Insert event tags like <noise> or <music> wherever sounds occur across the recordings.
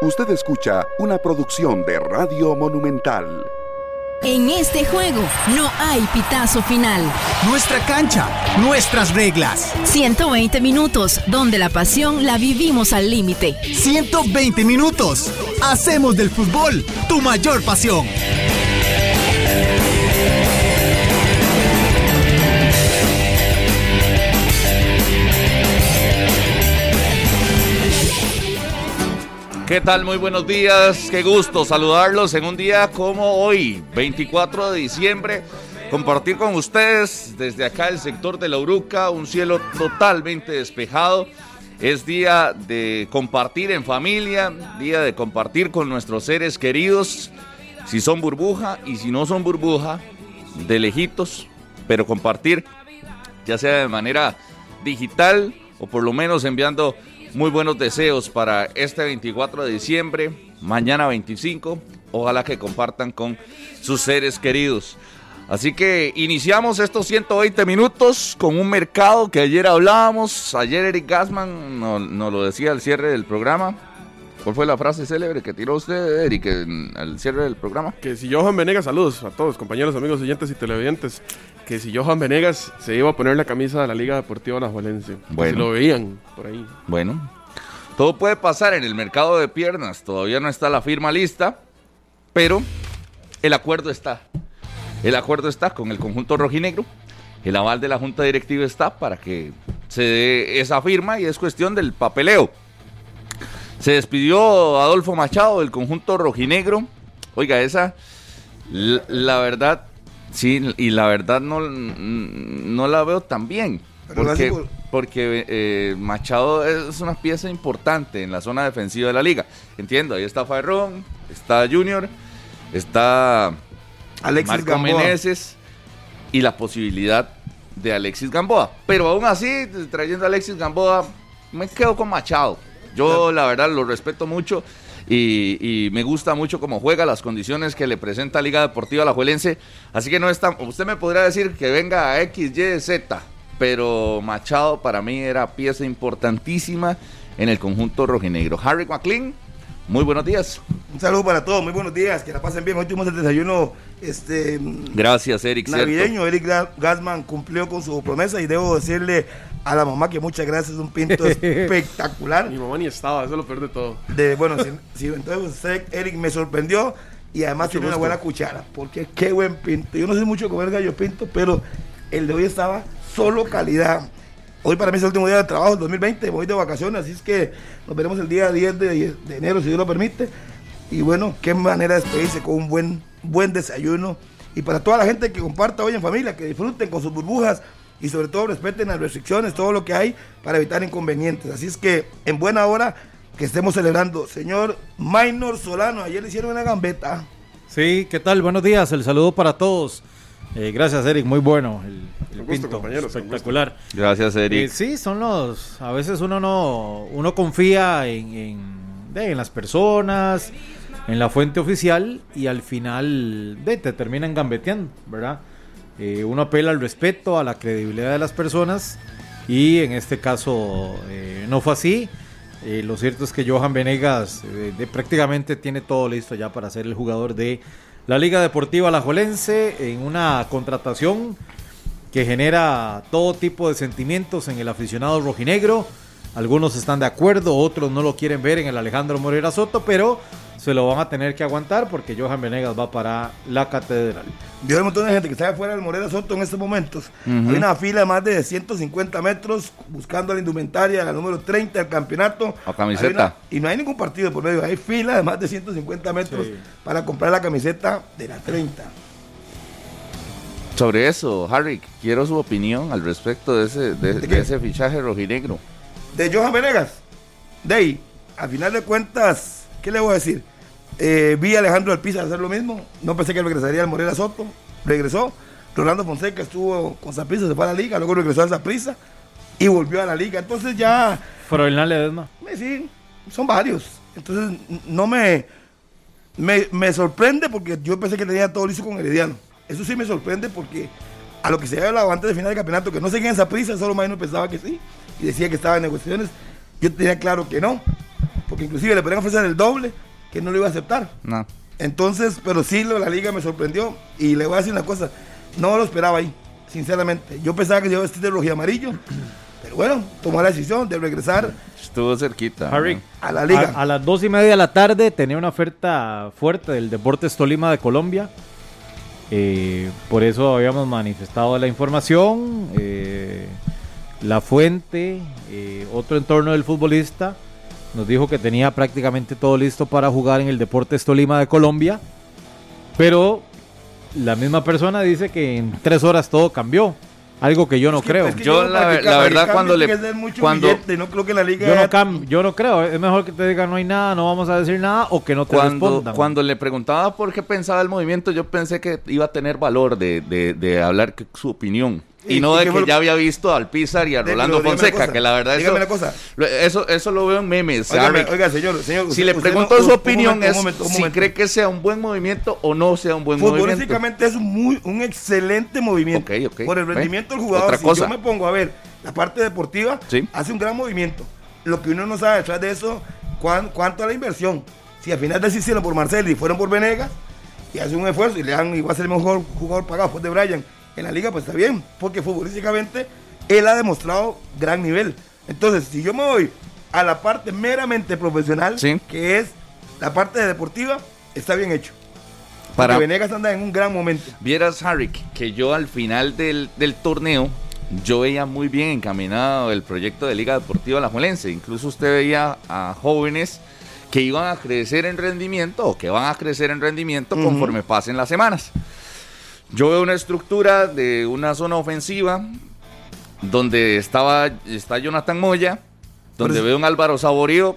Usted escucha una producción de Radio Monumental. En este juego no hay pitazo final. Nuestra cancha, nuestras reglas. 120 minutos, donde la pasión la vivimos al límite. 120 minutos. Hacemos del fútbol tu mayor pasión. ¿Qué tal? Muy buenos días. Qué gusto saludarlos en un día como hoy, 24 de diciembre. Compartir con ustedes desde acá el sector de la Uruca, un cielo totalmente despejado. Es día de compartir en familia, día de compartir con nuestros seres queridos, si son burbuja y si no son burbuja, de lejitos, pero compartir ya sea de manera digital o por lo menos enviando muy buenos deseos para este 24 de diciembre, mañana 25. Ojalá que compartan con sus seres queridos. Así que iniciamos estos 120 minutos con un mercado que ayer hablábamos. Ayer Eric Gassman nos, lo decía al cierre del programa. ¿Cuál fue la frase célebre que tiró usted, Eric, al cierre del programa? Que si Johan Venegas, saludos a todos, compañeros, amigos, oyentes y televidentes, que si Johan Venegas se iba a poner la camisa de la Liga Deportiva La Juelense. Bueno. Si lo veían por ahí. Bueno, todo puede pasar en el mercado de piernas. Todavía no está la firma lista, pero el acuerdo está. El acuerdo está con el conjunto rojinegro. El aval de la junta directiva está para que se dé esa firma y es cuestión del papeleo. Se despidió Adolfo Machado del conjunto rojinegro. Oiga, esa, la, verdad, sí, y la verdad no, no la veo tan bien. Porque, porque eh, Machado es una pieza importante en la zona defensiva de la liga. Entiendo, ahí está Farrón, está Junior, está Alexis Marco Gamboa. y la posibilidad de Alexis Gamboa. Pero aún así, trayendo a Alexis Gamboa, me quedo con Machado. Yo la verdad lo respeto mucho y, me gusta mucho cómo juega, las condiciones que le presenta Liga Deportiva La Juelense. Así que no está, usted me podría decir que venga a X, Y, Z, pero Machado para mí era pieza importantísima en el conjunto rojinegro. Harry McLean muy buenos días. Un saludo para todos, muy buenos días, que la pasen bien. Hoy tuvimos el desayuno este, Gracias, Eric. Navideño, Eric Gasman cumplió con su promesa y debo decirle a la mamá que muchas gracias, un pinto <laughs> espectacular. Mi mamá ni estaba, eso lo peor de todo. De, bueno, si, entonces usted, Eric, me sorprendió y además tiene una buena cuchara, porque qué buen pinto. Yo no sé mucho de comer gallo pinto, pero el de hoy estaba solo calidad. Hoy para mí es el último día de trabajo del 2020, voy de vacaciones, así es que nos veremos el día 10 de, enero, si Dios lo permite. Y bueno, qué manera de despedirse con un buen, buen desayuno. Y para toda la gente que comparta hoy en familia, que disfruten con sus burbujas y sobre todo respeten las restricciones, todo lo que hay para evitar inconvenientes. Así es que en buena hora que estemos celebrando. Señor Minor Solano, ayer le hicieron una gambeta. Sí, ¿qué tal? Buenos días, el saludo para todos. Eh, gracias, Eric. Muy bueno. El, pinto, espectacular. Gracias, Eric. Eh, sí, son los. A veces uno no. Uno confía en, en, las personas, en la fuente oficial y al final de, te terminan gambeteando, ¿verdad? Eh, uno apela al respeto, a la credibilidad de las personas y en este caso no fue así. lo cierto es que Johan Venegas de, prácticamente tiene todo listo ya para ser el jugador de la Liga Deportiva Alajuelense en una contratación que genera todo tipo de sentimientos en el aficionado rojinegro. Algunos están de acuerdo, otros no lo quieren ver en el Alejandro Morera Soto, pero se lo van a tener que aguantar porque Johan Venegas va para la catedral. Yo hay un montón de gente que está afuera del Morera Soto en estos momentos. Hay una fila de más de 150 metros buscando la indumentaria, la número 30 del campeonato. La camiseta. y no hay ningún partido por medio. Hay fila de más de 150 metros para comprar la camiseta de la 30. Sobre eso, Harry, quiero su opinión al respecto de ese, de, ese fichaje rojinegro. De Johan Venegas. De ahí, a final de cuentas, ¿qué le voy a decir? Eh, vi a Alejandro Alpiza hacer lo mismo. No pensé que regresaría al Morera Soto. Regresó. Rolando Fonseca estuvo con Zaprisa, se fue a la liga, luego regresó a Zaprisa y volvió a la liga. Entonces ya. Froilán Ledesma. Sí, son varios. Entonces no me, me, sorprende porque yo pensé que tenía todo listo con Herediano. Eso sí me sorprende porque a lo que se había hablado antes de final del campeonato, que no seguía en esa prisa, solo Maino pensaba que sí y decía que estaba en negociaciones. Yo tenía claro que no. porque inclusive le podrían ofrecer el doble, que no lo iba a aceptar. No. Entonces, pero sí, la liga me sorprendió. Y le voy a decir una cosa, no lo esperaba ahí, sinceramente. Yo pensaba que yo iba a vestir de rojo amarillo, pero bueno, tomó la decisión de regresar Estuvo cerquita. Harry, ¿no? a la liga. A, a las dos y media de la tarde tenía una oferta fuerte del Deportes Tolima de Colombia. Eh, por eso habíamos manifestado la información. eh, la fuente, eh, otro entorno del futbolista, nos dijo que tenía prácticamente todo listo para jugar en el Deportes Tolima de Colombia. Pero la misma persona dice que en tres horas todo cambió. Algo que yo no Es que- creo. es que Yo, no la- la verdad, cuando le- cuando- billete, no creo que la liga Yo no, haya- cam- yo no creo, es mejor que te digan no hay nada, no vamos a decir nada o que no te Cuando, respondan. cuando le preguntaba por qué pensaba el movimiento, yo pensé que iba a tener valor de, de- de hablar que- su opinión. Y, ¿Y- no de que ya había visto al Pizar y a Rolando Fonseca, que la verdad cosa. lo- eso, eso lo veo en memes. Oiga, señor, señor. si le pregunto su opinión es si cree que sea un buen movimiento o no sea un buen movimiento. Futbolísticamente es un, muy, un excelente movimiento. Por el rendimiento del jugador. otra si cosa. yo me pongo a ver la parte deportiva, hace un gran movimiento. Lo que uno no sabe detrás de eso, cuán- cuánto es la inversión. Si al final decidieron por Marcelo y fueron por Venegas, y hacen un esfuerzo y le dan igual a ser el mejor jugador pagado después de Brian en la liga, pues está bien. Porque futbolísticamente él ha demostrado gran nivel. Entonces, si yo me voy a la parte meramente profesional, Sí. que es la parte deportiva, está bien hecho. Para- Porque Venegas anda en un gran momento. Vieras, Harry, que yo al final del, del torneo, yo veía muy bien encaminado el proyecto de Liga Deportiva Alajuelense. Incluso usted veía a jóvenes que iban a crecer en rendimiento o que van a crecer en rendimiento conforme pasen las semanas. Yo veo una estructura de una zona ofensiva donde estaba está Jonathan Moya, donde Pero veo un Álvaro Saborío.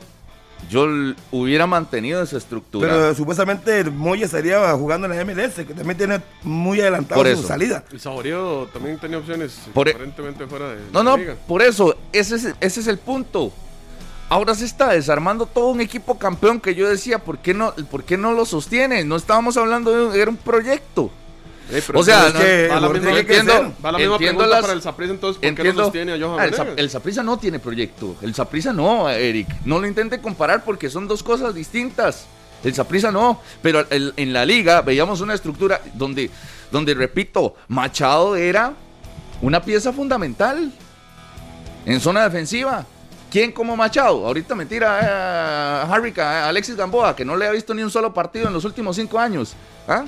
Yo hubiera mantenido esa estructura. Pero supuestamente Moya estaría jugando en la MLS, que también tiene muy adelantado Por su salida. Y Saborío también tenía opciones Por e- aparentemente fuera de No, la no, liga. por eso, ese es, ese es el punto. Ahora se está desarmando todo un equipo campeón que yo decía, ¿por qué no, por qué no lo sostiene? No estábamos hablando de un, era un proyecto. Eh, O sea, no- que va la misma, tiene que entiendo, va la misma entiendo pregunta las- para el Saprissa entonces, ¿por qué no sostiene a Johan Ah, el? Zap- el Saprissa no tiene proyecto. El Saprissa no, Eric. No lo intente comparar porque son dos cosas distintas. El Saprissa no. Pero el- en la liga veíamos una estructura donde, donde, repito, Machado era una pieza fundamental en zona defensiva. ¿Quién como Machado? Ahorita me tira eh, Harry, Ca- Alexis Gamboa, que no le ha visto ni un solo partido en los últimos cinco años. ¿Ah?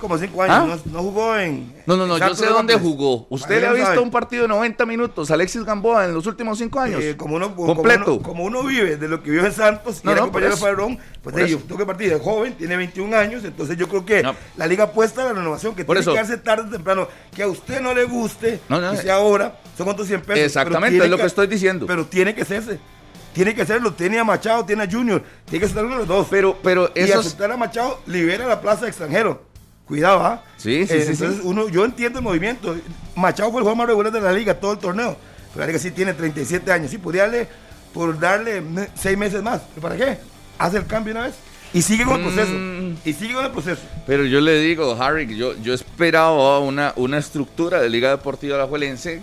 Como cinco años, ¿Ah? no, no jugó en. No, no, no, yo sé de dónde Londres. jugó. ¿Usted le ha visto sabe. un partido de 90 minutos, Alexis Gamboa, en los últimos cinco años? Eh, como, uno, como Completo. uno- como uno vive de lo que vive en Santos y No, era no, compañero de. Padrón, pues eso. tengo que partir de joven, tiene 21 años, entonces yo creo que la liga apuesta a la renovación, que Por tiene eso. que darse tarde o temprano, que a usted no le guste, No, no, que sea ahora, son otros 100 pesos. Exactamente, es lo que estoy diciendo. Pero tiene que hacerse, tiene que hacerlo, tiene a Machado, tiene a Junior, tiene que aceptar uno de los dos. Pero, pero y esos... aceptar a Machado libera la plaza de extranjero. Cuidado, ¿ah? Sí, sí, Eh, sí, Entonces, sí. uno, yo entiendo el movimiento. Machado fue el jugador más regular de la liga todo el torneo. Pero la liga sí tiene 37 años. Sí, podría darle por darle seis meses más. ¿Pero para qué? Hace el cambio una vez. Y sigue con el proceso. Mm. Y sigue con el proceso. Pero yo le digo, Harry, yo, yo esperaba una, una estructura de Liga Deportiva Alajuelense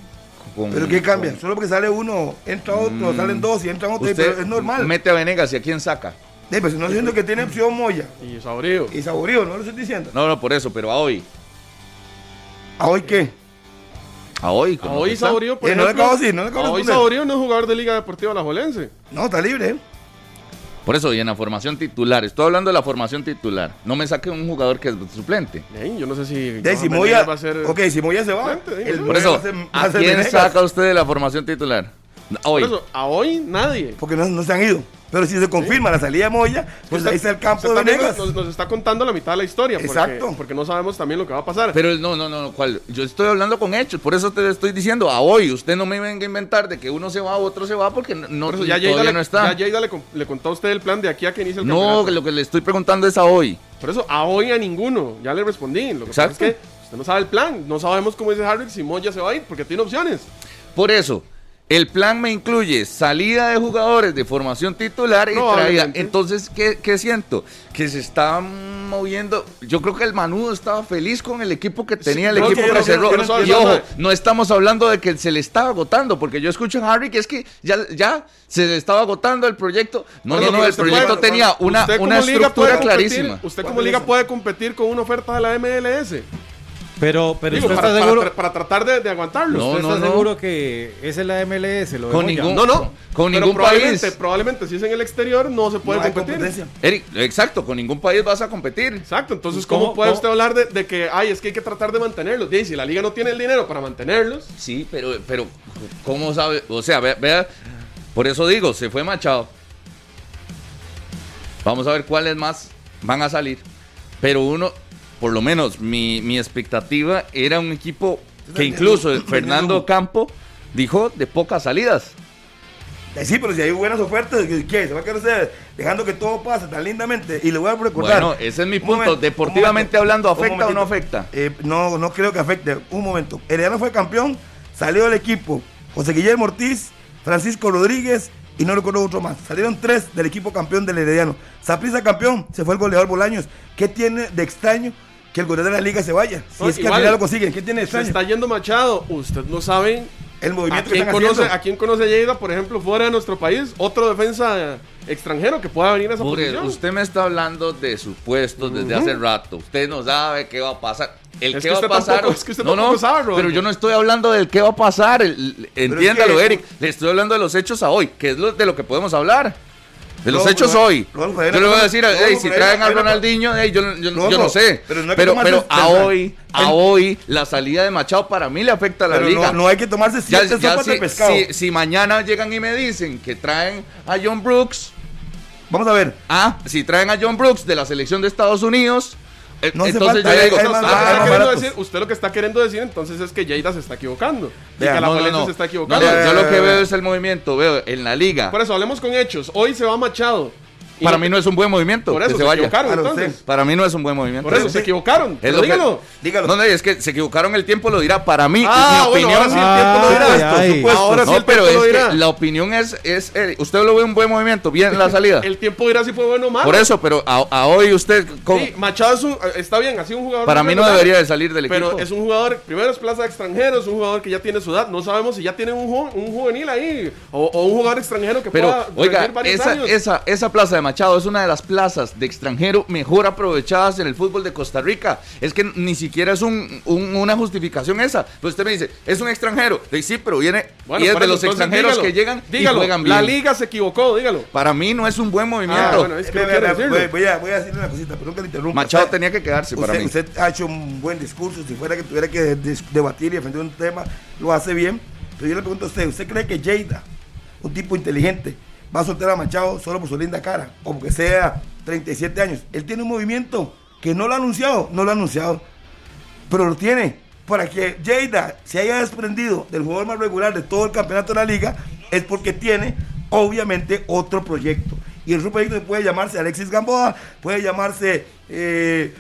con... Pero ¿qué cambia? con- Solo porque sale uno, entra otro, Mm. salen dos y entran otros. Usted pero es normal. mete a Venegas y a quién saca. Eh, pues, no estoy diciendo que tiene opción Moya Y Saborío. y Saborío, no lo estoy diciendo. No, no, por eso, pero a hoy. ¿A hoy qué? A hoy. A hoy. Saborío, por Eh, no le ejemplo, acabo de decir, no le acabo de a hoy. Saborío no es jugador de Liga Deportiva Alajuelense. No, está libre. ¿eh? Por eso, y en la formación titular. Estoy hablando de la formación titular. No me saque un jugador que es suplente. Ey, yo no sé si De si Moya, va a ser... ok, si Moya se va, Suplente, el Por eso, va a ser- va ¿a ser quién Venegas. saca usted de la formación titular? Hoy. Por eso, a hoy nadie. Porque no, no se han ido. Pero si se confirma la salida de Moya, pues Usted- ahí está el campo de también Venegas. Nos, nos está contando la mitad de la historia. Exacto. Porque no sabemos también lo que va a pasar. Pero no, no, no, ¿cuál? Yo estoy hablando con hechos, por eso te estoy diciendo a hoy. Usted no me venga a inventar de que uno se va, otro se va, porque no, no, Por eso ya todavía Lleida, no le, está. ya Lleida le, le contó a usted el plan de aquí a que inicie el no, campeonato. lo que le estoy preguntando es a hoy. Por eso, a hoy a ninguno. Ya le respondí. Lo que Exacto. pasa es que usted no sabe el plan. No sabemos cómo dice Harvick si Moya se va a ir, porque tiene opciones. Por eso, El plan me incluye salida de jugadores de formación titular y traída. Entonces, ¿qué, qué siento? Que se estaban moviendo. Yo creo que el Manudo estaba feliz con el equipo que tenía, el equipo que que no- cerró. no Y ojo, no estamos hablando de que se le estaba agotando, porque yo escucho a Harry que es que ya, ya se le estaba agotando el proyecto. No, no, no, el proyecto puede- tenía una, una estructura competir- clarísima. Usted como liga puede competir con una oferta de la MLS. Pero, pero Digo, usted para, está seguro, para tratar de, de aguantarlos. No, usted no, está no. seguro que esa es la MLS. Lo Con ningún- No, no. Con Pero ningún probablemente, país. Probablemente, si es en el exterior, no se puede competir. Eric, exacto, con ningún país vas a competir. Exacto, entonces, ¿Cómo- ¿cómo, puede cómo? usted hablar de, de que, ay, es que hay que tratar de mantenerlos? Y si la liga no tiene el dinero para mantenerlos, Sí, pero, pero, ¿cómo sabe? O sea, vea, vea, por eso digo, se fue Machado. Vamos a ver cuáles más van a salir. Pero uno, por lo menos, mi, mi expectativa era un equipo que incluso Fernando Campo dijo de pocas salidas. Eh, Sí, pero si hay buenas ofertas, ¿qué? ¿Se va a quedar usted dejando que todo pase tan lindamente? Y le voy a recordar. Bueno, ese es mi Un punto. momento, Deportivamente hablando, ¿afecta o no afecta? Eh, no, no creo que afecte. Un momento. Herediano fue campeón, salió del equipo José Guillermo Ortiz, Francisco Rodríguez y no recuerdo otro más. Salieron tres del equipo campeón del Herediano. Saprissa campeón, se fue el goleador Bolaños. ¿Qué tiene de extraño que el goleador de la liga se vaya? Si No, es que igual, al final lo consiguen, ¿qué tiene de se extraño? está yendo Machado. Usted no sabe El a movimiento que quién, están conoce, haciendo. a quién conoce Lleida, por ejemplo, fuera de nuestro país. Otro defensa extranjero que pueda venir a esa Mure, posición. usted me está hablando de supuestos desde hace rato. Usted no sabe qué va a pasar. El Es qué que va a pasar. tampoco- es que usted no, no, sabe, pero yo no estoy hablando del qué va a pasar. el- el- entiéndalo, que- Eric. Le estoy hablando de los hechos a hoy, que es lo, de lo que podemos hablar. De los hechos hoy. Yo le voy a decir, si traen a Ronaldinho, hey, yo, yo- yo Rodolfo, no sé. pero pero a hoy, a hoy, la salida de Machado para mí le afecta a la liga. no, hay que tomarse siete sopas si, de pescado. si- mañana llegan y me dicen que traen a John Brooks, Vamos a ver. ah, si traen a John Brooks de la selección de Estados Unidos, No hace entonces falta, yo hay- digo, hay Usted más- lo que ah, está más queriendo baratos. decir- usted lo que está queriendo decir entonces es que Lleida se está equivocando. Y que la no, no. se está equivocando. no, yo lo que Eh, veo es el movimiento, veo en la liga. Por eso, hablemos con hechos. Hoy se va Machado. Para mí no es un buen movimiento Por que eso se se, vaya. equivocaron Para entonces. Para mí no es un buen movimiento. Por eso Sí. se equivocaron. Es que- dígalo. Dígalo. No, no, es que se equivocaron el tiempo lo dirá. Para mí, Ah, mi bueno, opinión. ahora sí el tiempo lo dirá. Ay, Por supuesto. Ahora sí no, el pero tiempo es lo que dirá. la opinión es, es eh, usted lo ve un buen movimiento, bien la salida. El tiempo dirá si fue bueno o malo. Por eso, pero a, a hoy usted, ¿cómo? Sí, Machado es un- está bien, ha sido un jugador. para mí no debería de salir del equipo. Pero es un jugador, primero es plaza de extranjero, es un jugador que ya tiene su edad. No sabemos si ya tiene un, ju- un juvenil ahí o, o un jugador extranjero que Pero, pueda oiga, esa, años. esa, esa plaza de Machado es una de las plazas de extranjero mejor aprovechadas en el fútbol de Costa Rica. Es que ni siquiera es un, un- una justificación esa. Pues usted me dice, es un extranjero. Le digo, sí, pero viene Bueno, y es de los extranjeros dígalo, que llegan dígalo, y juegan bien. La liga se equivocó, dígalo. Para mí no es un buen movimiento. Ah, bueno, es que no quiere vea, decirlo. voy, voy a, voy a decirle una cosita, perdón que le interrumpa. Machado Usted- tenía que quedarse para usted, mí. usted ha hecho un buen discurso. Si fuera que tuviera que de- de- debatir y defender un tema, lo hace bien. Pero yo le pregunto a usted: ¿usted cree que Lleida, un tipo inteligente, va a soltar a Machado solo por su linda cara? Porque sea 37 años. Él tiene un movimiento que no lo ha anunciado, no lo ha anunciado, pero lo tiene. Para que Lleida se haya desprendido del jugador más regular de todo el campeonato de la liga, es porque tiene, obviamente, otro proyecto. Y el proyecto puede llamarse Alexis Gamboa, puede llamarse eh,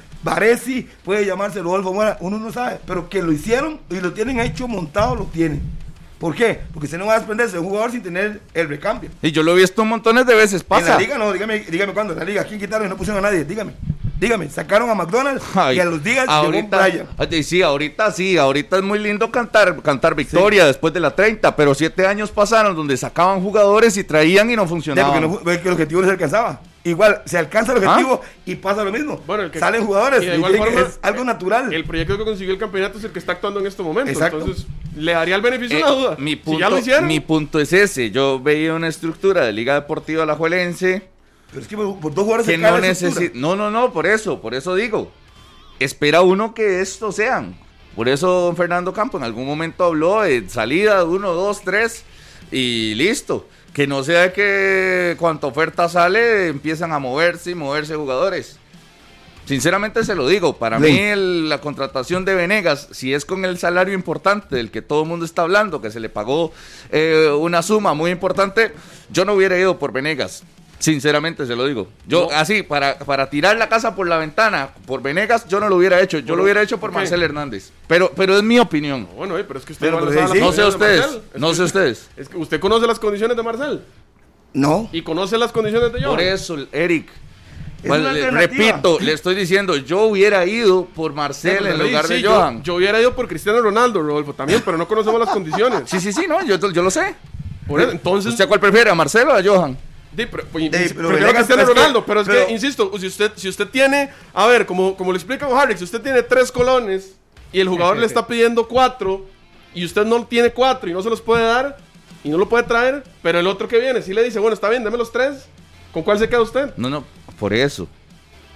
puede llamarse Rodolfo Mora, uno no sabe, pero que lo hicieron y lo tienen hecho montado, lo tienen. ¿Por qué? Porque se no va a desprenderse de un jugador sin tener el recambio. Y yo lo he visto montones de veces. En Pasa. la liga no, dígame, dígame cuándo, en la liga, ¿quién quitaron y no pusieron a nadie? Dígame, dígame, sacaron a McDonald's <laughs> Ay, y a los días llegó ahorita, Brian. ay, sí, ahorita sí, ahorita es muy lindo cantar, cantar victoria después de la 30, pero siete años pasaron donde sacaban jugadores y traían y no Sí, funcionaban. porque, no, porque el objetivo no se alcanzaba. Igual, se alcanza el objetivo y pasa lo mismo. Bueno, el que- Salen jugadores. y de igual forma, es algo natural. El proyecto que consiguió el campeonato es el que está actuando en este momento. Exacto. Entonces, le daría el beneficio Eh, de la duda. mi, si punto, ya lo hicieron. mi punto es ese. Yo veía una estructura de Liga Deportiva Alajuelense Pero es que por, por dos jugadores que no necesita. No, no, no, por eso, por eso digo. Espera uno que estos sean. Por eso don Fernando Campo en algún momento habló de salida uno, dos, tres y listo. Que no sea que cuanta oferta sale empiezan a moverse y moverse jugadores. Sinceramente se lo digo, para Sí. mí el- la contratación de Venegas, si es con el salario importante del que todo el mundo está hablando, que se le pagó eh, una suma muy importante, yo no hubiera ido por Venegas. Sinceramente se lo digo. Yo, así, para, para tirar la casa por la ventana, por Venegas, yo no lo hubiera hecho. Yo lo hubiera hecho por Marcel Hernández. Pero, pero es mi opinión. Bueno, pero es que usted no, no sé ustedes. No sé ustedes. Es que usted conoce las condiciones de Marcel. No. ¿Y conoce las condiciones de Johan? Por eso, Eric. repito, le estoy diciendo, yo hubiera ido por Marcel en lugar de Johan. Yo, hubiera ido por Cristiano Ronaldo, Rodolfo, también, pero no conocemos las condiciones. Sí, sí, sí, no, yo, yo lo sé. Por entonces, ¿Usted cuál prefiere, a Marcelo o a Johan? Sí, pero, pues, prefiero a Cristiano Ronaldo, pero es que, insisto, si usted, si usted tiene, a ver, como, como le explica Harry, si usted tiene tres colones y el jugador le está pidiendo cuatro y usted no tiene cuatro y no se los puede dar, y no lo puede traer, pero el otro que viene sí le dice, bueno, está bien, dame los tres. ¿Con cuál se queda usted? No, no, por eso.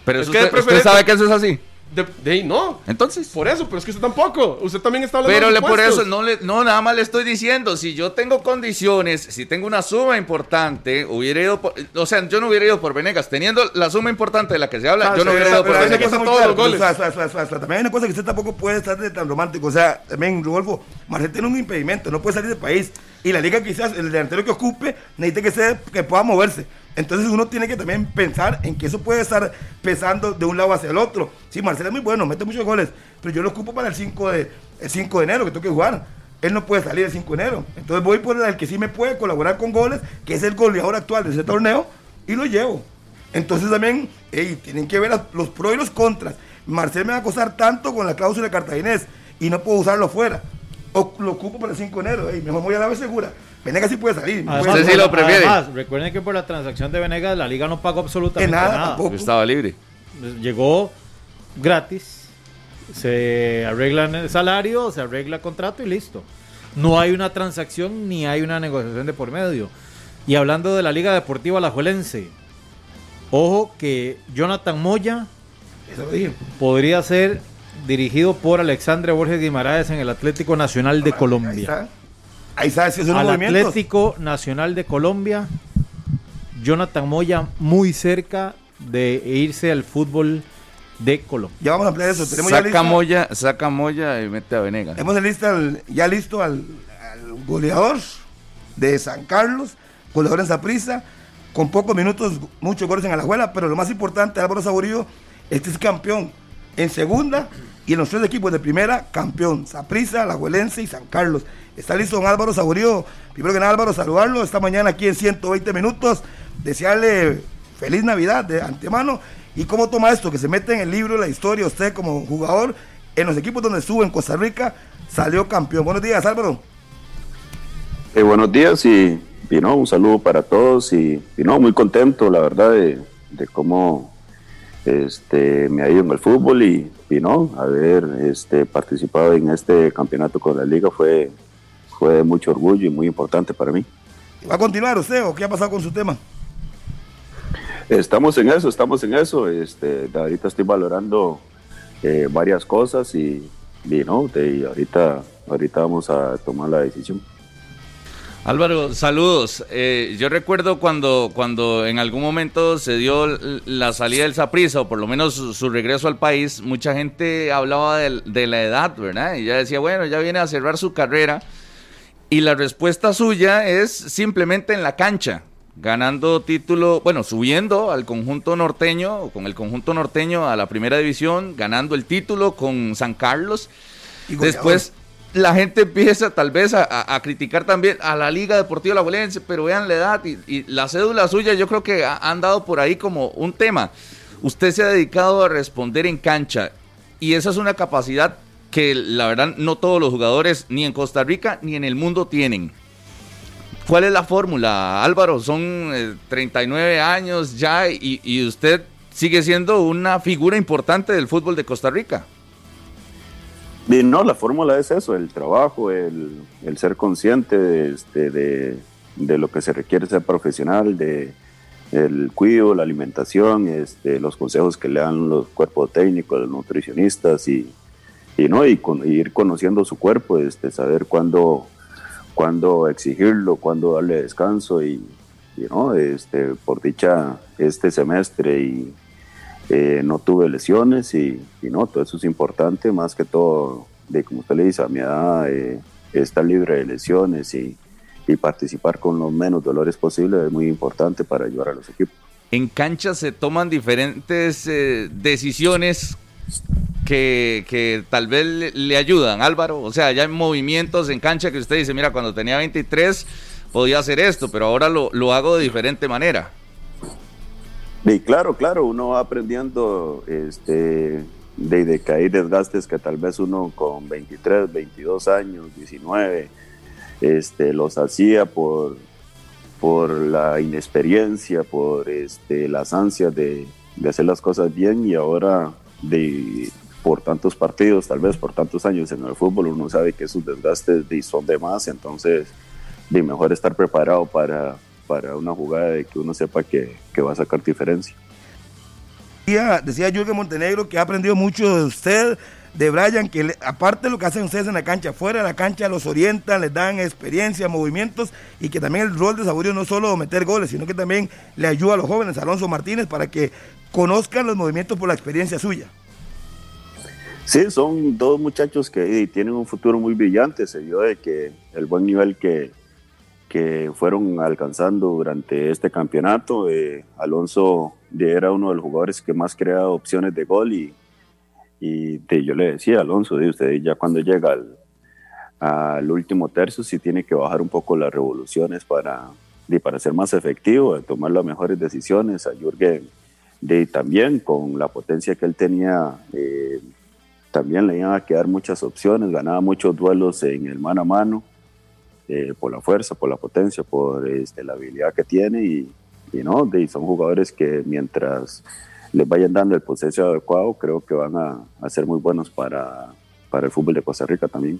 Pero usted, sabe que eso es así. De, de, no. Entonces. Por eso, pero es que usted tampoco. Usted también está hablando Pero le, por eso, no, le, no, nada más le estoy diciendo. Si yo tengo condiciones, si tengo una suma importante, hubiera ido por, O sea, yo no hubiera ido por Venegas. Teniendo la suma importante de la que se habla, ah, yo no hubiera ido por Venegas. Todos los goles. también hay una cosa que usted tampoco puede estar de tan romántico. O sea, también, Rodolfo, Marcel tiene un impedimento, no puede salir del país. Y la liga quizás, el delantero que ocupe, necesita que, sea, que pueda moverse. Entonces uno tiene que también pensar en que eso puede estar pesando de un lado hacia el otro. Sí, Marcelo es muy bueno, mete muchos goles, pero yo lo ocupo para el 5 de, el 5 de enero que tengo que jugar. Él no puede salir el 5 de enero. Entonces voy por el que sí me puede colaborar con goles, que es el goleador actual de ese torneo, y lo llevo. Entonces también, tienen que ver los pros y los contras. Marcelo me va a costar tanto con la cláusula cartaginés y no puedo usarlo fuera. O lo ocupo para el 5 de enero, mejor voy a la vez segura. Venegas sí puede salir. Además, sí lo prefiere. recuerden que por la transacción de Venegas la liga no pagó absolutamente nada. Estaba libre. Llegó gratis, se arregla el salario, se arregla el contrato y listo. No hay una transacción ni hay una negociación de por medio. Y hablando de la Liga Deportiva Alajuelense, ojo que Jonathan Moya podría ser dirigido por Alexandre Borges Guimaraes en el Atlético Nacional de Colombia. Ahí sabes que Al Atlético Nacional de Colombia, Jonathan Moya muy cerca de irse al fútbol de Colombia. Ya vamos a hablar de eso. Tenemos saca ya Moya, saca Moya y mete a Venegas. Hemos lista ya listo al, goleador de San Carlos, goleador en Zaprisa, con pocos minutos, muchos goles en Alajuela, pero lo más importante, Álvaro Saborío, este es campeón en segunda y en los tres equipos de primera, campeón. Zaprisa, Alajuelense y San Carlos. Está listo don Álvaro Saborío. Primero que nada, Álvaro, saludarlo esta mañana aquí en 120 minutos. Desearle feliz Navidad de antemano. ¿Y cómo toma esto? Que se mete en el libro la historia usted como jugador en los equipos donde estuvo en Costa Rica, salió campeón. Buenos días, Álvaro. Eh, buenos días y, no, un saludo para todos y, no, muy contento, la verdad, de, cómo este, me ha ido en el fútbol y, no, haber este, participado en este campeonato con la liga fue, fue de mucho orgullo y muy importante para mí. ¿Va a continuar usted o qué ha pasado con su tema? Estamos en eso, estamos en eso. Este, ahorita estoy valorando eh, varias cosas y, no, ahorita, ahorita vamos a tomar la decisión. Álvaro, saludos. Eh, yo recuerdo cuando, cuando en algún momento se dio la salida del Saprissa, o por lo menos su, regreso al país, mucha gente hablaba de, de, la edad, ¿verdad? Y ya decía, bueno, ya viene a cerrar su carrera. Y la respuesta suya es simplemente en la cancha, ganando título, bueno, subiendo al conjunto norteño, con el conjunto norteño a la primera división, ganando el título con San Carlos. Y Después la gente empieza tal vez a, criticar también a la Liga Deportiva La Valencia, pero vean la edad y, la cédula suya yo creo que han dado por ahí como un tema. Usted se ha dedicado a responder en cancha y esa es una capacidad que la verdad no todos los jugadores ni en Costa Rica ni en el mundo tienen. ¿Cuál es la fórmula, Álvaro? Son 39 eh, años ya y, usted sigue siendo una figura importante del fútbol de Costa Rica. No, la fórmula es eso, el trabajo, el, ser consciente de, este, de, lo que se requiere ser profesional, de el cuidado, la alimentación, este, los consejos que le dan los cuerpos técnicos, los nutricionistas y, y no y, ir conociendo su cuerpo, este, saber cuándo, cuándo exigirlo, cuándo darle descanso y, no, este, por dicha este semestre y eh, no tuve lesiones y, no, todo eso es importante, más que todo, de como usted le dice, a mi edad eh, estar libre de lesiones y, participar con los menos dolores posibles es muy importante para ayudar a los equipos. En cancha se toman diferentes eh, decisiones que, tal vez le, ayudan, Álvaro. O sea, ya hay movimientos en cancha que usted dice, mira, cuando tenía 23 podía hacer esto, pero ahora lo hago de diferente manera. Y claro, claro, uno va aprendiendo este, de, de que hay desgastes que tal vez uno con 23, 22 años, 19, este, los hacía por, por la inexperiencia, por este, las ansias de, hacer las cosas bien y ahora de, por tantos partidos, tal vez por tantos años en el fútbol, uno sabe que esos desgastes son de más, entonces de mejor estar preparado para, para una jugada de que uno sepa que, que va a sacar diferencia. Decía, decía Jürgen Montenegro que ha aprendido mucho de usted, de Brian, que aparte de lo que hacen ustedes en la cancha, fuera de la cancha los orientan, les dan experiencia, movimientos y que también el rol de Saborio no solo meter goles, sino que también le ayuda a los jóvenes, Alonso Martínez, para que conozcan los movimientos por la experiencia suya. Sí, son dos muchachos que tienen un futuro muy brillante, se vio de que el buen nivel que, que fueron alcanzando durante este campeonato. Eh, Alonso era uno de los jugadores que más crea opciones de gol y, y yo le decía, Alonso, de usted ya cuando llega al, al, último tercio sí tiene que bajar un poco las revoluciones para, para ser más efectivo, de tomar las mejores decisiones. A Jürgen de, también con la potencia que él tenía, eh, también le iban a quedar muchas opciones, ganaba muchos duelos en el mano a mano eh, por la fuerza, por la potencia, por este, la habilidad que tiene y, no, de, son jugadores que mientras les vayan dando el proceso adecuado, creo que van a, ser muy buenos para, para el fútbol de Costa Rica también.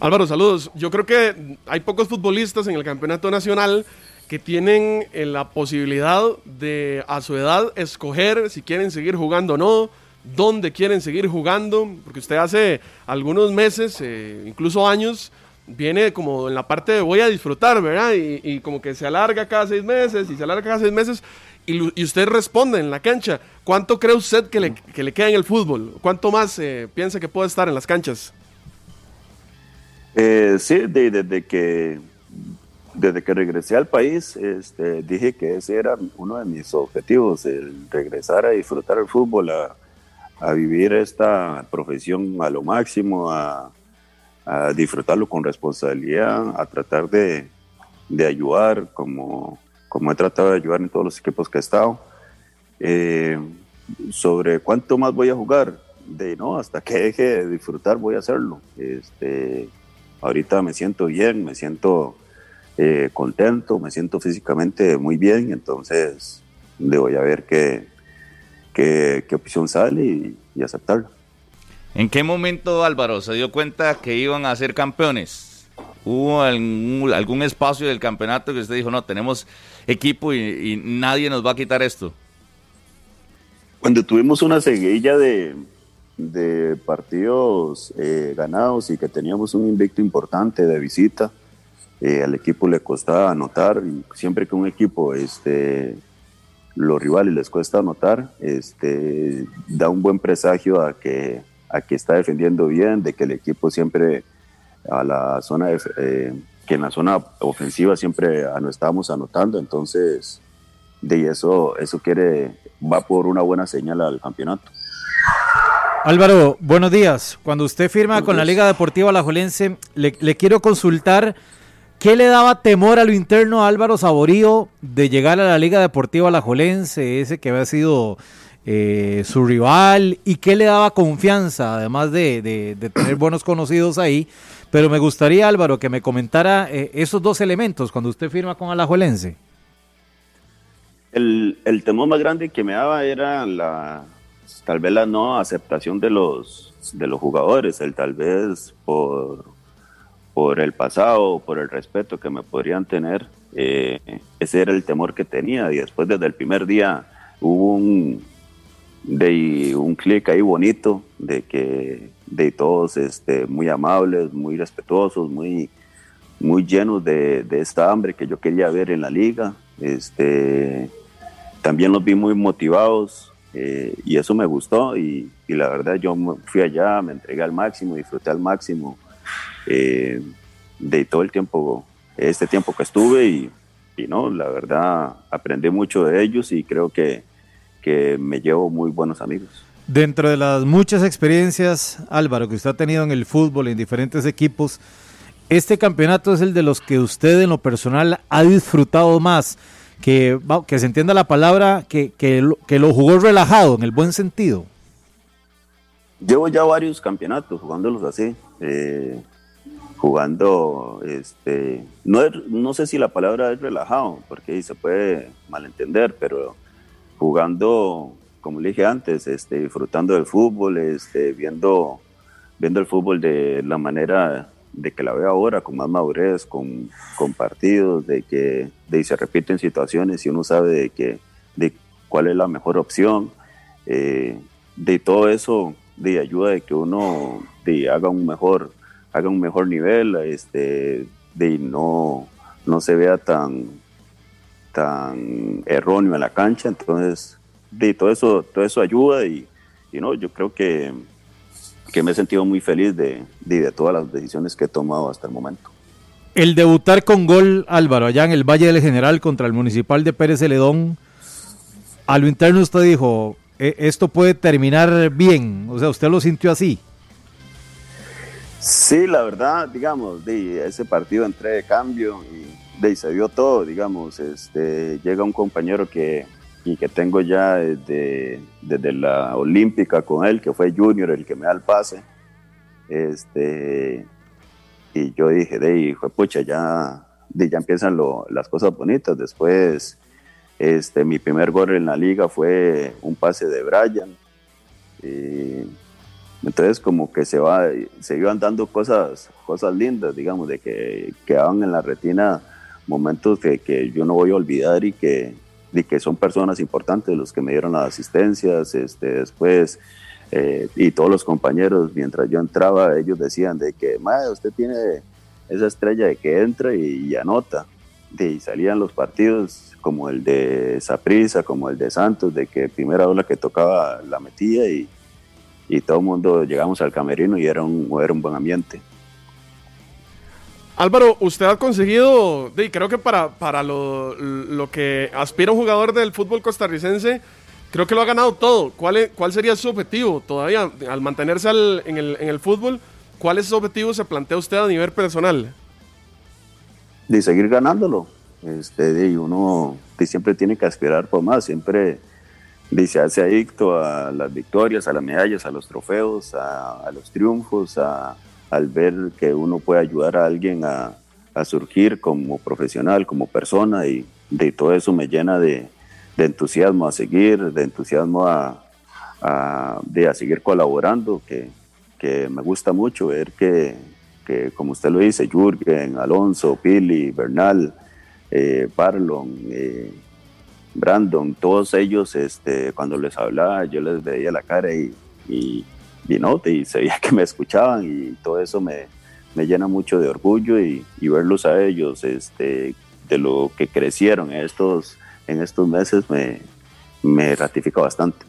Álvaro, saludos. Yo creo que hay pocos futbolistas en el campeonato nacional que tienen eh, la posibilidad de a su edad escoger si quieren seguir jugando o no, dónde quieren seguir jugando, porque usted hace algunos meses, eh, incluso años, viene como en la parte de voy a disfrutar, ¿verdad? Y, como que se alarga cada seis meses y se alarga cada seis meses y, usted responde en la cancha. ¿Cuánto cree usted que le, que le queda en el fútbol? ¿Cuánto más eh, piensa que puede estar en las canchas? Eh, sí, desde que desde que regresé al país, este, dije que ese era uno de mis objetivos, el regresar a disfrutar el fútbol, a, a vivir esta profesión a lo máximo, a, a disfrutarlo con responsabilidad, a tratar de, de, ayudar como, como he tratado de ayudar en todos los equipos que he estado. Eh, sobre cuánto más voy a jugar, de no, hasta que deje de disfrutar voy a hacerlo. Este, ahorita me siento bien, me siento eh, contento, me siento físicamente muy bien, entonces de voy a ver qué, qué, opción sale y aceptarlo. ¿En qué momento Álvaro se dio cuenta que iban a ser campeones? ¿Hubo algún, espacio del campeonato que usted dijo, no, tenemos equipo y, nadie nos va a quitar esto? Cuando tuvimos una seguilla de, partidos eh, ganados y que teníamos un invicto importante de visita, eh, al equipo le costaba anotar y siempre que un equipo este, los rivales les cuesta anotar, este, da un buen presagio a que a que está defendiendo bien, de que el equipo siempre a la zona, eh, que en la zona ofensiva siempre no estábamos anotando, entonces de eso, eso quiere, va por una buena señal al campeonato. Álvaro, buenos días. Cuando usted firma con la Liga Deportiva Alajuelense, le, le quiero consultar ¿Qué le daba temor a lo interno a Álvaro Saborío de llegar a la Liga Deportiva Alajuelense, ese que había sido eh, su rival y qué le daba confianza, además de, tener buenos conocidos ahí. Pero me gustaría, Álvaro, que me comentara eh, esos dos elementos cuando usted firma con Alajuelense. El, el temor más grande que me daba era la, tal vez la no aceptación de los, de los jugadores, el tal vez por, por el pasado, por el respeto que me podrían tener, eh, ese era el temor que tenía y después desde el primer día hubo un, de un clic ahí bonito, de que de todos este, muy amables, muy respetuosos, muy, muy llenos de, esta hambre que yo quería ver en la liga. Este, también los vi muy motivados eh, y eso me gustó y, la verdad yo fui allá, me entregué al máximo, disfruté al máximo eh, de todo el tiempo este tiempo que estuve y, y, no, la verdad aprendí mucho de ellos y creo que, que me llevo muy buenos amigos. Dentro de las muchas experiencias, Álvaro, que usted ha tenido en el fútbol, en diferentes equipos, este campeonato es el de los que usted en lo personal ha disfrutado más, que, que se entienda la palabra, que, que, que lo jugó relajado, en el buen sentido. Llevo ya varios campeonatos jugándolos así. Eh, jugando, este, no, no sé si la palabra es relajado, porque se puede malentender, pero jugando, como le dije antes, este, disfrutando del fútbol, este, viendo, viendo el fútbol de la manera de que la veo ahora, con más madurez, con, con partidos, de que de, se repiten situaciones y uno sabe de, que, de cuál es la mejor opción, eh, de todo eso, de ayuda de que uno de, haga un mejor haga un mejor nivel, este, de no, no se vea tan, tan erróneo en la cancha, entonces de todo eso, todo eso ayuda y, y no, yo creo que, que, me he sentido muy feliz de, de, todas las decisiones que he tomado hasta el momento. El debutar con gol Álvaro allá en el Valle del General contra el Municipal de Pérez Celedón, a lo interno usted dijo, e, esto puede terminar bien, o sea, usted lo sintió así. Sí, la verdad, digamos, de ese partido entré de cambio y de se vio todo, digamos, este, llega un compañero que, y que tengo ya desde, desde la Olímpica con él, que fue Junior el que me da el pase, este, y yo dije, de hijo pucha, ya, de, ya empiezan lo, las cosas bonitas, después, este, mi primer gol en la liga fue un pase de Brian, y entonces como que se va, se iban dando cosas, cosas lindas, digamos, de que quedaban en la retina momentos que, que yo no voy a olvidar y que, y que son personas importantes los que me dieron las asistencias, este, después, eh, y todos los compañeros, mientras yo entraba, ellos decían de que, madre, usted tiene esa estrella de que entra y, anota, y salían los partidos como el de Saprisa, como el de Santos, de que primera ola que tocaba la metía y y todo el mundo llegamos al camerino y era un, era un buen ambiente. Álvaro, usted ha conseguido, y creo que para, para lo, lo, que aspira un jugador del fútbol costarricense, creo que lo ha ganado todo. ¿Cuál, cuál sería su objetivo todavía al mantenerse en, el, en el fútbol? ¿Cuál es su objetivo se plantea usted a nivel personal? De seguir ganándolo. Este, de uno siempre tiene que aspirar por más, siempre dice, hace adicto a las victorias, a las medallas, a los trofeos, a, los triunfos, a, al ver que uno puede ayudar a alguien a, surgir como profesional, como persona, y de todo eso me llena de, entusiasmo a seguir, de entusiasmo a, de a seguir colaborando, que, me gusta mucho ver que, como usted lo dice, Jürgen, Alonso, Pili, Bernal, eh, Parlon, eh, Brandon, todos ellos, este, cuando les hablaba, yo les veía la cara y, no, y se veía <laughs> que me escuchaban y todo eso me, me llena mucho de orgullo y, y, verlos a ellos, este, de lo que crecieron en estos, en estos meses, me, me ratifica bastante.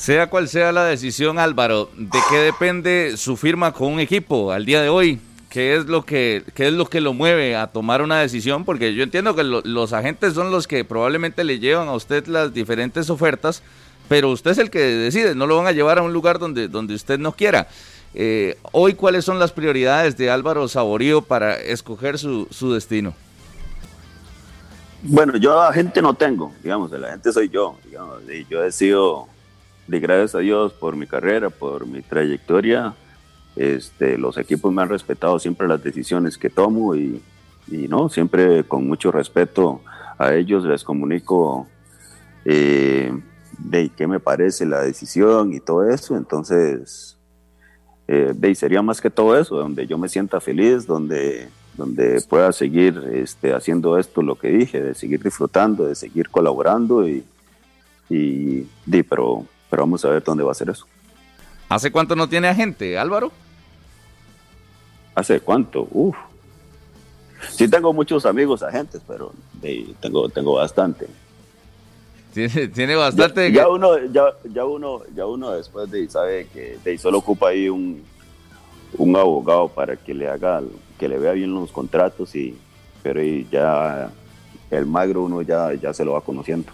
Sea cual sea la decisión, Álvaro, ¿de qué depende su firma con un equipo al día de hoy? ¿Qué es lo que qué es lo que lo mueve a tomar una decisión? Porque yo entiendo que los agentes son los que probablemente le llevan a usted las diferentes ofertas, pero usted es el que decide, no lo van a llevar a un lugar donde, donde usted no quiera. Eh, hoy, ¿cuáles son las prioridades de Álvaro Saborío para escoger su, su destino? Bueno, yo a gente no tengo, digamos, la gente soy yo, digamos, y yo he sido, de gracias a Dios por mi carrera, por mi trayectoria, este, los equipos me han respetado siempre las decisiones que tomo y, no, siempre con mucho respeto a ellos les comunico eh, de qué me parece la decisión y todo eso. Entonces, eh, de, sería más que todo eso, donde yo me sienta feliz, donde, donde pueda seguir este, haciendo esto, lo que dije, de seguir disfrutando, de seguir colaborando y, y pero, pero vamos a ver dónde va a ser eso. ¿Hace cuánto no tiene agente, Álvaro? ¿Hace cuánto? Uf. Sí tengo muchos amigos agentes, pero tengo, tengo bastante. Tiene, bastante. Ya, uno, ya, ya, uno, ya uno después de sabe que de, solo ocupa ahí un, un abogado para que le haga, que le vea bien los contratos y, pero ya el magro uno ya, ya se lo va conociendo.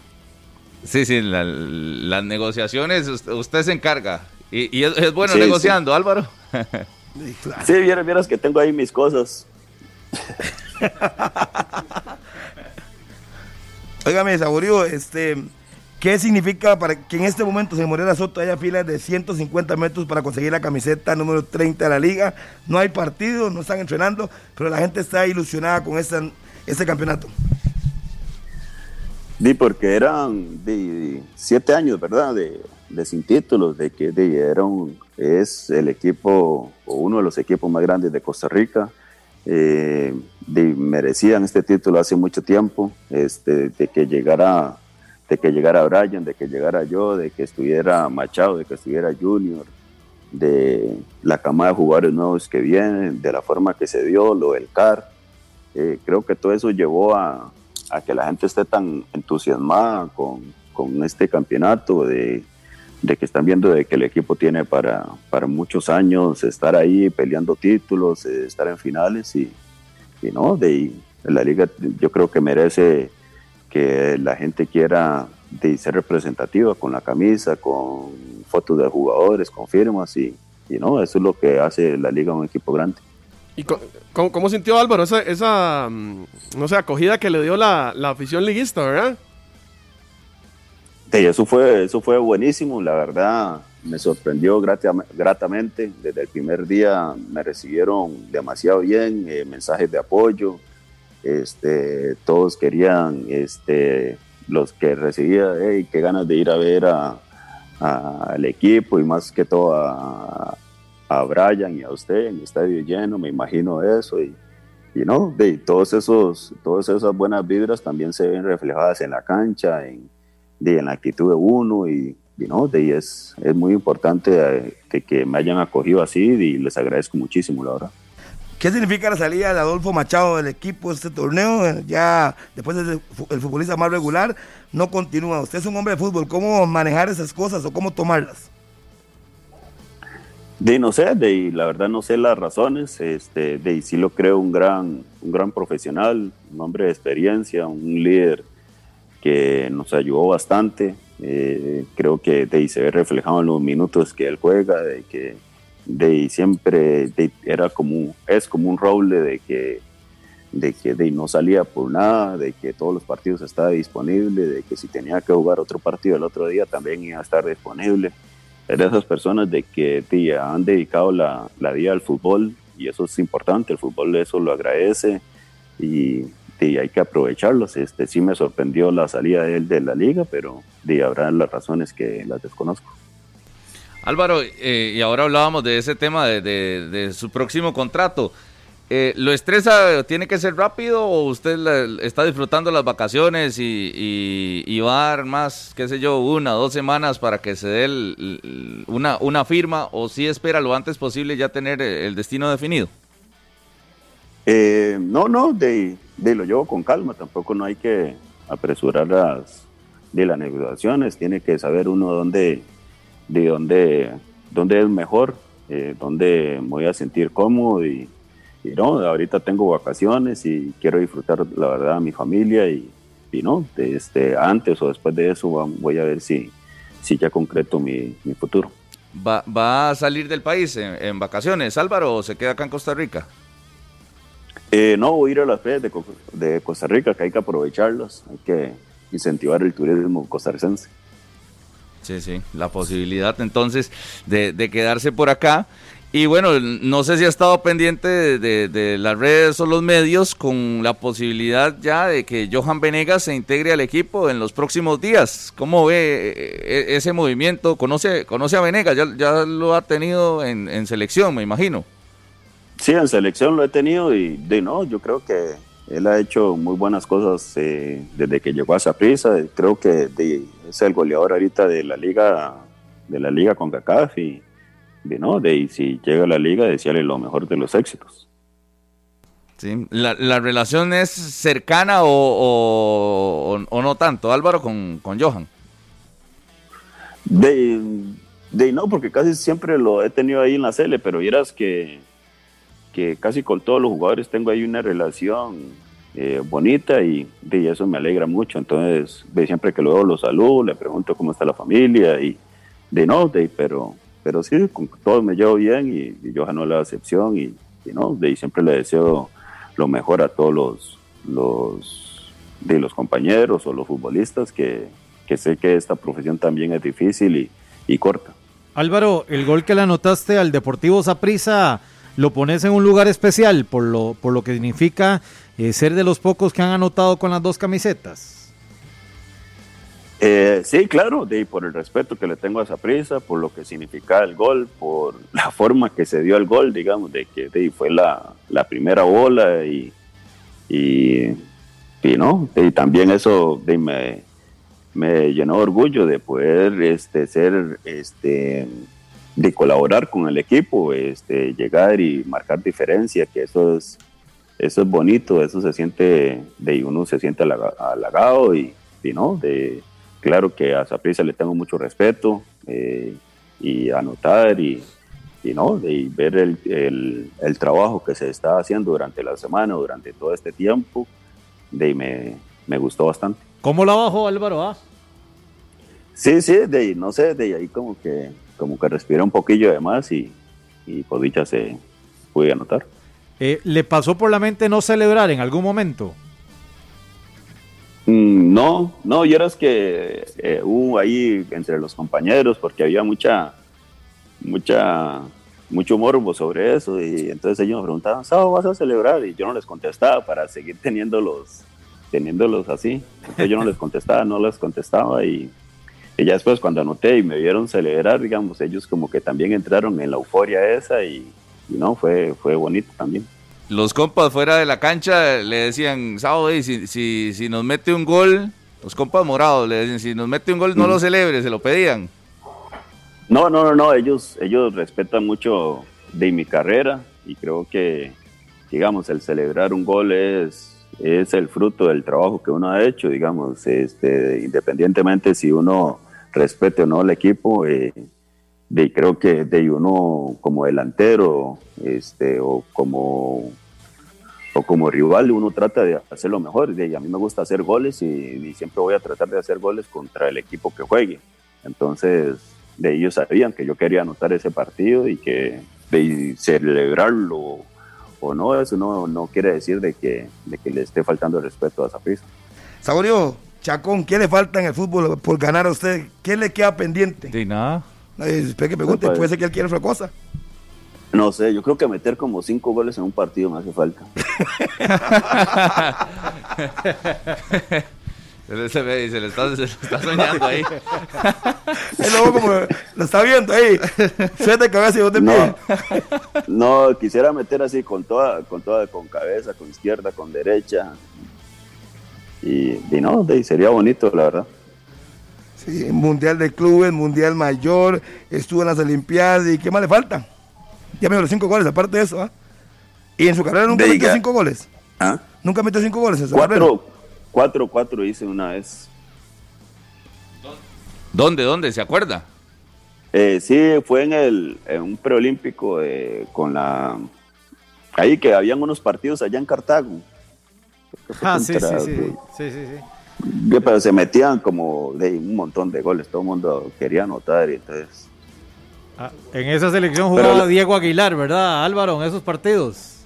Sí, sí, las negociaciones usted se encarga. Y, es, bueno negociando, Álvaro. sí, vieras, vieras que tengo ahí mis cosas. <laughs> Óigame, Saborío, este, ¿qué significa para que en este momento se Morera Soto haya filas de 150 metros para conseguir la camiseta número 30 de la liga? No hay partido, no están entrenando, pero la gente está ilusionada con este, este campeonato. Sí, porque eran de, siete años, ¿verdad? De, sin títulos, de que de, era es el equipo o uno de los equipos más grandes de Costa Rica. Eh, merecían este título hace mucho tiempo, este, de que llegara de que llegara Brian, de que llegara yo, de que estuviera Machado, de que estuviera Junior, de la cama de jugadores nuevos que vienen, de la forma que se dio, lo del CAR. Eh, creo que todo eso llevó a, que la gente esté tan entusiasmada con, con este campeonato, de, de, que están viendo de que el equipo tiene para, para muchos años estar ahí peleando títulos, eh, estar en finales y, y no, de la liga yo creo que merece que la gente quiera de ser representativa con la camisa, con fotos de jugadores, con firmas y, y no, eso es lo que hace la liga un equipo grande. ¿Y cómo, sintió Álvaro esa, esa, mm, no sé, acogida que le dio la, afición liguista, verdad? Sí, eso fue, eso fue buenísimo, la verdad me sorprendió gratamente. Desde el primer día me recibieron demasiado bien, eh, mensajes de apoyo. Este, todos querían, este, los que recibía, hey, qué ganas de ir a ver al equipo y más que todo a, a Brian y a usted en el estadio lleno, me imagino eso y, y no, de todos esos, todas esas buenas vibras también se ven reflejadas en la cancha, en, de, en la actitud de uno y, y no, de, es, es muy importante eh, que, que, me hayan acogido así y les agradezco muchísimo, la verdad. ¿Qué significa la salida de Adolfo Machado del equipo de este torneo? Ya después del el futbolista más regular, no continúa. Usted es un hombre de fútbol, ¿cómo manejar esas cosas o cómo tomarlas? De no sé, de la verdad no sé las razones, este, de sí lo creo un gran, un gran profesional, un hombre de experiencia, un líder que nos ayudó bastante. Eh, creo que de se ve reflejado en los minutos que él juega, de que de siempre era como es como un roble de que de que de no salía por nada, de que todos los partidos estaba disponible, de que si tenía que jugar otro partido el otro día también iba a estar disponible es de esas personas de que han dedicado la, vida al fútbol y eso es importante, el fútbol eso lo agradece y, hay que aprovecharlos. Este, sí me sorprendió la salida de él de la liga, pero habrá las razones que las desconozco. Álvaro, eh, y ahora hablábamos de ese tema de su próximo contrato. Eh, ¿Lo estresa? ¿Tiene que ser rápido o usted está disfrutando las vacaciones y, va a dar más, qué sé yo, una o dos semanas para que se dé una, una firma o si espera lo antes posible ya tener el destino definido? Eh, no, no, de, lo llevo con calma, tampoco no hay que apresurar las, de las negociaciones, tiene que saber uno dónde, de dónde, dónde es mejor, eh, dónde voy a sentir cómodo y no, ahorita tengo vacaciones y quiero disfrutar, la verdad, a mi familia y, no, este, antes o después de eso voy a ver si, si ya concreto mi, futuro. ¿Va, ¿Va, a salir del país en, vacaciones, Álvaro, o se queda acá en Costa Rica? Eh, no, voy a ir a las ferias de, Costa Rica, que hay que aprovecharlas, hay que incentivar el turismo costarricense. Sí, sí, la posibilidad entonces de, de quedarse por acá. Y bueno, no sé si ha estado pendiente de, las redes o los medios con la posibilidad ya de que Johan Venegas se integre al equipo en los próximos días. ¿Cómo ve eh, eh, ese movimiento? ¿Conoce, conoce a Venegas? Ya, lo ha tenido en, selección, me imagino. Sí, en selección lo he tenido y de no, yo creo que él ha hecho muy buenas cosas eh, desde que llegó a Saprissa. Creo que es el goleador ahorita de la liga de la liga con CACAF y de, ¿no? de si llega a la liga, desearle lo mejor de los éxitos. Sí, la, relación es cercana o, no tanto, Álvaro, con, con Johan. De, de, no, porque casi siempre lo he tenido ahí en la Cele, pero vieras que, que casi con todos los jugadores tengo ahí una relación eh, bonita y, de eso me alegra mucho. Entonces, de siempre que lo veo lo saludo, le pregunto cómo está la familia y de no, de, pero, pero sí, con todos me llevo bien y, yo no la excepción y, no, de siempre le deseo lo mejor a todos los, los, de los compañeros o los futbolistas que, que sé que esta profesión también es difícil y, y corta. Álvaro, el gol que le anotaste al Deportivo Saprissa lo pones en un lugar especial por lo, por lo que significa eh, ser de los pocos que han anotado con las dos camisetas. Eh, sí, claro, de, por el respeto que le tengo a esa prisa, por lo que significa el gol, por <laughs> la forma que se dio el gol, digamos, de que fue la, la, primera bola y, y, y no, y también eso me, me llenó de orgullo de poder este, ser este, de colaborar con el equipo, este, llegar y marcar diferencia, que eso es, eso es bonito, eso se siente, de uno se siente halagado y, y no, de, claro que a Saprissa le tengo mucho respeto eh, y anotar y, y no, de ver el, el, el, trabajo que se está haciendo durante la semana, durante todo este tiempo, de me, me gustó bastante. ¿Cómo la bajó Álvaro? Ah? Sí, sí, de no sé, de ahí como que como que respira un poquillo de más y, y por dicha se puede anotar. Eh, ¿Le pasó por la mente no celebrar en algún momento? Mm, no, no, y era que eh, hubo ahí entre los compañeros porque había mucha, mucha, mucho morbo sobre eso y entonces ellos me preguntaban, ¿sábado vas a celebrar? Y yo no les contestaba para seguir teniéndolos, teniéndolos así. Entonces yo no les <laughs> contestaba, no les contestaba y y ya después cuando anoté y me vieron celebrar, digamos, ellos como que también entraron en la euforia esa y, no, fue, fue bonito también. Los compas fuera de la cancha le decían, Sao, si, si, si, nos mete un gol, los compas morados le decían, si nos mete un gol no lo celebre, se lo pedían. No, no, no, no, ellos, ellos respetan mucho de mi carrera y creo que, digamos, el celebrar un gol es, es el fruto del trabajo que uno ha hecho, digamos, este, independientemente si uno respete o no al equipo. Eh, creo que de uno como delantero este, o, como, o como rival uno trata de hacer lo mejor. De, a mí me gusta hacer goles y, siempre voy a tratar de hacer goles contra el equipo que juegue. Entonces, de ellos sabían que yo quería anotar ese partido y que de celebrarlo o no, eso no, no quiere decir de que, de que le esté faltando el respeto a esa prisa. Saborio, Chacón, ¿qué le falta en el fútbol por ganar a usted? ¿Qué le queda pendiente? De nada. Espera que pregunte, puede ser que él quiera otra cosa. No sé, yo creo que meter como cinco goles en un partido me hace falta. <laughs> se ve y se le está, se está soñando ahí. <laughs> luego como lo está viendo ahí. Suerte cabeza y vos te no, no, quisiera meter así con toda, con toda, con cabeza, con izquierda, con derecha, y, no, sería bonito, la verdad. Sí, mundial de clubes, mundial mayor, estuvo en las Olimpiadas y ¿qué más le falta? Ya me los cinco goles, aparte de eso, ¿ah? ¿Y en su carrera nunca metió cinco goles? ¿Ah? ¿Nunca metió cinco goles en su cuatro, Cuatro, cuatro hice una vez. ¿Dónde, dónde? ¿Se acuerda? Eh, sí, fue en, el, en un preolímpico eh, con la... Ahí que habían unos partidos allá en Cartago. Ah, sí, sí, sí, sí, sí, Pero se metían como de un montón de goles, todo el mundo quería anotar y entonces... Ah, en esa selección jugaba Diego Aguilar, ¿verdad, Álvaro, en esos partidos?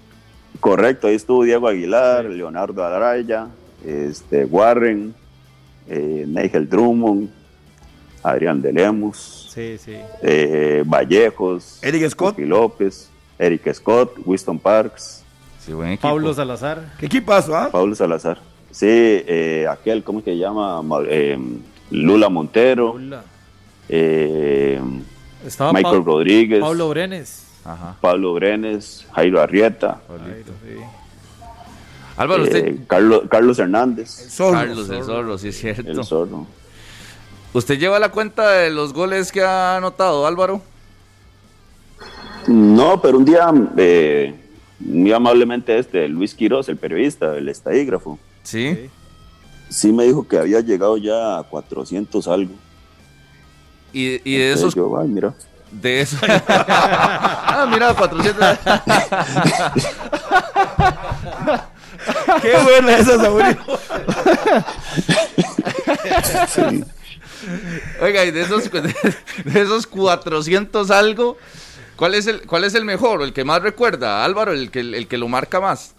Correcto, ahí estuvo Diego Aguilar, Leonardo Araya, este, Warren, eh, Nigel Drummond, Adrián de Lemus, sí, sí. Eh, Vallejos, Eric Scott, López, Eric Scott, Winston Parks, Pablo Salazar. ¿Qué equipazo, ah? Pablo Salazar. Sí, eh, aquel, ¿cómo se llama? Eh, Lula Montero. Eh, Michael Rodríguez. Pablo Brenes. Pablo Brenes, Jairo Arrieta. Álvaro, usted. Carlos, Carlos Hernández. Carlos el Zorro, sí es cierto. El Zorro. ¿Usted lleva la cuenta de los goles que ha anotado, Álvaro? No, pero un día muy amablemente este, Luis Quiroz, el periodista, el estadígrafo. Sí. Sí me dijo que había llegado ya a 400 algo. Y, y de esos... Yo, ay, mira. De eso. <laughs> ah, mira, 400. Qué buena esa, <laughs> Saúl. Oiga, y de esos, de esos 400 algo, ¿cuál es el, cuál es el mejor el que más recuerda? Álvaro, el que, el que lo marca más.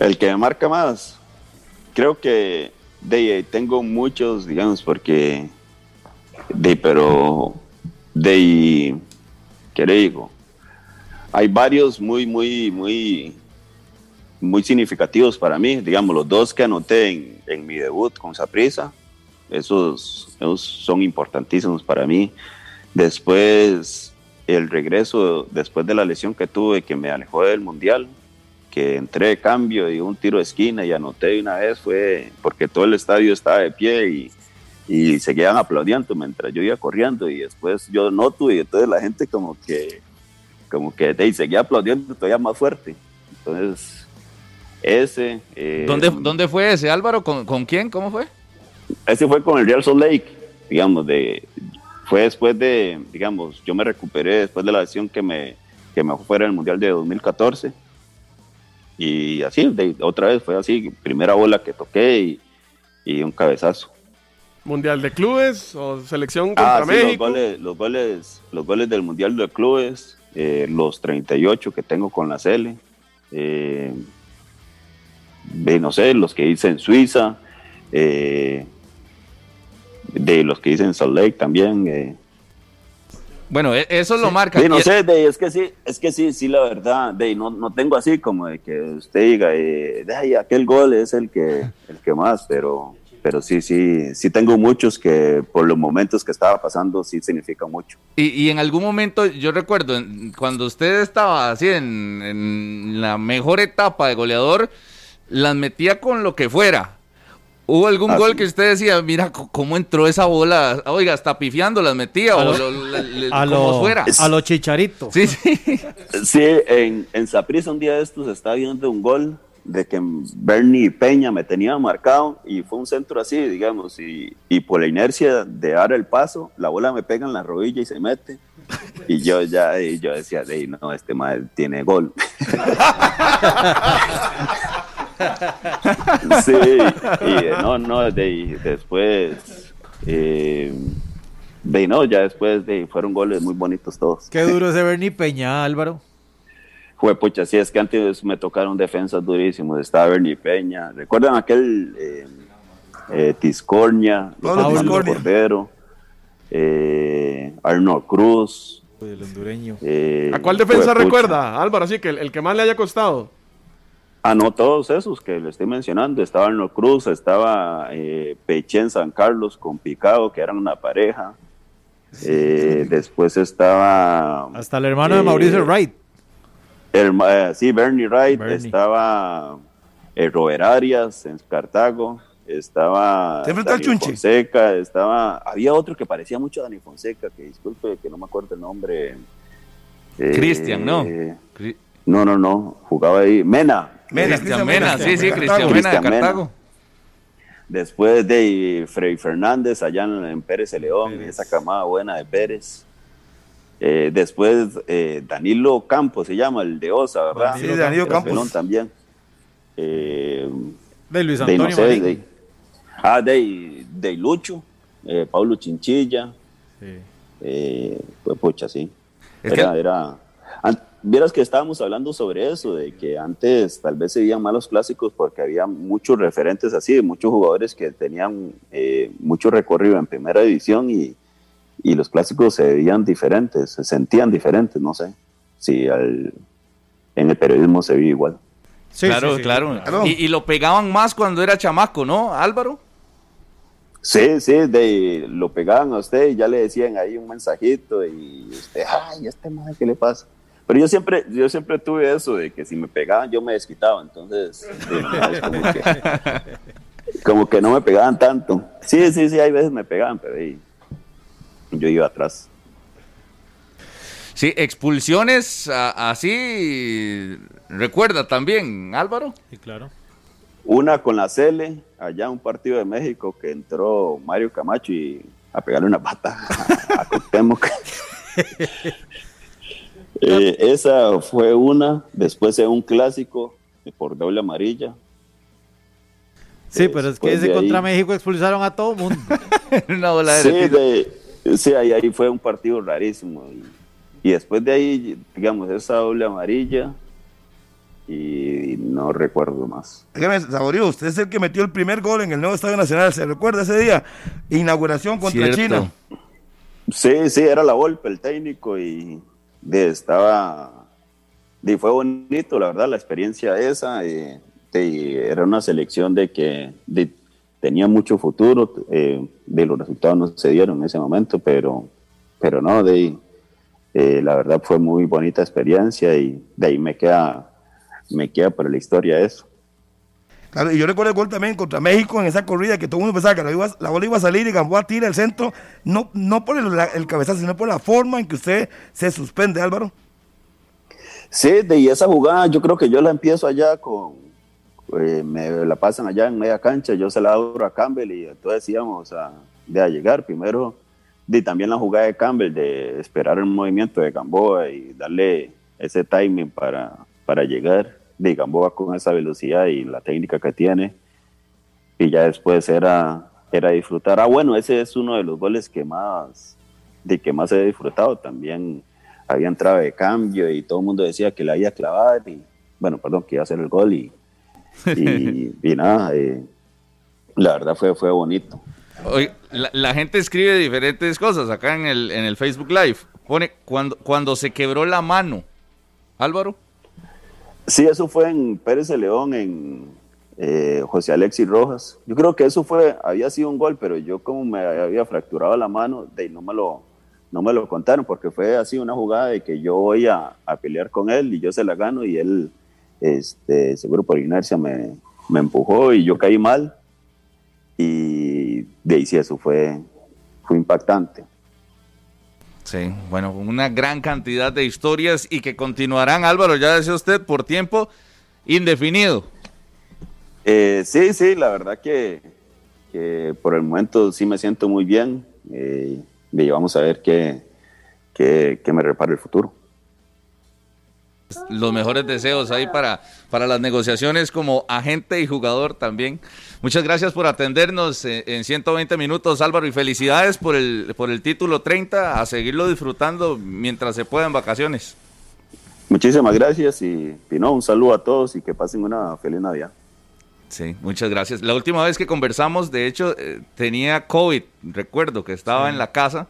El que me marca más, creo que de, tengo muchos, digamos, porque de, pero de, ¿qué le digo? Hay varios muy, muy, muy, muy significativos para mí. Digamos, los dos que anoté en, en mi debut con Saprisa, esos, esos son importantísimos para mí. Después, el regreso después de la lesión que tuve que me alejó del mundial, que entré de cambio y un tiro de esquina y anoté de una vez fue porque todo el estadio estaba de pie y, y seguían aplaudiendo mientras yo iba corriendo y después yo noto y entonces la gente como que como que de, seguía aplaudiendo todavía más fuerte. Entonces, ese... Eh, ¿Dónde, ¿Dónde fue ese Álvaro? ¿Con, ¿Con quién? ¿Cómo fue? Ese fue con el Real Salt Lake, digamos, de, fue después de, digamos, yo me recuperé después de la lesión que me, que me fue fuera del Mundial de 2014 y así, de, otra vez fue así, primera bola que toqué y, y un cabezazo. ¿Mundial de clubes o selección Ah, contra los México? goles, los goles, los goles del Mundial de Clubes, eh, los 38 que tengo con la Cele, eh, no sé, los que hice en Suiza, eh, de los que hice en Salt Lake también. eh. Bueno, e- eso lo marca. Sí, no sé, de, es que sí, es que sí, sí, la verdad, de, no, no tengo así como de que usted diga, eh, de, "Ay, aquel gol es el que, el que más, pero, pero sí, sí, sí tengo muchos que por los momentos que estaba pasando sí significa mucho. Y, y en algún momento, yo recuerdo, cuando usted estaba así en, en la mejor etapa de goleador, las metía con lo que fuera. ¿Hubo algún Ah, gol que usted decía, mira cómo entró esa bola? Oiga, hasta pifiando las metía A o lo- lo- la- le- A como lo, fuera. a lo chicharito. Sí, sí. Sí, en, en Saprissa un día de estos estaba viendo un gol de que Bernie Peña me tenía marcado y fue un centro así, digamos, y, y por la inercia de dar el paso, la bola me pega en la rodilla y se mete. Y yo ya, y yo decía, "Ey, no, este madre tiene gol. <laughs> sí, y eh, no, no, de, y después, eh, de no, ya después de, fueron goles muy bonitos todos. Qué duro ese Bernie Peña, Álvaro. Fue pucha, sí, es que antes me tocaron defensas durísimos. Estaba Bernie Peña. ¿Recuerdan aquel eh, eh, Tiscornia, Pablo Tiscornia. Cordero, eh, Arnold Cruz? El hondureño. eh, ¿A cuál defensa recuerda, Álvaro? Así que el, el que más le haya costado. Ah, no, todos esos que le estoy mencionando. Estaba Arnold Cruz, estaba eh, Pechen San Carlos con Picado, que eran una pareja. Eh, después estaba. Hasta el hermano de eh, Mauricio Wright. El, ma- eh, sí, Bernie Wright, Bernie. estaba eh, Robert Arias en Cartago, estaba ¿Te enfrentó al Dani? Fonseca, estaba, había otro que parecía mucho a Dani Fonseca, que disculpe que no me acuerdo el nombre. Eh, Cristian, ¿no? eh, no, no, no, jugaba ahí, Mena. Mena, Cristian Mena, sí, sí. Cristian Mena de. Cartago. Después de Freddy Fernández allá en, en Pérez de León, Pérez. esa camada buena de Pérez. Eh, después eh, Danilo Campos se llama, el de Osa, ¿verdad? Sí, Danilo El Campos. pelón también. Eh, De Luis de, Antonio no sé, Marín. de- ah, de, de Lucho, eh, Pablo Chinchilla, Sí. eh, pues pucha, sí. Es era, que- era, an- vieras que estábamos hablando sobre eso, de que antes tal vez se veían malos clásicos porque había muchos referentes así, muchos jugadores que tenían eh, mucho recorrido en primera división y, y los clásicos se veían diferentes, se sentían diferentes, no sé si al- en el periodismo se ve igual. Sí, claro, sí, sí. claro. Claro. Y, y lo pegaban más cuando era chamaco, ¿no, Álvaro? Sí, sí, de, lo pegaban a usted y ya le decían ahí un mensajito y usted, ay, este madre, ¿qué le pasa? Pero yo siempre, yo siempre tuve eso de que si me pegaban yo me desquitaba, entonces <laughs> como, que, como que no me pegaban tanto. Sí, sí, sí, hay veces me pegaban, pero ahí yo iba atrás. Sí, expulsiones a- así. Recuerda también, Álvaro. Sí, claro. Una con la Cele, allá un partido de México que entró Mario Camacho y a pegarle una pata a, a Cuauhtémoc. <laughs> Eh, esa fue una. Después en un clásico por doble amarilla. Sí, pero es que ese contra México expulsaron a todo el mundo. <laughs> sí, sí ahí, ahí, fue un partido rarísimo. Y, y, después de ahí, digamos, esa doble amarilla y no recuerdo más. Dígame, Saborío, usted es el que metió el primer gol en el nuevo Estadio Nacional. ¿Se recuerda ese día? Inauguración contra China. Sí, sí, era la golpe, el técnico y de, estaba, y fue bonito, la verdad, la experiencia esa. Eh, era una selección de que tenía mucho futuro, eh, de los resultados no se dieron en ese momento, pero, pero no, de eh, la verdad fue muy bonita experiencia y de ahí me queda, me queda para la historia eso. Yo recuerdo el gol también contra México en esa corrida que todo el mundo pensaba que la, bola iba a salir y Gamboa tira el centro, no, no por el, el, cabezazo, sino por la forma en que usted se suspende, Álvaro. Sí, de y esa jugada yo creo que yo la empiezo allá con, eh, me la pasan allá en media cancha, yo se la abro a Campbell y entonces íbamos a, de a llegar primero, y también la jugada de Campbell, de esperar el movimiento de Gamboa y darle ese timing para, para llegar, de Gamboa con esa velocidad y la técnica que tiene, y ya después era, era disfrutar. Ah, bueno, ese es uno de los goles que más, de que más he disfrutado también. Había entrada de cambio y todo el mundo decía que la iba a clavar y, bueno, perdón, que iba a hacer el gol y, y, <laughs> nada, eh, la verdad fue, fue bonito. la, gente escribe diferentes cosas acá en el, en el Facebook Live. Pone cuando, cuando se quebró la mano. Álvaro. Sí, eso fue en Pérez de León, en eh, José Alexis Rojas. Yo creo que eso fue, había sido un gol, pero yo como me había fracturado la mano, de no me lo, no me lo contaron, porque fue así una jugada de que yo voy a, pelear con él y yo se la gano y él este, seguro por inercia me, me empujó y yo caí mal. Y de ahí sí, eso fue, fue impactante. Sí, bueno, una gran cantidad de historias y que continuarán, Álvaro, ya decía usted, por tiempo indefinido. Eh, sí, sí, la verdad que, que, por el momento sí me siento muy bien eh, y vamos a ver qué, qué, qué me repara el futuro los mejores deseos ahí para, para las negociaciones como agente y jugador también. Muchas gracias por atendernos en 120 minutos, Álvaro, y felicidades por el, por el título 30, a seguirlo disfrutando mientras se pueda en vacaciones. Muchísimas gracias y, no, un saludo a todos y que pasen una feliz Navidad. Sí, muchas gracias. La última vez que conversamos, de hecho, eh, tenía COVID, recuerdo que estaba en la casa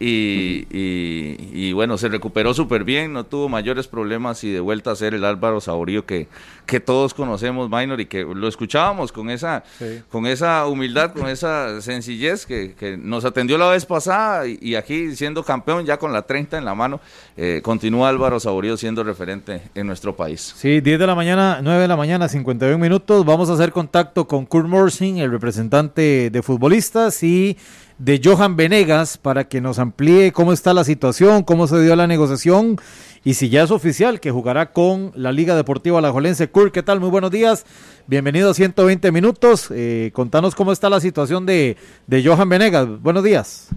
y, y, bueno, se recuperó súper bien, no tuvo mayores problemas y de vuelta a ser el Álvaro Saborío que, que todos conocemos, Minor, y que lo escuchábamos con esa, con esa humildad, con esa sencillez que, que, nos atendió la vez pasada y, aquí siendo campeón ya con la 30 en la mano, eh, continúa Álvaro Saborío siendo referente en nuestro país. Sí, 10 de la mañana, 9 de la mañana, 51 minutos, vamos a hacer contacto con Kurt Morsing, el representante de futbolistas y de Johan Venegas para que nos amplíe cómo está la situación, cómo se dio la negociación y si ya es oficial que jugará con la Liga Deportiva Alajuelense. Kurt, ¿qué tal? Muy buenos días. Bienvenido a 120 minutos. Eh, contanos cómo está la situación de, de Johan Venegas. Buenos días.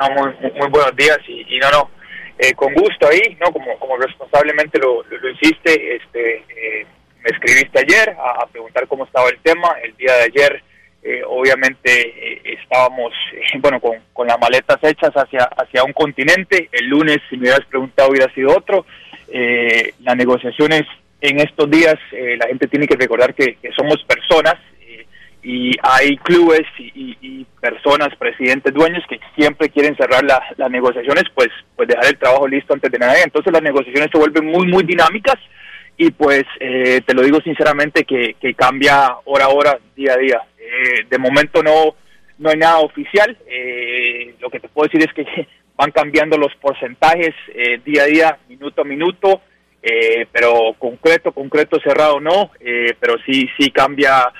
muy, muy, buenos días y, no, no, eh, con gusto ahí, ¿no? Como, como responsablemente lo, lo, hiciste, este, eh, me escribiste ayer a preguntar cómo estaba el tema. El día de ayer eh, obviamente eh, estábamos, eh, bueno, con, con, las maletas hechas hacia, hacia un continente. El lunes, si me hubieras preguntado, hubiera sido otro. las negociaciones en estos días, la gente tiene que recordar que, somos personas y hay clubes y, personas, presidentes, dueños que siempre quieren cerrar las negociaciones, pues, pues dejar el trabajo listo antes de nada. Entonces las negociaciones se vuelven muy, muy dinámicas y pues te lo digo sinceramente que, que cambia hora a hora, día a día. Eh, de momento no, no hay nada oficial. Eh, lo que te puedo decir es que <laughs> van cambiando los porcentajes eh, día a día, minuto a minuto, pero concreto, concreto, cerrado no, pero sí, sí cambia.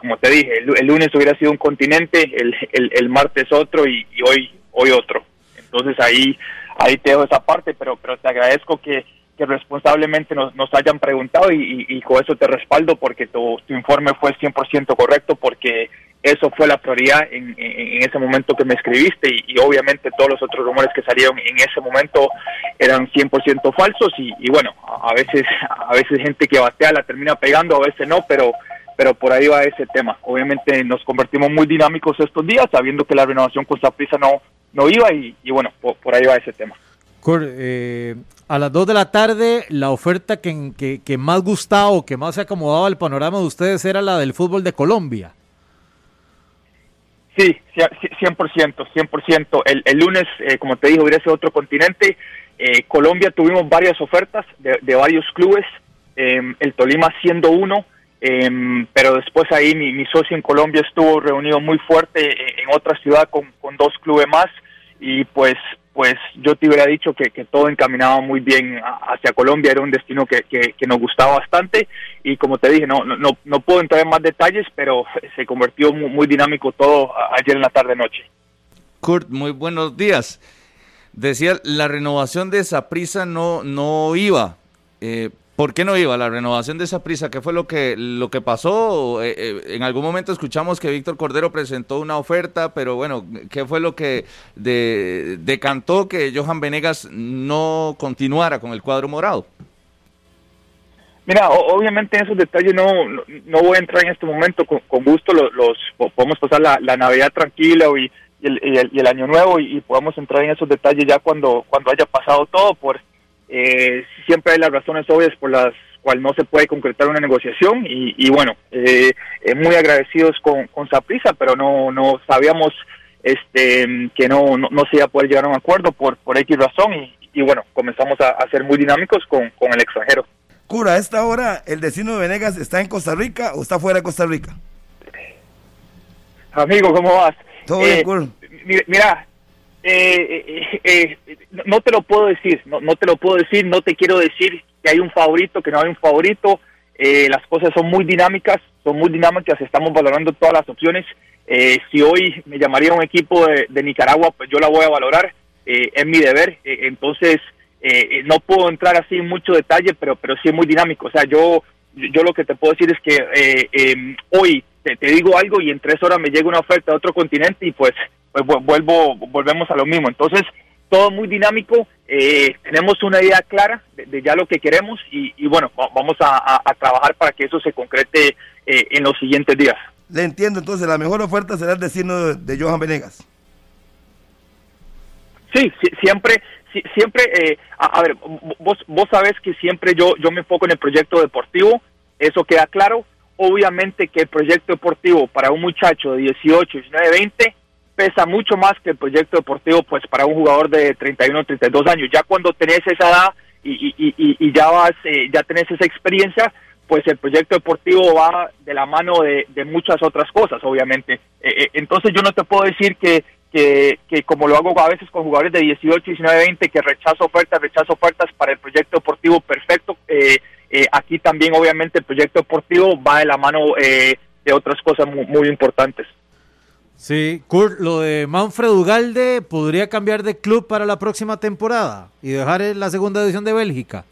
como te dije, el, lunes hubiera sido un continente, el, el, martes otro y, hoy hoy otro. Entonces ahí ahí te dejo esa parte, pero pero te agradezco que que responsablemente nos, nos hayan preguntado y, y, con eso te respaldo porque tu, tu informe fue 100% correcto porque eso fue la prioridad en, ese momento que me escribiste y, obviamente todos los otros rumores que salieron en ese momento eran 100% falsos y, bueno, a, veces a veces gente que batea la termina pegando, a veces no, pero pero por ahí va ese tema. Obviamente nos convertimos muy dinámicos estos días, sabiendo que la renovación con Saprisa no, no iba y, bueno, por, ahí va ese tema. Eh, a las 2 de la tarde, la oferta que, que, más gustaba o que más se acomodaba al panorama de ustedes era la del fútbol de Colombia. Sí, 100%, 100%. El, el lunes, eh, como te dijo, hubiera sido otro continente. Eh, Colombia tuvimos varias ofertas de, varios clubes, el Tolima siendo uno. Em, pero después ahí mi, socio en Colombia estuvo reunido muy fuerte en, otra ciudad con, dos clubes más y pues pues yo te hubiera dicho que, todo encaminaba muy bien hacia Colombia, era un destino que, nos gustaba bastante y como te dije, no, no, no puedo entrar en más detalles, pero <laughs> se convirtió muy, dinámico todo ayer en la tarde-noche. Kurt, muy buenos días. Decía, la renovación de esa prisa no, no iba. Eh, ¿Por qué no iba la renovación de esa prisa? ¿Qué fue lo que, lo que pasó? Eh, eh, en algún momento escuchamos que Víctor Cordero presentó una oferta, pero bueno, ¿qué fue lo que decantó que Johan Venegas no continuara con el cuadro morado? Mira, obviamente en esos detalles no, no, voy a entrar en este momento. Con, gusto los, podemos pasar la, Navidad tranquila y, el, y, el, Año Nuevo y, y, podemos entrar en esos detalles ya cuando, cuando haya pasado todo. Por, eh, siempre hay las razones obvias por las cuales no se puede concretar una negociación y, bueno, eh, eh, muy agradecidos con, con Saprisa, pero no, no sabíamos este, que no, no, se iba a poder llegar a un acuerdo por, por X razón y, bueno, comenzamos a, ser muy dinámicos con, con el extranjero. Cura, a esta hora el destino de Venegas está en Costa Rica o está fuera de Costa Rica? Amigo, ¿cómo vas? Todo bien, Cura. Mira, eh, eh, eh, no te lo puedo decir, no, no te lo puedo decir, no te quiero decir que hay un favorito, que no hay un favorito. Eh, las cosas son muy dinámicas, son muy dinámicas, estamos valorando todas las opciones. si hoy me llamaría un equipo de, Nicaragua, pues yo la voy a valorar, es mi deber. entonces, no puedo entrar así en mucho detalle, pero, pero sí es muy dinámico. O sea, yo, yo lo que te puedo decir es que em, hoy te, te digo algo y en tres horas me llega una oferta de otro continente y pues vuelvo, volvemos a lo mismo. Entonces, todo muy dinámico, eh, tenemos una idea clara de, ya lo que queremos y, bueno, vamos a, trabajar para que eso se concrete eh, en los siguientes días. Le entiendo, entonces la mejor oferta será el destino de, Johan Venegas. Sí, siempre, siempre, eh, a, ver, vos, vos sabés que siempre yo, yo me enfoco en el proyecto deportivo, eso queda claro. Obviamente que el proyecto deportivo para un muchacho de 18, 19, 20 pesa mucho más que el proyecto deportivo pues para un jugador de 31 o 32 años. Ya cuando tenés esa edad y, y, ya vas, eh, ya tenés esa experiencia, pues el proyecto deportivo va de la mano de, muchas otras cosas, obviamente. Eh, eh, entonces yo no te puedo decir que, que, como lo hago a veces con jugadores de 18, 19, 20, que rechazo ofertas, rechazo ofertas para el proyecto deportivo perfecto. aquí también obviamente el proyecto deportivo va de la mano de otras cosas muy, muy importantes. Sí, Kurt, lo de Manfred Ugalde podría cambiar de club para la próxima temporada y dejar la segunda edición de Bélgica.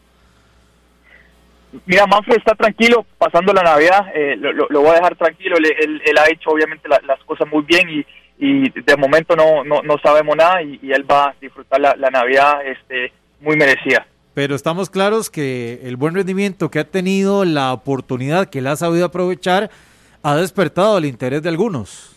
Mira, Manfred está tranquilo pasando la Navidad, eh, lo, voy a dejar tranquilo, él, ha hecho obviamente las cosas muy bien y, de momento no, no, sabemos nada y, él va a disfrutar la, Navidad este, muy merecida. Pero estamos claros que el buen rendimiento que ha tenido, la oportunidad que él ha sabido aprovechar, ha despertado el interés de algunos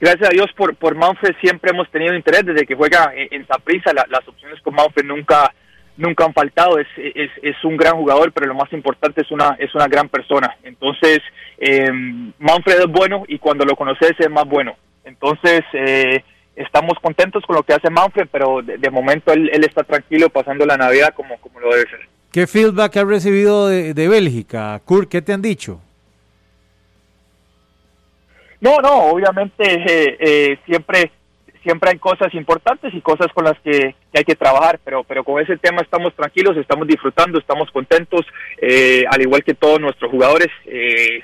gracias a Dios por, por Manfred siempre hemos tenido interés desde que juega en, Saprissa, las opciones con Manfred nunca nunca han faltado, es, es, es, un gran jugador, pero lo más importante es una, es una gran persona. Entonces, eh, Manfred es bueno y cuando lo conoces es más bueno. Entonces, eh, estamos contentos con lo que hace Manfred, pero de, momento él, él, está tranquilo pasando la Navidad como, como lo debe ser. ¿Qué feedback ha recibido de, de Bélgica? Kurt, ¿qué te han dicho? No, no, obviamente eh, eh, siempre siempre hay cosas importantes y cosas con las que, hay que trabajar, pero pero con ese tema estamos tranquilos, estamos disfrutando, estamos contentos, eh, al igual que todos nuestros jugadores,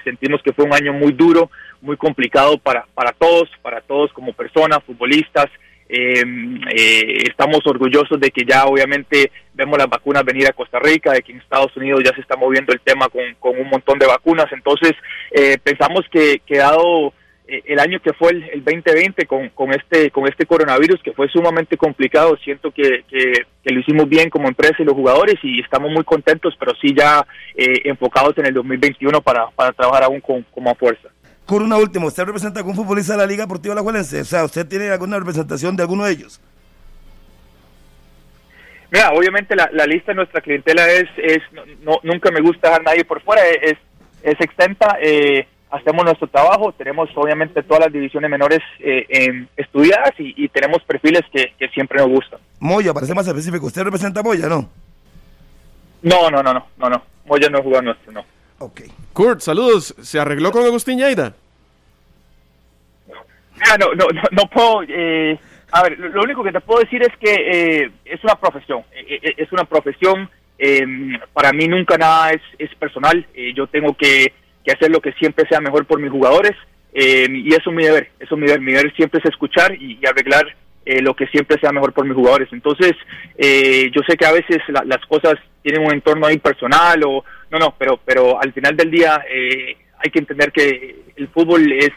sentimos que fue un año muy duro, muy complicado para, para todos, para todos como personas, futbolistas, Em, eh, estamos orgullosos de que ya obviamente vemos las vacunas venir a Costa Rica, de que en Estados Unidos ya se está moviendo el tema con, con un montón de vacunas. Entonces, eh, pensamos que, que dado eh, el año que fue el, el 2020 con, con, este, con este coronavirus, que fue sumamente complicado, siento que, que, lo hicimos bien como empresa y los jugadores y estamos muy contentos, pero sí ya eh, enfocados en el 2021 para, para trabajar aún con, con más fuerza. Con una última, ¿usted representa a algún futbolista de la Liga Deportiva La Juelense? O sea, ¿usted tiene alguna representación de alguno de ellos? Mira, obviamente la, la lista de nuestra clientela es, es no, nunca me gusta dejar a nadie por fuera, es, es extensa, eh, hacemos nuestro trabajo, tenemos obviamente todas las divisiones menores eh, estudiadas y, tenemos perfiles que, que, siempre nos gustan. Moya, para ser más específico, ¿usted representa a Moya, no? No, no, no, no, no, no, Moya no es jugador nuestro, no. Ok. Kurt, saludos. ¿Se arregló con Agustín Yaida? no, no, no, puedo. Eh, a ver, lo único que te puedo decir es que eh, es una profesión. Eh, es una profesión. Em, para mí nunca nada es, es personal. yo tengo que, que, hacer lo que siempre sea mejor por mis jugadores. Em, y eso es mi deber. Eso es mi deber. Mi deber siempre es escuchar y, arreglar lo que siempre sea mejor por mis jugadores. Entonces, yo sé que a veces las cosas tienen un entorno ahí personal o no, no, pero, pero al final del día eh, hay que entender que el fútbol es,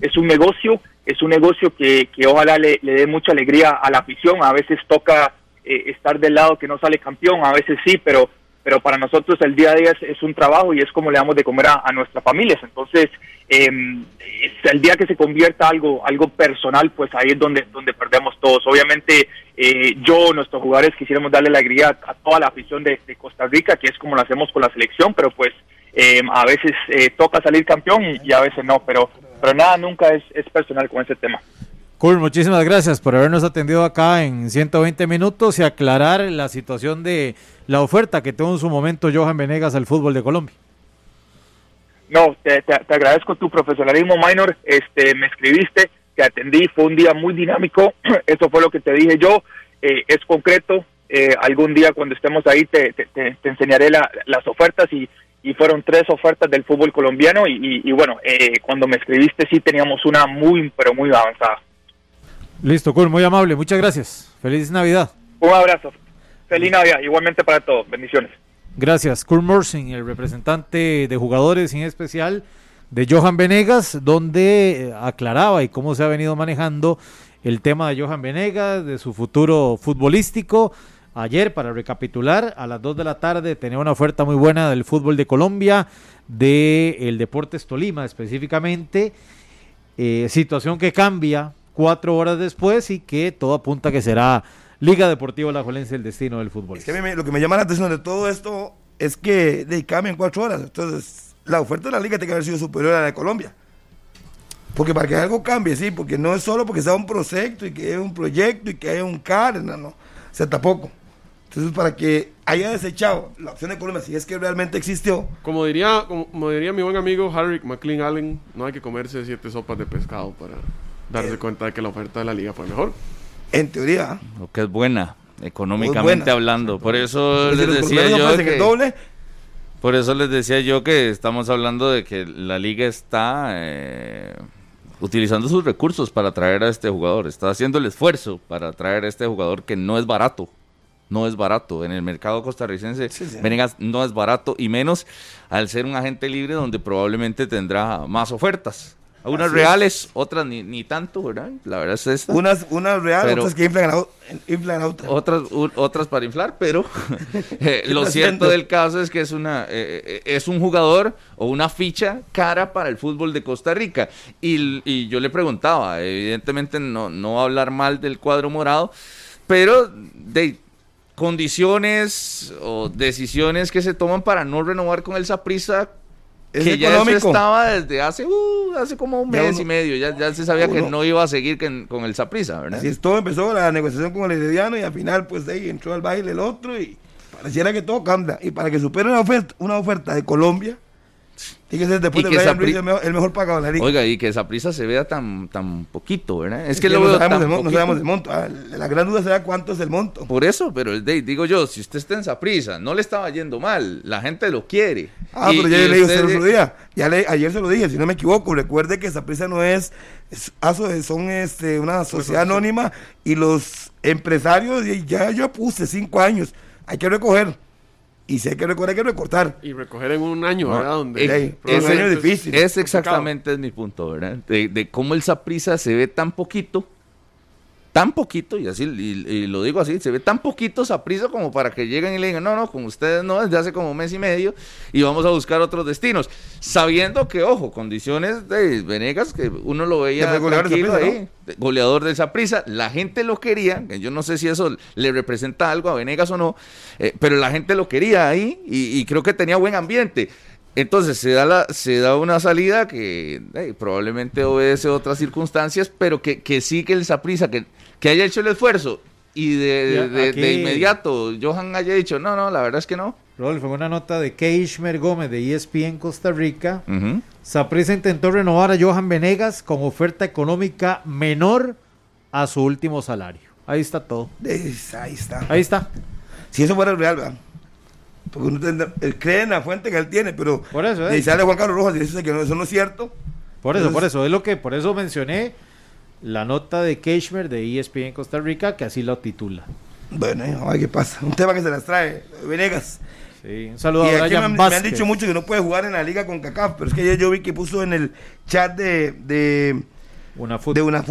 es un negocio, es un negocio que, que ojalá le, dé mucha alegría a la afición. A veces toca eh, estar del lado que no sale campeón, a veces sí, pero pero para nosotros el día a día es, un trabajo y es como le damos de comer a, nuestras familias. Entonces, eh, el día que se convierta algo algo personal, pues ahí es donde donde perdemos todos. Obviamente, eh, yo, nuestros jugadores, quisiéramos darle la alegría a, toda la afición de, Costa Rica, que es como lo hacemos con la selección, pero pues eh, a veces eh, toca salir campeón y, a veces no, pero, pero nada, nunca es, es personal con ese tema. Cool, muchísimas gracias por habernos atendido acá en 120 minutos y aclarar la situación de la oferta que tuvo en su momento Johan Venegas al fútbol de Colombia. No, te, agradezco tu profesionalismo, Minor. Este, me escribiste, te atendí, fue un día muy dinámico. <clears throat> Eso fue lo que te dije yo. Eh, es concreto. Eh, algún día cuando estemos ahí te, enseñaré las ofertas y, fueron tres ofertas del fútbol colombiano y, bueno, eh, cuando me escribiste sí teníamos una muy, pero muy avanzada. Listo, cool, muy amable, muchas gracias. Feliz Navidad. Un abrazo. Feliz Navidad, igualmente para todos. Bendiciones. Gracias. Kurt Mersing, el representante de jugadores en especial de Johan Venegas, donde eh, aclaraba y cómo se ha venido manejando el tema de Johan Venegas, de su futuro futbolístico. Ayer, para recapitular, a las 2 de la tarde tenía una oferta muy buena del fútbol de Colombia, del el Deportes Tolima específicamente. Eh, situación que cambia cuatro horas después y que todo apunta que será Liga Deportiva La Juelense el destino del fútbol. Es que lo que me llama la atención de todo esto es que de, en cuatro horas. Entonces, la oferta de la liga tiene que haber sido superior a la de Colombia. Porque para que algo cambie, sí, porque no es solo porque sea un proyecto y que es un proyecto y que haya un CAR, no, no. O sea, tampoco. Entonces, para que haya desechado la opción de Colombia, si es que realmente existió. Como diría, como, diría mi buen amigo Harry McLean Allen, no hay que comerse siete sopas de pescado para darse eh. cuenta de que la oferta de la liga fue mejor. En teoría. Lo que es buena, económicamente hablando. Por eso les decía yo que... Doble, por eso les decía yo que estamos hablando de que la liga está eh, utilizando sus recursos para traer a este jugador. Está haciendo el esfuerzo para traer a este jugador que no es barato. No es barato. En el mercado costarricense, Venegas no es barato y menos al ser un agente libre donde probablemente tendrá más ofertas. Unas reales, otras ni, ni, tanto, ¿verdad? La verdad es esta. Unas, unas reales, otras que inflan, otras. Otras, otras para inflar, pero <laughs> eh, lo cierto del caso es que es, una, eh, eh, es un jugador o una ficha cara para el fútbol de Costa Rica. Y, y yo le preguntaba, evidentemente no, no va a hablar mal del cuadro morado, pero de condiciones o decisiones que se toman para no renovar con el Saprissa que ya estaba desde hace, uh, hace como un mes y medio. Ya, ya, se sabía que no iba a seguir con el Saprisa, ¿verdad? Así es, todo empezó la negociación con el Herediano y al final, pues de ahí entró al baile el otro y pareciera que todo cambia. Y para que supere una oferta, una oferta de Colombia, Tiene que después de Brian Ruiz el mejor, pagado de la liga. Oiga, y que esa prisa se vea tan, tan poquito, ¿verdad? Es, que, lo no, sabemos no sabemos el monto. Ah, la gran duda será cuánto es el monto. Por eso, pero digo yo, si usted está en esa prisa, no le estaba yendo mal, la gente lo quiere. Ah, pero ya le dije usted el otro día. Ya le, ayer se lo dije, si no me equivoco. Recuerde que esa prisa no es, son este, una sociedad anónima y los empresarios, ya yo puse cinco años, hay que recoger y si hay que recoger, hay que recortar. Y recoger en un año, ¿verdad? Donde es, un año difícil. Es exactamente mi punto, ¿verdad? De, de cómo el Saprisa se ve tan poquito tan poquito, y así y, lo digo así, se ve tan poquito Saprisa como para que lleguen y le digan, no, no, con ustedes no, desde hace como un mes y medio, y vamos a buscar otros destinos. Sabiendo que, ojo, condiciones de Venegas, que uno lo veía tranquilo ahí, goleador de Saprisa, la gente lo quería, yo no sé si eso le representa algo a Venegas o no, eh, pero la gente lo quería ahí y, creo que tenía buen ambiente. Entonces se da, la, se da una salida que probablemente obedece a otras circunstancias, pero que, que sí que el Saprisa, que que haya hecho el esfuerzo y de, inmediato Johan haya dicho, no, no, la verdad es que no. Rodolfo, una nota de Keishmer Gómez de ESPN Costa Rica. Saprissa intentó renovar a Johan Venegas con oferta económica menor a su último salario. Ahí está todo. ahí está. Ahí está. Si eso fuera el real, ¿verdad? Porque uno cree en la fuente que él tiene, pero por eso, ¿eh? sale Juan Carlos Rojas y dice que no, eso no es cierto. Por eso, por eso, es lo que, por eso mencioné la nota de Keishmer de ESPN Costa Rica, que así lo titula. Bueno, a ver qué pasa. Un tema que se las trae Venegas. Sí, un saludo a Brian me, me, han dicho mucho que no puede jugar en la liga con CACAF, pero es que ayer yo vi que puso en el chat de, de una de una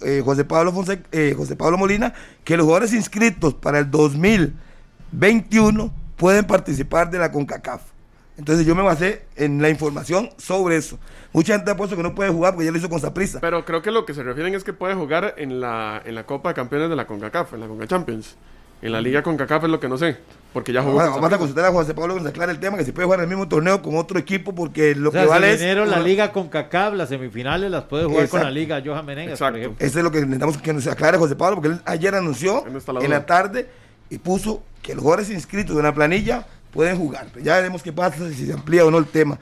eh, José Pablo eh, José Pablo Molina que los jugadores inscritos para el 2021 pueden participar de la CONCACAF. Entonces yo me basé en la información sobre eso. Mucha gente ha puesto que no puede jugar porque ya lo hizo con Saprisa. Pero creo que lo que se refieren es que puede jugar en la, en la Copa de Campeones de la CONCACAF, en la CONCA Champions. En la Liga CONCACAF es lo que no sé, porque ya jugó. Bueno, vamos a consultar a José Pablo que nos aclare el tema, que si puede jugar en el mismo torneo con otro equipo, porque lo que vale si es... la Liga CONCACAF, las semifinales las puede jugar con la Liga Johan Menegas, Exacto. Eso es lo que necesitamos que nos aclare José Pablo, porque él ayer anunció en la tarde y puso que los jugadores inscritos en la planilla pueden jugar. Ya veremos qué pasa, si se amplía o no el tema.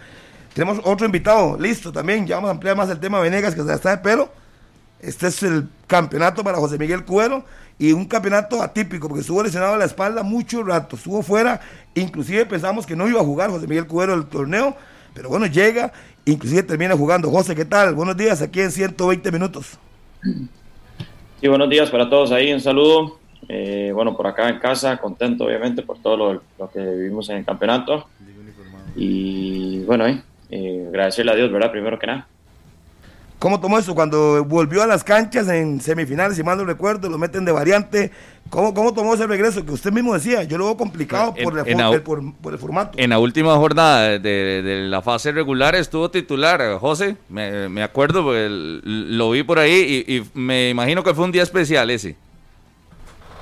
Tenemos otro invitado, listo también. Ya vamos a ampliar más el tema Venegas, que se está de pelo. Este es el campeonato para José Miguel Cuero y un campeonato atípico porque estuvo lesionado a la espalda mucho rato, estuvo fuera, inclusive pensamos que no iba a jugar José Miguel Cuero el torneo, pero bueno, llega, inclusive termina jugando. José, ¿qué tal? Buenos días, aquí en 120 minutos. Sí, buenos días para todos ahí, un saludo. Eh, bueno, por acá en casa, contento obviamente por todo lo, lo que vivimos en el campeonato. Y bueno, eh, eh, agradecerle a Dios, ¿verdad? Primero que nada. ¿Cómo tomó eso cuando volvió a las canchas en semifinales, si mal no recuerdo, lo meten de variante? ¿Cómo, cómo tomó ese regreso? Que usted mismo decía, yo lo veo complicado por, el, por, el, formato. En la última jornada de, la fase regular estuvo titular, José, me, acuerdo, porque lo vi por ahí y, y, me imagino que fue un día especial ese.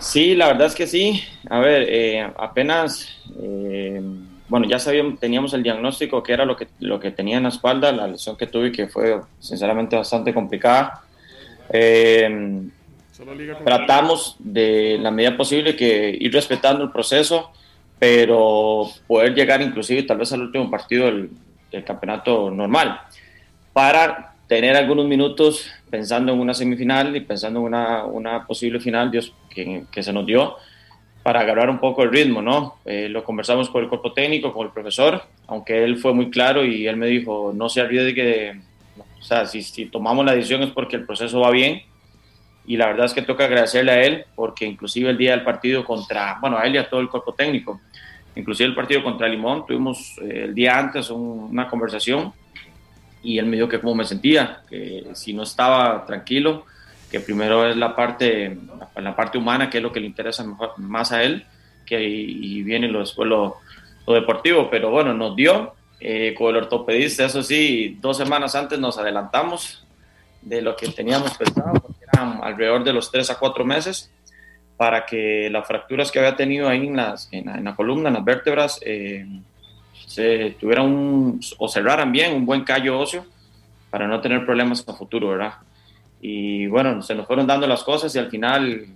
Sí, la verdad es que sí. A ver, eh, apenas, eh, bueno, ya sabíamos, teníamos el diagnóstico que era lo que, lo que tenía en la espalda, la lesión que tuve, que fue sinceramente bastante complicada. Eh, tratamos de la medida posible que ir respetando el proceso, pero poder llegar inclusive tal vez al último partido del, del campeonato normal, para tener algunos minutos pensando en una semifinal y pensando en una, una posible final Dios, que, que, se nos dio para agarrar un poco el ritmo, ¿no? Eh, lo conversamos con el cuerpo técnico, con el profesor, aunque él fue muy claro y él me dijo, no se arriesgue, o sea, si, si tomamos la decisión es porque el proceso va bien y la verdad es que toca agradecerle a él porque inclusive el día del partido contra, bueno, a él y a todo el cuerpo técnico, inclusive el partido contra Limón, tuvimos eh, el día antes una conversación y él me dijo que cómo me sentía, que si no estaba tranquilo, que primero es la parte, la parte humana, que es lo que le interesa más a él, que y viene lo, después lo, deportivo, pero bueno, nos dio eh, con el ortopedista, eso sí, dos semanas antes nos adelantamos de lo que teníamos pensado, porque eran alrededor de los tres a cuatro meses, para que las fracturas que había tenido ahí en, las, en, la, columna, en las vértebras, eh, se tuvieran un, o cerraran bien un buen callo óseo para no tener problemas en el futuro, ¿verdad? Y bueno, se nos fueron dando las cosas y al final,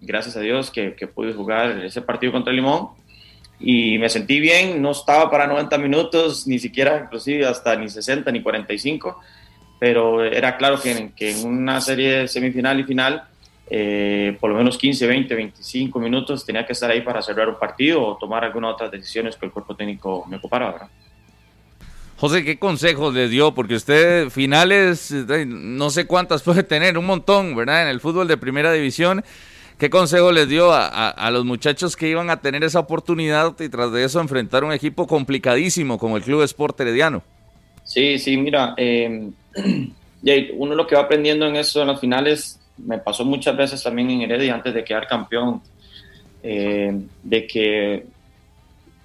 gracias a Dios, que, que pude jugar ese partido contra Limón y me sentí bien, no estaba para 90 minutos, ni siquiera inclusive hasta ni 60 ni 45, pero era claro que, que en una serie semifinal y final, eh, por lo menos 15, 20, 25 minutos tenía que estar ahí para cerrar un partido o tomar algunas otras decisiones que el cuerpo técnico me ocupara. ¿verdad? José, ¿qué consejos le dio? Porque usted finales, eh, no sé cuántas puede tener, un montón, ¿verdad? En el fútbol de primera división. ¿Qué consejo les dio a, los muchachos que iban a tener esa oportunidad y tras de eso enfrentar un equipo complicadísimo como el Club Sport Herediano? Sí, sí, mira, eh, <clears throat> uno lo que va aprendiendo en eso en las finales, me pasó muchas veces también en Heredia antes de quedar campeón, eh, de que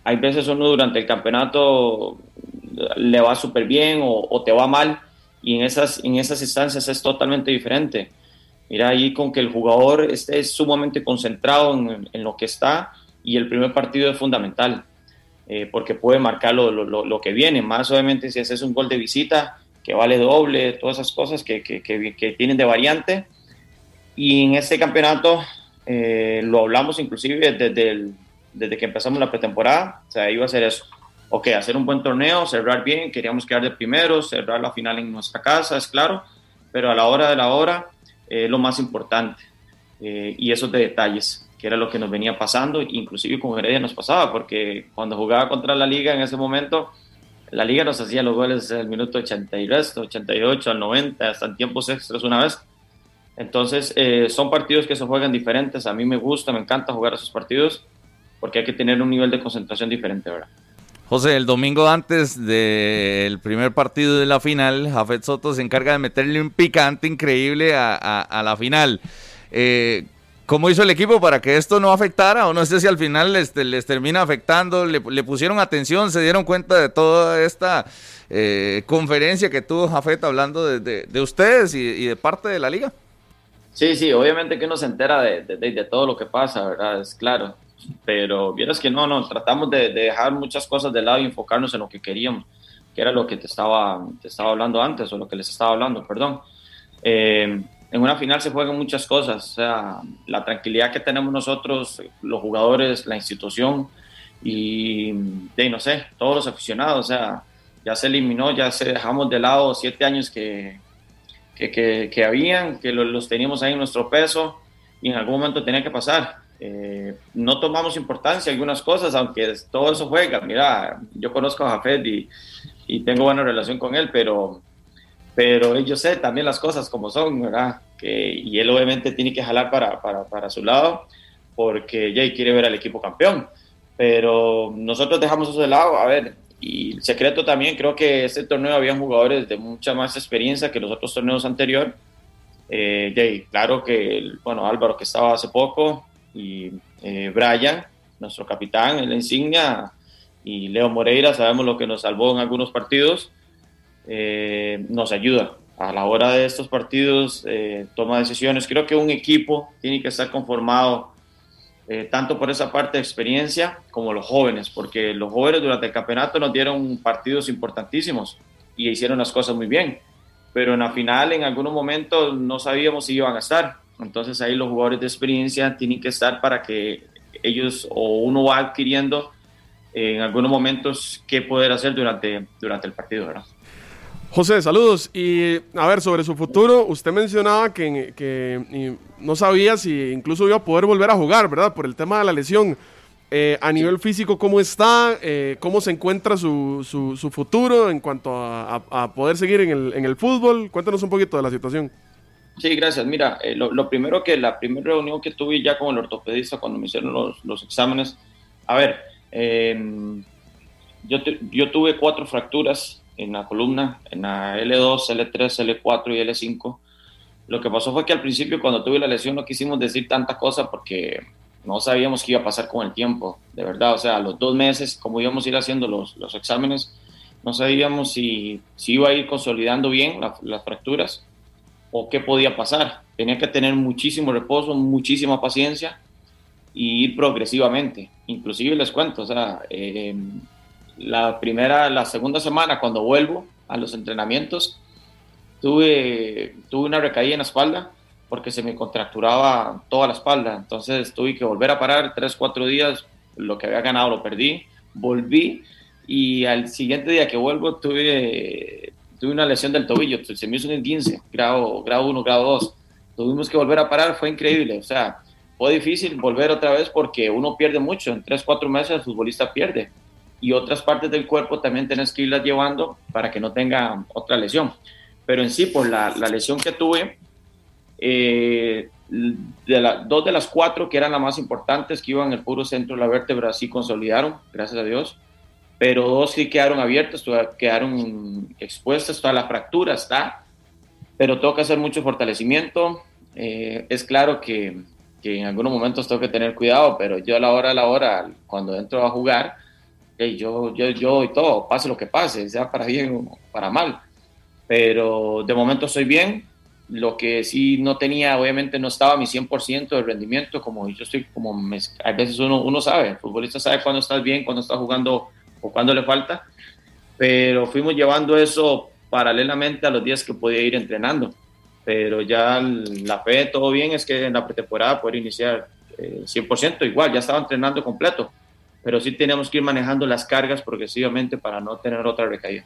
hay veces uno durante el campeonato le va súper bien o, te va mal y en esas, en esas instancias es totalmente diferente. Mira ahí con que el jugador esté sumamente concentrado en, lo que está y el primer partido es fundamental eh, porque puede marcar lo, lo, que viene, más obviamente si haces un gol de visita que vale doble, todas esas cosas que, que, tienen de variante. Y en este campeonato eh, lo hablamos inclusive desde, desde que empezamos la pretemporada, o sea, iba a ser eso ok, hacer un buen torneo, cerrar bien, queríamos quedar de primero, cerrar la final en nuestra casa, es claro, pero a la hora de la hora, eh, lo más importante. Eh, y esos de detalles, que era lo que nos venía pasando, inclusive con Heredia nos pasaba, porque cuando jugaba contra la liga en ese momento, la liga nos hacía los goles el minuto 83, 88, al 90, hasta en tiempos extras una vez. Entonces, eh, son partidos que se juegan diferentes. A mí me gusta, me encanta jugar esos partidos porque hay que tener un nivel de concentración diferente, ¿verdad? José, el domingo antes del primer partido de la final, Jafet Soto se encarga de meterle un picante increíble a, la final. Eh, ¿Cómo hizo el equipo para que esto no afectara? O no sé si al final este, les termina afectando, le, pusieron atención, se dieron cuenta de toda esta eh, conferencia que tuvo Jafet hablando de, ustedes y, de parte de la liga. Sí, sí, obviamente que uno se entera de, de todo lo que pasa, ¿verdad? Es claro pero vieras que no, no, tratamos de, dejar muchas cosas de lado y enfocarnos en lo que queríamos, que era lo que te estaba, te estaba hablando antes, o lo que les estaba hablando, perdón. Eh, en una final se juegan muchas cosas, o sea, la tranquilidad que tenemos nosotros, los jugadores, la institución y, de, no sé, todos los aficionados, o sea, ya se eliminó, ya se dejamos de lado siete años que, que, que, habían, que los, los teníamos ahí en nuestro peso y en algún momento tenía que pasar eh, no tomamos importancia algunas cosas, aunque todo eso juega. Mira, yo conozco a Jafet y, y, tengo buena relación con él, pero, pero yo sé también las cosas como son, ¿verdad? Que, y él obviamente tiene que jalar para, para, para su lado porque Jay quiere ver al equipo campeón. Pero nosotros dejamos eso de lado. A ver, y el secreto también, creo que este torneo había jugadores de mucha más experiencia que los otros torneos anteriores. Eh, Jay, claro que, bueno, Álvaro que estaba hace poco, y eh, Brian, nuestro capitán, la insignia, y Leo Moreira, sabemos lo que nos salvó en algunos partidos, eh, nos ayuda. A la hora de estos partidos eh, toma decisiones. Creo que un equipo tiene que estar conformado tanto por esa parte de experiencia como los jóvenes, porque los jóvenes durante el campeonato nos dieron partidos importantísimos y hicieron las cosas muy bien, pero en la final en algunos momentos no sabíamos si iban a estar entonces ahí los jugadores de experiencia tienen que estar para que ellos o uno va adquiriendo en algunos momentos qué poder hacer durante, durante el partido, ¿verdad? José, saludos. Y a ver, sobre su futuro, usted mencionaba que, que no sabía si incluso iba a poder volver a jugar, ¿verdad? Por el tema de la lesión. Eh, a nivel físico, ¿cómo está? Eh, ¿Cómo se encuentra su, su, futuro en cuanto a, poder seguir en el, en el fútbol? Cuéntanos un poquito de la situación. Sí, gracias. Mira, eh, lo, primero que la primera reunión que tuve ya con el ortopedista cuando me hicieron los, los exámenes, a ver, em, yo, yo tuve cuatro fracturas en la columna, en la L2, L3, L4 y L5. Lo que pasó fue que al principio cuando tuve la lesión no quisimos decir tanta cosa porque no sabíamos qué iba a pasar con el tiempo, de verdad. O sea, a los dos meses, como íbamos a ir haciendo los, los exámenes, no sabíamos si, si iba a ir consolidando bien las fracturas o qué podía pasar. Tenía que tener muchísimo reposo, muchísima paciencia y ir progresivamente. Inclusive les cuento, o sea, eh, la primera, la segunda semana cuando vuelvo a los entrenamientos, tuve, tuve una recaída en la espalda porque se me contracturaba toda la espalda. Entonces tuve que volver a parar tres, cuatro días lo que había ganado lo perdí, volví y al siguiente día que vuelvo tuve, tuve una lesión del tobillo, se me hizo un 15, grado, grado 1, grado 2. Tuvimos que volver a parar, fue increíble, o sea, fue difícil volver otra vez porque uno pierde mucho, en 3, 4 meses el futbolista pierde y otras partes del cuerpo también tienes que irlas llevando para que no tenga otra lesión. Pero en sí, por la, la lesión que tuve, eh, de la, dos de las cuatro que eran las más importantes, que iban en el puro centro de la vértebra, sí consolidaron, gracias a Dios, pero dos sí quedaron abiertas, quedaron expuestas, toda la fractura está, pero que hacer mucho fortalecimiento. Eh, es claro que, que, en algunos momentos tengo que tener cuidado, pero yo a la hora a la hora, cuando entro a jugar, yo, yo, yo y todo, pase lo que pase, sea para bien o para mal. Pero de momento estoy bien, lo que sí no tenía, obviamente no estaba a mi 100% de rendimiento, como yo estoy, como a veces uno, uno sabe, el futbolista sabe cuándo estás bien, cuándo está jugando o cuándo le falta, pero fuimos llevando eso paralelamente a los días que podía ir entrenando. Pero ya la fe, todo bien, es que en la pretemporada poder iniciar 100%, eh, igual, ya estaba entrenando completo, pero sí tenemos que ir manejando las cargas progresivamente para no tener otra recaída.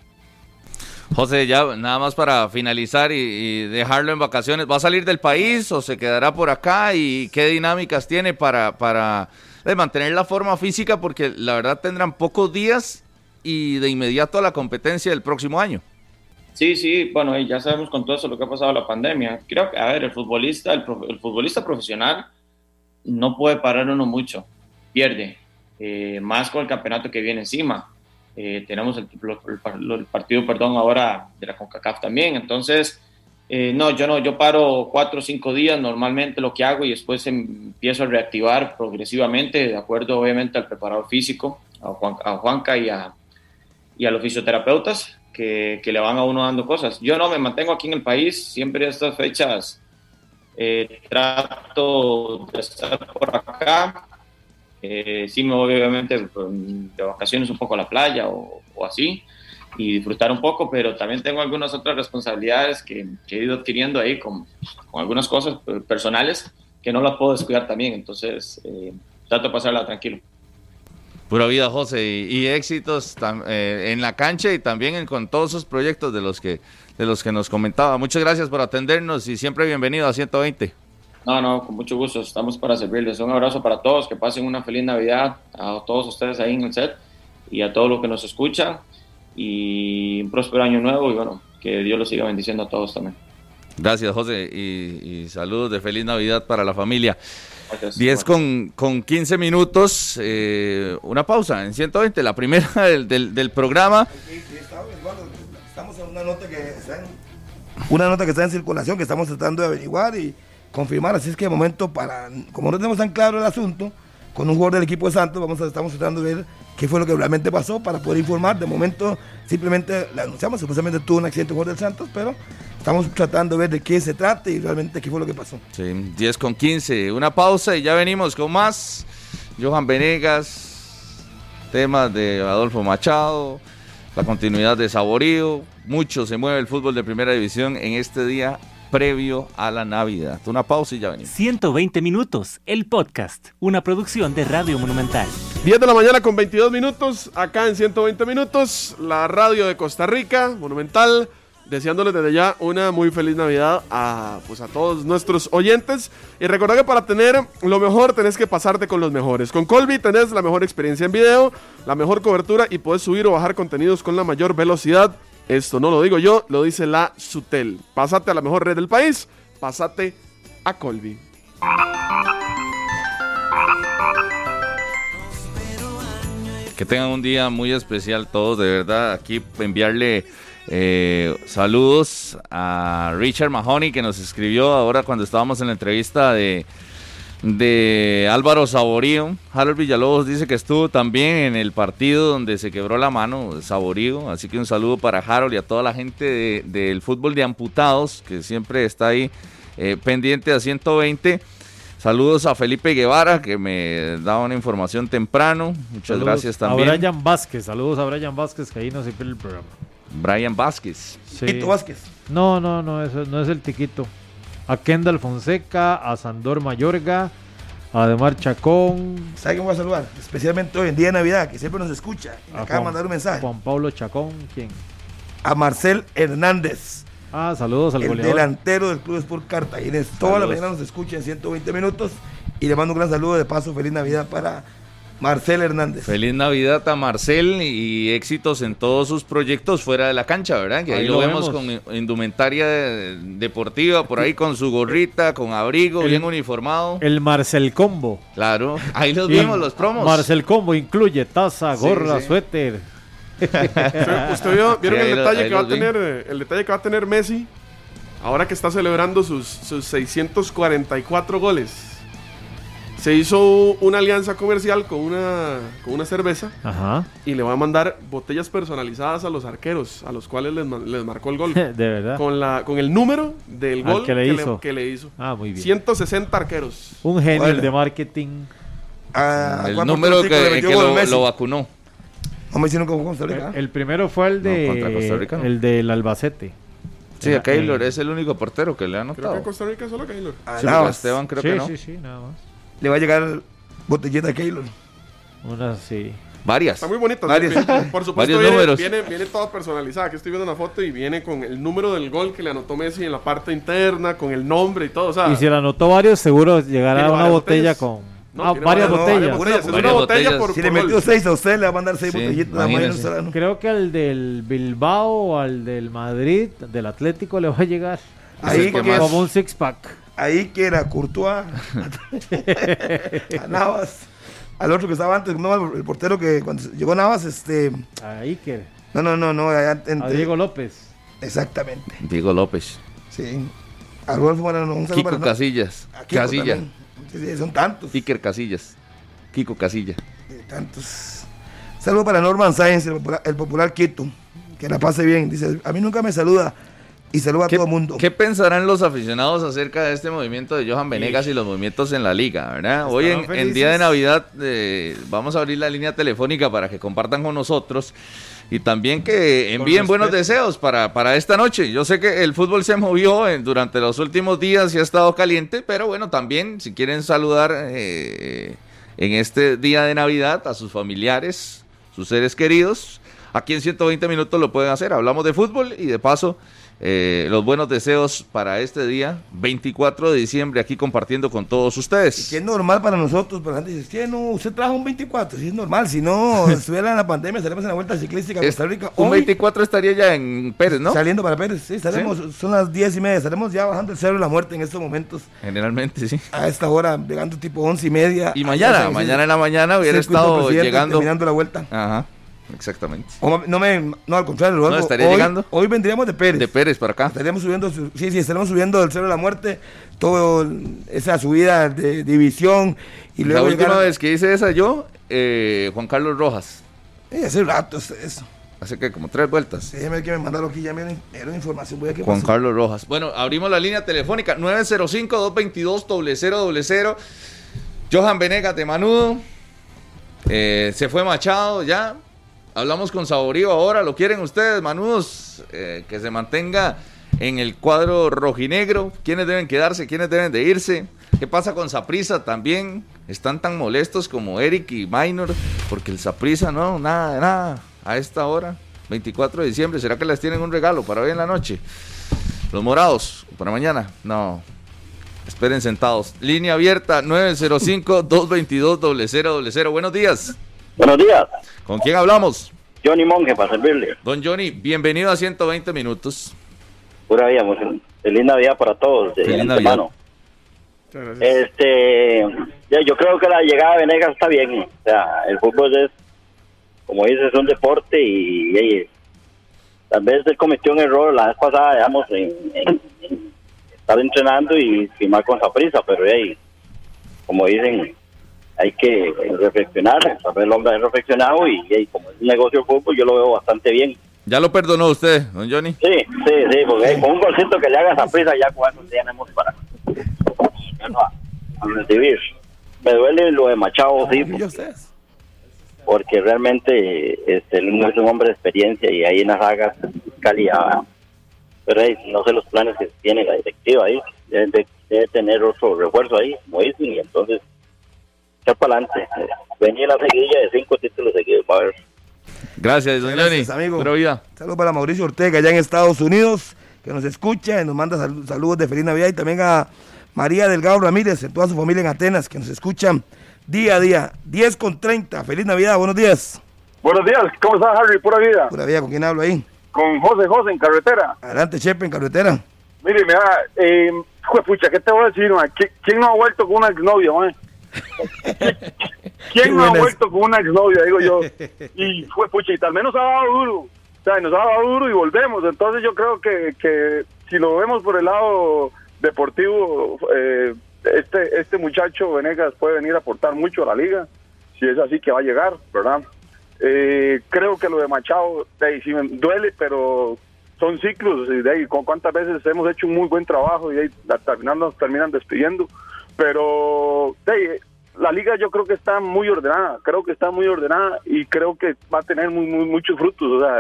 José, ya nada más para finalizar y, dejarlo en vacaciones, ¿va a salir del país o se quedará por acá? ¿Y qué dinámicas tiene para, para eh, mantener la forma física? Porque la verdad tendrán pocos días y de inmediato a la competencia del próximo año. Sí, sí, bueno, ya sabemos con todo eso lo que ha pasado la pandemia. Creo que, a ver, el futbolista, el, futbolista profesional no puede parar uno mucho, pierde, eh, más con el campeonato que viene encima eh, tenemos el, el, partido, perdón, ahora de la CONCACAF también. Entonces, eh, no, yo no, yo paro cuatro o cinco días normalmente lo que hago y después empiezo a reactivar progresivamente, de acuerdo obviamente al preparador físico, a, Juan, a Juanca y a, y a los fisioterapeutas que, que, le van a uno dando cosas. Yo no me mantengo aquí en el país, siempre estas fechas eh, trato de estar por acá eh, sí me voy obviamente pues, de vacaciones un poco a la playa o, así y disfrutar un poco, pero también tengo algunas otras responsabilidades que, he ido adquiriendo ahí con, con, algunas cosas personales que no las puedo descuidar también, entonces eh, trato de pasarla tranquilo. Pura vida, José, y, éxitos eh, en la cancha y también con todos esos proyectos de los que de los que nos comentaba. Muchas gracias por atendernos y siempre bienvenido a 120. No, no, con mucho gusto, estamos para servirles. Un abrazo para todos, que pasen una feliz Navidad a todos ustedes ahí en el set y a todos los que nos escuchan y un próspero año nuevo y bueno, que Dios los siga bendiciendo a todos también. Gracias, José, y, saludos de feliz Navidad para la familia. 10 con, con 15 minutos, eh, una pausa en 120, la primera <laughs> del, del, programa. estamos en una nota que está en, una nota que está en circulación, que estamos tratando de averiguar y confirmar. Así es que de momento, para, como no tenemos tan claro el asunto, con un jugador del equipo de Santos, vamos a, estamos tratando de ver qué fue lo que realmente pasó para poder informar. De momento, simplemente le anunciamos, supuestamente tuvo un accidente jugador del Santos, pero estamos tratando de ver de qué se trata y realmente qué fue lo que pasó. Sí, 10 con 15, una pausa y ya venimos con más. Johan Venegas, temas de Adolfo Machado, la continuidad de Saborío, mucho se mueve el fútbol de primera división en este día previo a la Navidad. Una pausa y ya venimos. 120 minutos, el podcast, una producción de Radio Monumental. 10 de la mañana con 22 minutos, acá en 120 minutos, la radio de Costa Rica, Monumental, deseándoles desde ya una muy feliz Navidad a, pues a todos nuestros oyentes. Y recordad que para tener lo mejor tenés que pasarte con los mejores. Con Colby tenés la mejor experiencia en video, la mejor cobertura y puedes subir o bajar contenidos con la mayor velocidad esto no lo digo yo, lo dice la Sutel. Pásate a la mejor red del país, pásate a Colby. Que tengan un día muy especial todos, de verdad. Aquí enviarle eh, saludos a Richard Mahoney que nos escribió ahora cuando estábamos en la entrevista de de Álvaro Saborío. Harold Villalobos dice que estuvo también en el partido donde se quebró la mano Saborío. Así que un saludo para Harold y a toda la gente del fútbol de amputados que siempre está ahí eh, pendiente a 120. Saludos a Felipe Guevara que me da una información temprano. Muchas gracias también. A Brian Vázquez, saludos a Brian Vázquez que ahí nos sigue el programa. Brian Vázquez. Tiquito Vázquez. No, no, no, eso no es el Tiquito a Kendall Fonseca, a Sandor Mayorga, Ademar Chacón. ¿Sabe quién voy a saludar? Especialmente hoy en día de Navidad, que siempre nos escucha. Me acaba de mandar un mensaje. Juan Pablo Chacón, ¿quién? A Marcel Hernández. Ah, saludos al el goleador. delantero del Club Sport Cartagena. Toda la mañana nos escucha en 120 minutos. Y le mando un gran saludo de paso. Feliz Navidad para Marcel Hernández. Feliz Navidad a Marcel y éxitos en todos sus proyectos fuera de la cancha, ¿verdad? Que ahí, Ahí lo, lo vemos, vemos. con indumentaria de- deportiva, por ahí con su gorrita, con abrigo, El- bien uniformado. El Marcel Combo. Claro, <laughs> ahí los vemos, los promos. Marcel Combo incluye taza, gorra, sí. suéter. Usted, vio- vieron Sí, el detalle que va a vi. tener eh, el detalle que va a tener Messi ahora que está celebrando sus, sus 644 goles. Se hizo una alianza comercial con una, con una cerveza Ajá. y le va a mandar botellas personalizadas a los arqueros, a los cuales les, les marcó el gol. <laughs> De verdad. con, la, con el número del Al gol que le hizo. que le hizo. Ah, muy bien. 160 arqueros. Un genio Bueno. de marketing. A el número que, lo, lo vacunó. A decir con Costa Rica. El, el primero fue el No, contra Costa Rica de no. el del Albacete. Sí, a Keylor eh, es el único portero que le ha Creo que anotado. en Costa Rica solo Keylor. A Sí, Esteban creo sí, que no. sí, sí, nada más. Le va a llegar botellita a Keylor. Una sí. Varias. Está muy bonita. Varios. Por <laughs> supuesto, Varios viene, números. Viene, viene toda personalizada. Aquí estoy viendo una foto y viene con el número del gol que le anotó Messi en la parte interna, con el nombre y todo. O sea, y si le anotó varios, seguro llegará una varias botella botellas. con. no, ah, tiene varias no, botellas. varias Varias una botella botellas. por, Si le por metió seis a usted, le va a mandar seis Sí, botellitas a. Creo que al del Bilbao o al del Madrid, del Atlético, le va a llegar. Ahí ¿Qué que más? Como un six pack. Ahí que era Courtois, <laughs> a Navas, al otro que estaba antes, no, el portero que cuando llegó Navas, este, A Iker. no, no, no, no, allá A Diego López. exactamente, Diego López. sí, a Rodolfo Moreno, un Kiko para no- Casillas. a Kiko Casilla. Sí, sí, son tantos, Iker Casillas. Kiko Casilla. tantos. Saludo para Norman Sáenz, el popular, el popular Quito, que la pase bien, dice, a mí nunca me saluda y saluda a ¿Qué, todo el mundo. qué pensarán los aficionados acerca de este movimiento de Johan Venegas y los movimientos en la liga? ¿verdad? Hoy en, en día de. Navidad eh, vamos a abrir la línea telefónica para que compartan con nosotros y también que envíen buenos deseos para, para esta noche. Yo sé que el fútbol se movió en- durante los últimos días y ha estado caliente, pero bueno, también si quieren saludar eh, en este día de Navidad a sus familiares, sus seres queridos, aquí en 120 minutos lo pueden hacer. Hablamos de fútbol y de paso eh, los buenos deseos para este día, 24 de diciembre, aquí compartiendo con todos ustedes. Que es normal para nosotros, pero la gente dice, "Sí, no, usted trajo un 24, sí es normal, si no <laughs> estuviera en la pandemia, estaríamos en la vuelta ciclística a Costa Rica. un Hoy, 24 estaría ya en Pérez, ¿no? Saliendo para Pérez, sí, estaremos, son las 10 y media, estaremos ya bajando el cerro de la muerte en estos momentos, Generalmente, sí. a esta hora, llegando tipo 11 y media. Y mañana, mañana en la mañana hubiera estado llegando. Terminando la vuelta. Ajá, exactamente. O no, me, no, al contrario, Rodolfo, estaría hoy, llegando. Hoy vendríamos de Pérez. De Pérez para acá. Estaríamos subiendo, su- sí, sí, estaremos subiendo del cerro de la muerte, toda esa subida de división. Y la luego última llegar- vez que hice esa yo, eh, Juan Carlos Rojas. Eh, hace rato es- eso. Hace que como tres vueltas. Déjeme que me mandaron aquí, ya me dieron- información. Voy a Juan pasó. Carlos Rojas. Bueno, abrimos la línea telefónica 905-222-0000. Johan Venegas de Manudo. Eh, se fue Machado ya. Hablamos con Saborío ahora. ¿Lo quieren ustedes, Manudos? Eh, que se mantenga en el cuadro rojinegro. ¿Quiénes deben quedarse? ¿Quiénes deben de irse? ¿Qué pasa con Saprisa también? ¿Están tan molestos como Eric y Minor? Porque el Saprisa, no, nada, nada. A esta hora, 24 de diciembre, ¿será que les tienen un regalo para hoy en la noche? Los morados, para mañana, no. Esperen sentados. Línea abierta 905-222-0000. Buenos días. Buenos días, ¿Con quién hablamos? Johnny Monge para servirle. Don Johnny, bienvenido a 120 minutos. Pura vida, muy feliz Navidad para todos. de Feliz. Muchas gracias. Este, ya, yo creo que la llegada de Venegas está bien. O sea, el fútbol es, como dices, es un deporte y, y tal vez él cometió un error la vez pasada, digamos, en, en- en estar entrenando y firmar con esa prisa, pero ahí, como dicen, hay que reflexionar, saber el hombre ha reflexionado y, y como es un negocio fútbol, yo lo veo bastante bien. ¿Ya lo perdonó usted, don Johnny? Sí, sí, sí, porque con un golcito que le haga esa prisa ya eso tenemos para a recibir. Me duele lo de Machado, sí, ¿Y porque, ustedes? porque realmente este, es un hombre de experiencia y ahí en las sagas calidad. Pero ahí, no sé los planes que tiene la directiva ahí. Debe, de- debe tener otro refuerzo ahí, como dicen, y entonces echar para adelante. Venía la seguilla de cinco títulos seguidos, a ver. Gracias, don Gracias, Johnny. amigo. Pura vida. Saludos para Mauricio Ortega, allá en Estados Unidos, que nos escucha y nos manda sal- saludos de feliz Navidad. Y también a María Delgado Ramírez, y toda su familia en Atenas, que nos escuchan día a día. 10 con 30. Feliz Navidad, buenos días. Buenos días, ¿cómo estás, Harry? Pura vida. Pura vida, ¿con quién hablo ahí? Con José José en carretera. Adelante, Chepe, en carretera. Mire, mira, eh, juepucha, ¿qué te voy a decir, ma? ¿Qui- ¿Quién no ha vuelto con una exnovia, ma? ¿Quién no ha vuelto con una exnovia, digo yo? <laughs> Y juepucha, y tal vez nos ha dado duro. O sea, nos ha dado duro y volvemos. Entonces yo creo que, que si lo vemos por el lado deportivo, eh, este, este muchacho Venegas puede venir a aportar mucho a la liga. Si es así que va a llegar, ¿verdad? Eh, creo que lo de Machado, de ahí sí me duele, pero son ciclos. Y de ahí, ¿cu- ¿Cuántas veces hemos hecho un muy buen trabajo y de ahí, al final nos terminan despidiendo? Pero la liga yo creo que está muy ordenada, creo que está muy ordenada y creo que va a tener muy, muchos frutos. O sea,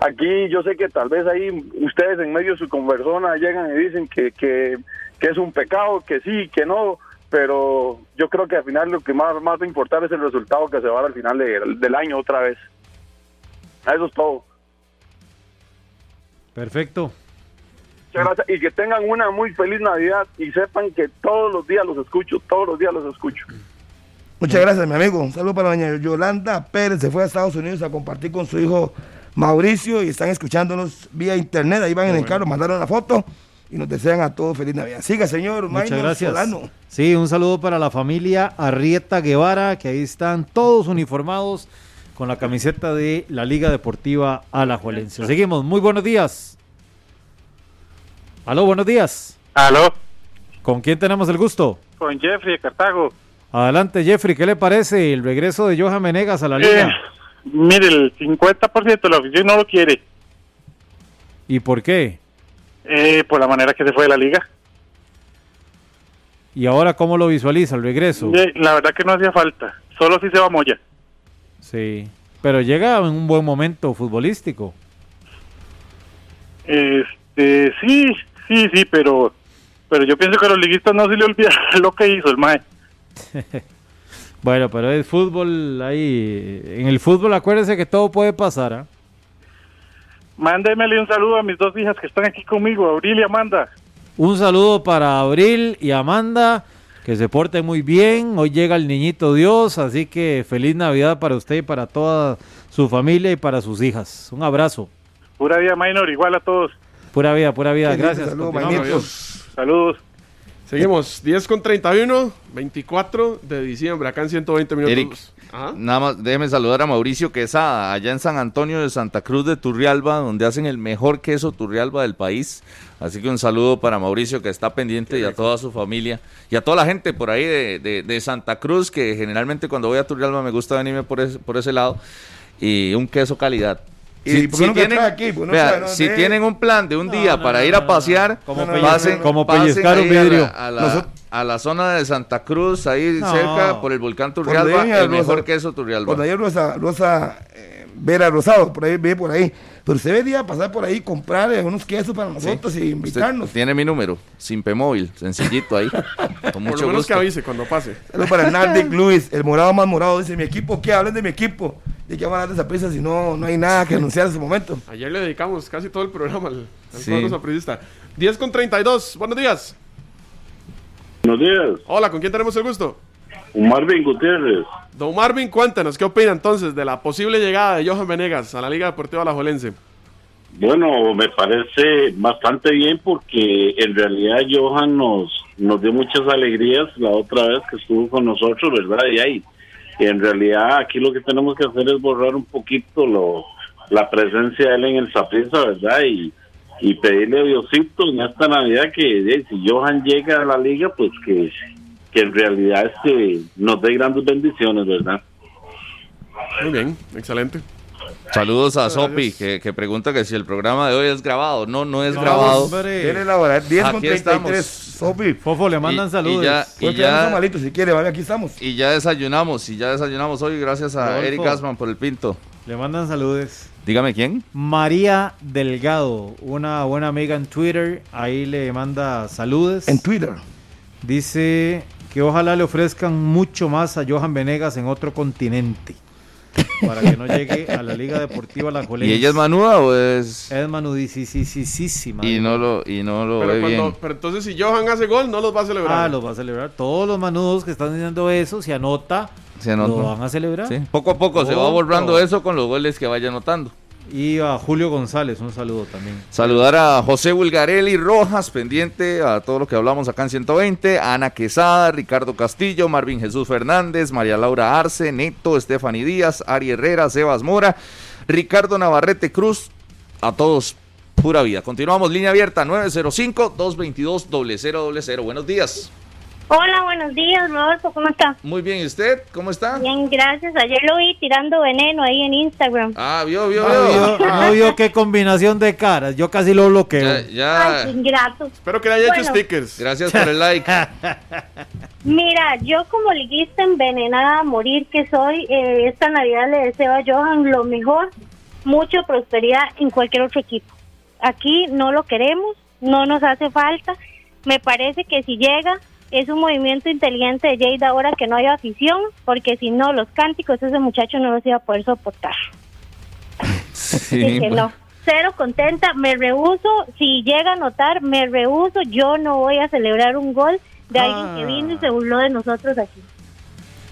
aquí yo sé que tal vez ahí ustedes en medio de su conversona llegan y dicen que, que, que es un pecado, que sí, que no, pero yo creo que al final lo que más, más va a importar es el resultado que se va a dar al final de- del año otra vez. Eso es todo. Perfecto. Muchas gracias y que tengan una muy feliz Navidad y sepan que todos los días los escucho, todos los días los escucho. Muchas gracias, mi amigo. Un saludo para doña Yolanda Pérez. Se fue a Estados Unidos a compartir con su hijo Mauricio y están escuchándonos vía internet. Ahí van en el carro, mandaron la foto y nos desean a todos feliz Navidad. Siga, señor Muchas Maynor gracias. Solano. Sí, un saludo para la familia Arrieta Guevara, que ahí están todos uniformados con la camiseta de la Liga Deportiva Alajuelense. Seguimos, muy buenos días. Aló, buenos días. Aló, ¿Con quién tenemos el gusto? con Jeffrey de Cartago. Adelante, Jeffrey, ¿qué le parece el regreso de Johan Menegas a la Eh, liga? mire, el 50% de la afición no lo quiere, ¿Y por qué? eh, por la manera que se fue de la liga. ¿Y ahora cómo lo visualiza el regreso? Eh, la verdad que no hacía falta, solo si se va Moya. Sí, pero llega en un buen momento futbolístico. Este, sí, sí, sí, pero pero yo pienso que a los liguistas no se le olvida <laughs> lo que hizo el Mae. <laughs> Bueno, pero es fútbol ahí. En el fútbol, acuérdense que todo puede pasar. ¿ah? Mándemele un saludo a mis dos hijas que están aquí conmigo, Auril y Amanda. Un saludo para Abril y Amanda, que se porten muy bien. Hoy llega el niñito Dios, así que feliz Navidad para usted y para toda su familia y para sus hijas. Un abrazo. Pura vida, Minor, igual a todos. Pura vida, pura vida. Qué Gracias. saludo. Saludos. Seguimos, 10 con 31, 24 de diciembre, acá en 120 minutos. Eric, Ajá. nada más déjeme saludar a Mauricio Quesada, allá en San Antonio de Santa Cruz de Turrialba, donde hacen el mejor queso Turrialba del país. Así que un saludo para Mauricio que está pendiente y a toda su familia y a toda la gente por ahí de, de- de Santa Cruz, que generalmente cuando voy a Turrialba me gusta venirme por ese, por ese lado. Y un queso calidad. ¿Y por qué no que trae aquí? Pues no vea, trae, no, si tienen un plan de un día no, para no, ir a pasear, Como no, no, pasen, no, como pellizcar un ahí a la- vidrio. A la, a la zona de Santa Cruz, ahí No. cerca, por el volcán Por Turrialba, el mejor Rosa- queso Turrialba. Cuando hay Rosa, Rosa eh, Vera Rosado, por ahí, ve por ahí. Pero usted debería pasar por ahí, comprar eh, unos quesos para nosotros y Usted invitarnos. tiene mi número, sin P-Móvil, sencillito ahí. <laughs> Con Por mucho lo menos que gusto. avise cuando pase. Saludos para Nardic Luis, el morado más morado. Dice: Mi equipo, ¿qué? Hablen de mi equipo. ¿De qué van a hablar de esa prisa si no, no hay nada que anunciar en ese momento? Ayer le dedicamos casi todo el programa al, al Sí. cuadro sapricista. 10 con 32, buenos días. Buenos días, Hola, ¿con quién tenemos el gusto? Marvin Gutiérrez. Don Marvin, cuéntanos, ¿qué opina entonces de la posible llegada de Johan Venegas a la Liga Deportiva Alajuelense? Bueno, me parece bastante bien porque en realidad Johan nos, nos dio muchas alegrías la otra vez que estuvo con nosotros, ¿verdad? Y ahí, en realidad aquí lo que tenemos que hacer es borrar un poquito lo, la presencia de él en el Saprissa, ¿verdad? Y, y pedirle a Diosito en esta Navidad que si Johan llega a la liga, pues que, que en realidad este, nos dé grandes bendiciones, ¿verdad? Muy bien, excelente. Saludos a Sopi, que, que pregunta que si el programa de hoy es grabado. No, no es No, grabado. hombre. Tiene la hora, 10 con Aquí 33. estamos. Sopi, Fofo, le mandan Y- saludos. Y ya, y, quedarnos ya, malito si quiere, vale, aquí estamos. y ya desayunamos, y ya desayunamos hoy gracias a Rodolfo. Eric Gasman por el pinto. Le mandan saludos. Dígame quién. María Delgado, una buena amiga en Twitter, ahí le manda saludos. En Twitter. Dice, que ojalá le ofrezcan mucho más a Johan Venegas en otro continente. Para que no llegue a la Liga Deportiva La ¿Y ella es manuda o es.? Es manudísima. Y no lo, y no lo pero, ve bien. pero entonces, si Johan hace gol, no los va a celebrar. Ah, los va a celebrar. Todos los manudos que están diciendo eso, se anota, se anota. lo van a celebrar. Sí. Poco a poco se va borrando eso con los goles que vaya anotando. Y a Julio González, un saludo también. Saludar a José Bulgarelli Rojas, pendiente a todo lo que hablamos acá en 120, Ana Quesada, Ricardo Castillo, Marvin Jesús Fernández, María Laura Arce, Neto, Estefany Díaz, Ari Herrera, Sebas Mora, Ricardo Navarrete Cruz, a todos, pura vida. Continuamos, línea abierta 905-222-0000. Buenos días. Hola, buenos días, Rodolfo, ¿cómo está? Muy bien, ¿y usted? ¿Cómo está? Bien, gracias. Ayer lo vi tirando veneno ahí en Instagram. Ah, vio, vio, vio. No vio qué combinación de caras. Yo casi lo bloqueo. Ya, ya. Ay, ingrato. Espero que le haya Bueno. hecho stickers. Gracias por el like. <laughs> Mira, yo como liguista envenenada a morir que soy, eh, esta Navidad le deseo a Johan lo mejor, mucha prosperidad en cualquier otro equipo. Aquí no lo queremos, no nos hace falta. Me parece que si llega es un movimiento inteligente de Jade ahora que no haya afición, porque si no, los cánticos ese muchacho no los iba a poder soportar. Sí, Así que no. Cero contenta, me rehuso, si llega a notar, me rehuso, yo no voy a celebrar un gol de alguien que vino y se burló de nosotros aquí.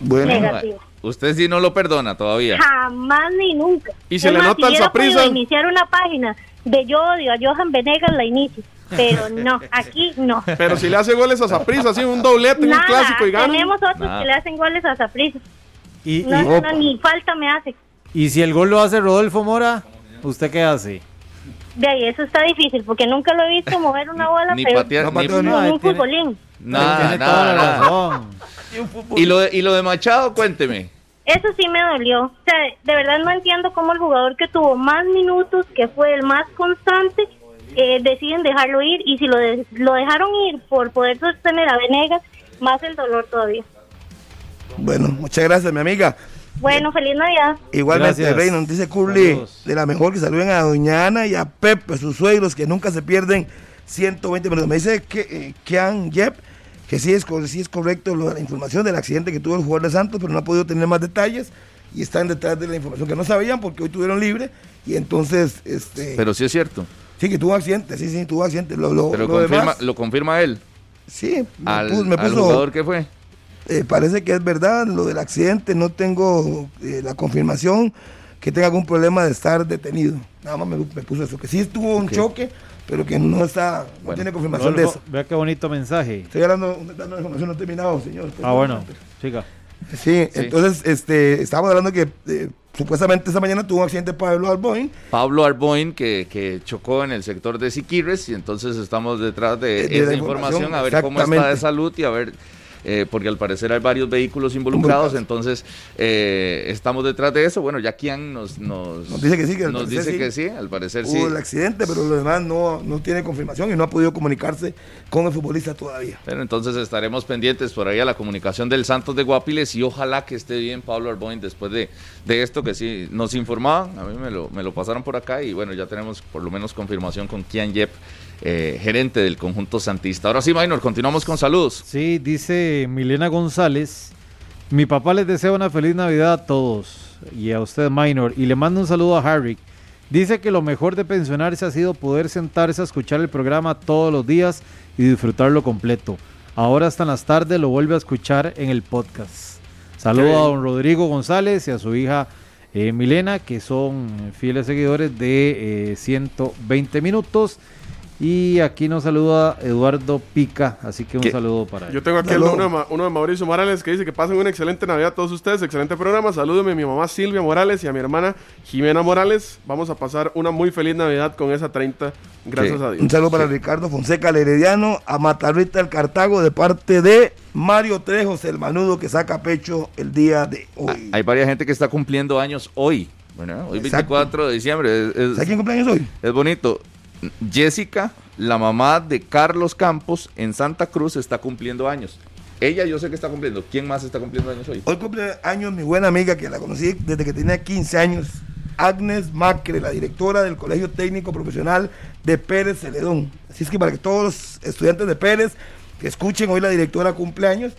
Bueno, Negativo. Usted sí no lo perdona todavía. Jamás ni nunca. ¿Y se Es le más, nota si el iniciar una página de yo odio a Johan Venegas, la inicio. Pero <laughs> no, aquí no. Pero si le hace goles a Saprissa, así un doblete en un Nada, clásico y gana. tenemos otros Nada. que le hacen goles a Saprissa. Y, No, y- no, no, ni falta me hace. y si el gol lo hace Rodolfo Mora, ¿usted qué hace? De ahí, eso está difícil, porque nunca lo he visto mover una bola, Ni pero patear, como ni- un No, tiene- futbolín. Nada, nada, nada. <laughs> ¿Y lo, de, y lo de Machado, cuénteme. Eso sí me dolió. O sea, de verdad no entiendo cómo el jugador que tuvo más minutos, que fue el más constante, eh, deciden dejarlo ir. Y si lo, de- lo dejaron ir por poder sostener a Venegas, más el dolor todavía. bueno, muchas gracias, mi amiga. Bueno, feliz Navidad. Igualmente, nos dice Curly, Saludos. de la mejor que saluden a Doña Ana y a Pepe, sus suegros, que nunca se pierden 120 minutos. Me dice que eh, Kian Yep, que sí es, sí es correcto lo la información del accidente que tuvo el jugador de Santos, pero no ha podido tener más detalles y están detrás de la información que no sabían porque hoy tuvieron libre y entonces, este, Pero sí es cierto. Sí que tuvo accidente, sí, sí, tuvo accidente. Lo, lo- Pero lo confirma, demás, lo confirma él. sí, me Al, puso- me al puso- jugador que fue. eh, parece que es verdad lo del accidente, no tengo eh, la confirmación que tenga algún problema de estar detenido. Nada más me, me puso eso, que sí tuvo un choque, pero que no está, no Bueno. tiene confirmación de eso. vea qué bonito mensaje. Estoy hablando, dando información no terminado, señor. Ah, bueno, siga. Sí, entonces este, estábamos hablando que eh, supuestamente esta mañana tuvo un accidente Pablo Alboin. Pablo Arboin que, que chocó en el sector de Siquirres y entonces estamos detrás de, De- de esa información, información, a ver cómo está de salud y a ver, eh, porque al parecer hay varios vehículos involucrados, entonces eh, estamos detrás de eso. Bueno, ya Kian nos, nos, Nos dice que sí, que nos dice sí. que sí, al parecer sí. Hubo el accidente, pero lo demás no, no tiene confirmación y no ha podido comunicarse con el futbolista todavía. Pero entonces estaremos pendientes por ahí a la comunicación del Santos de Guapiles y ojalá que esté bien Pablo Arboin después de, de esto que sí nos informaban, a mí me lo, me lo pasaron por acá y bueno, ya tenemos por lo menos confirmación con Kian Yep, eh, gerente del conjunto santista. Ahora sí, Minor, continuamos con saludos. Sí, dice Milena González. Mi papá les desea una feliz Navidad a todos y a usted, Minor. Y le mando un saludo a Harry. Dice que lo mejor de pensionarse ha sido poder sentarse a escuchar el programa todos los días y disfrutarlo completo. Ahora hasta en las tardes lo vuelve a escuchar en el podcast. Saludo a don Rodrigo González y a su hija eh, Milena, que son fieles seguidores de eh, 120 minutos. Y aquí nos saluda Eduardo Pica, así que un ¿Qué? saludo para él. Yo tengo aquí el- uno, de Ma- uno de Mauricio Morales que dice que pasen una excelente Navidad a todos ustedes, excelente programa. Salúdeme a mi mamá Silvia Morales y a mi hermana Jimena Morales. Vamos a pasar una muy feliz Navidad con esa 30. Gracias Sí. a Dios. Un saludo para Ricardo Fonseca, el Herediano, a Matarrita el Cartago, de parte de Mario Trejos, el manudo que saca pecho el día de hoy. Hay varias gente que está cumpliendo años hoy. Bueno, hoy Exacto. 24 de diciembre. Es, es- ¿Sabes quién cumpleaños hoy? es bonito. Jessica, la mamá de Carlos Campos en Santa Cruz, está cumpliendo años. Ella yo sé que está cumpliendo. ¿Quién más está cumpliendo años hoy? Hoy cumple años mi buena amiga que la conocí desde que tenía 15 años, Agnes Macre, la directora del Colegio Técnico Profesional de Pérez Celedón. Así es que para que todos los estudiantes de Pérez que escuchen hoy la directora cumpleaños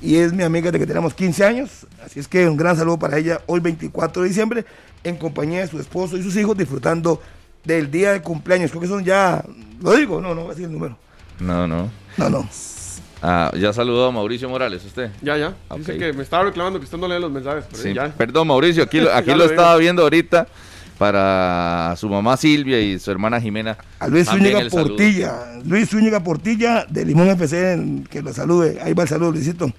y es mi amiga de que tenemos 15 años. Así es que un gran saludo para ella hoy 24 de diciembre en compañía de su esposo y sus hijos disfrutando del día de cumpleaños. Creo que son ya, lo digo, no, no voy a decir el número. No, no. No, no. Ah, ya saludó a Mauricio Morales, usted. Ya, ya. Dice Ok. que me estaba reclamando que usted no lee los mensajes. Pero Sí, ya. Perdón, Mauricio, aquí, lo- <laughs> aquí lo lo estaba viendo ahorita para su mamá Silvia y su hermana Jimena. A Luis Zúñiga saludo. Portilla. Luis Zúñiga Portilla de Limón FC, que lo salude. Ahí va el saludo, Luisito.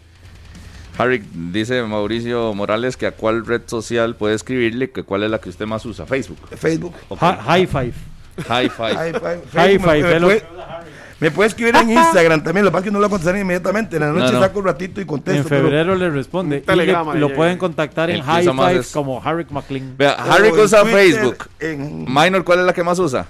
Harry dice Mauricio Morales que a cuál red social puede escribirle, que cuál es la que usted más usa, Facebook. Facebook. Hi- high five. High five. High five. High Facebook, five, me, puede, me puede escribir en Instagram también, lo que pasa es que no lo voy a contestar inmediatamente. En la noche No, no. saco un ratito y contesto. En febrero le responde. Y le- telegrama lo pueden contactar en High Five es- como Harry McLean. Vea, Harry usa Twitter, Facebook. en- Minor, ¿cuál es la que más usa?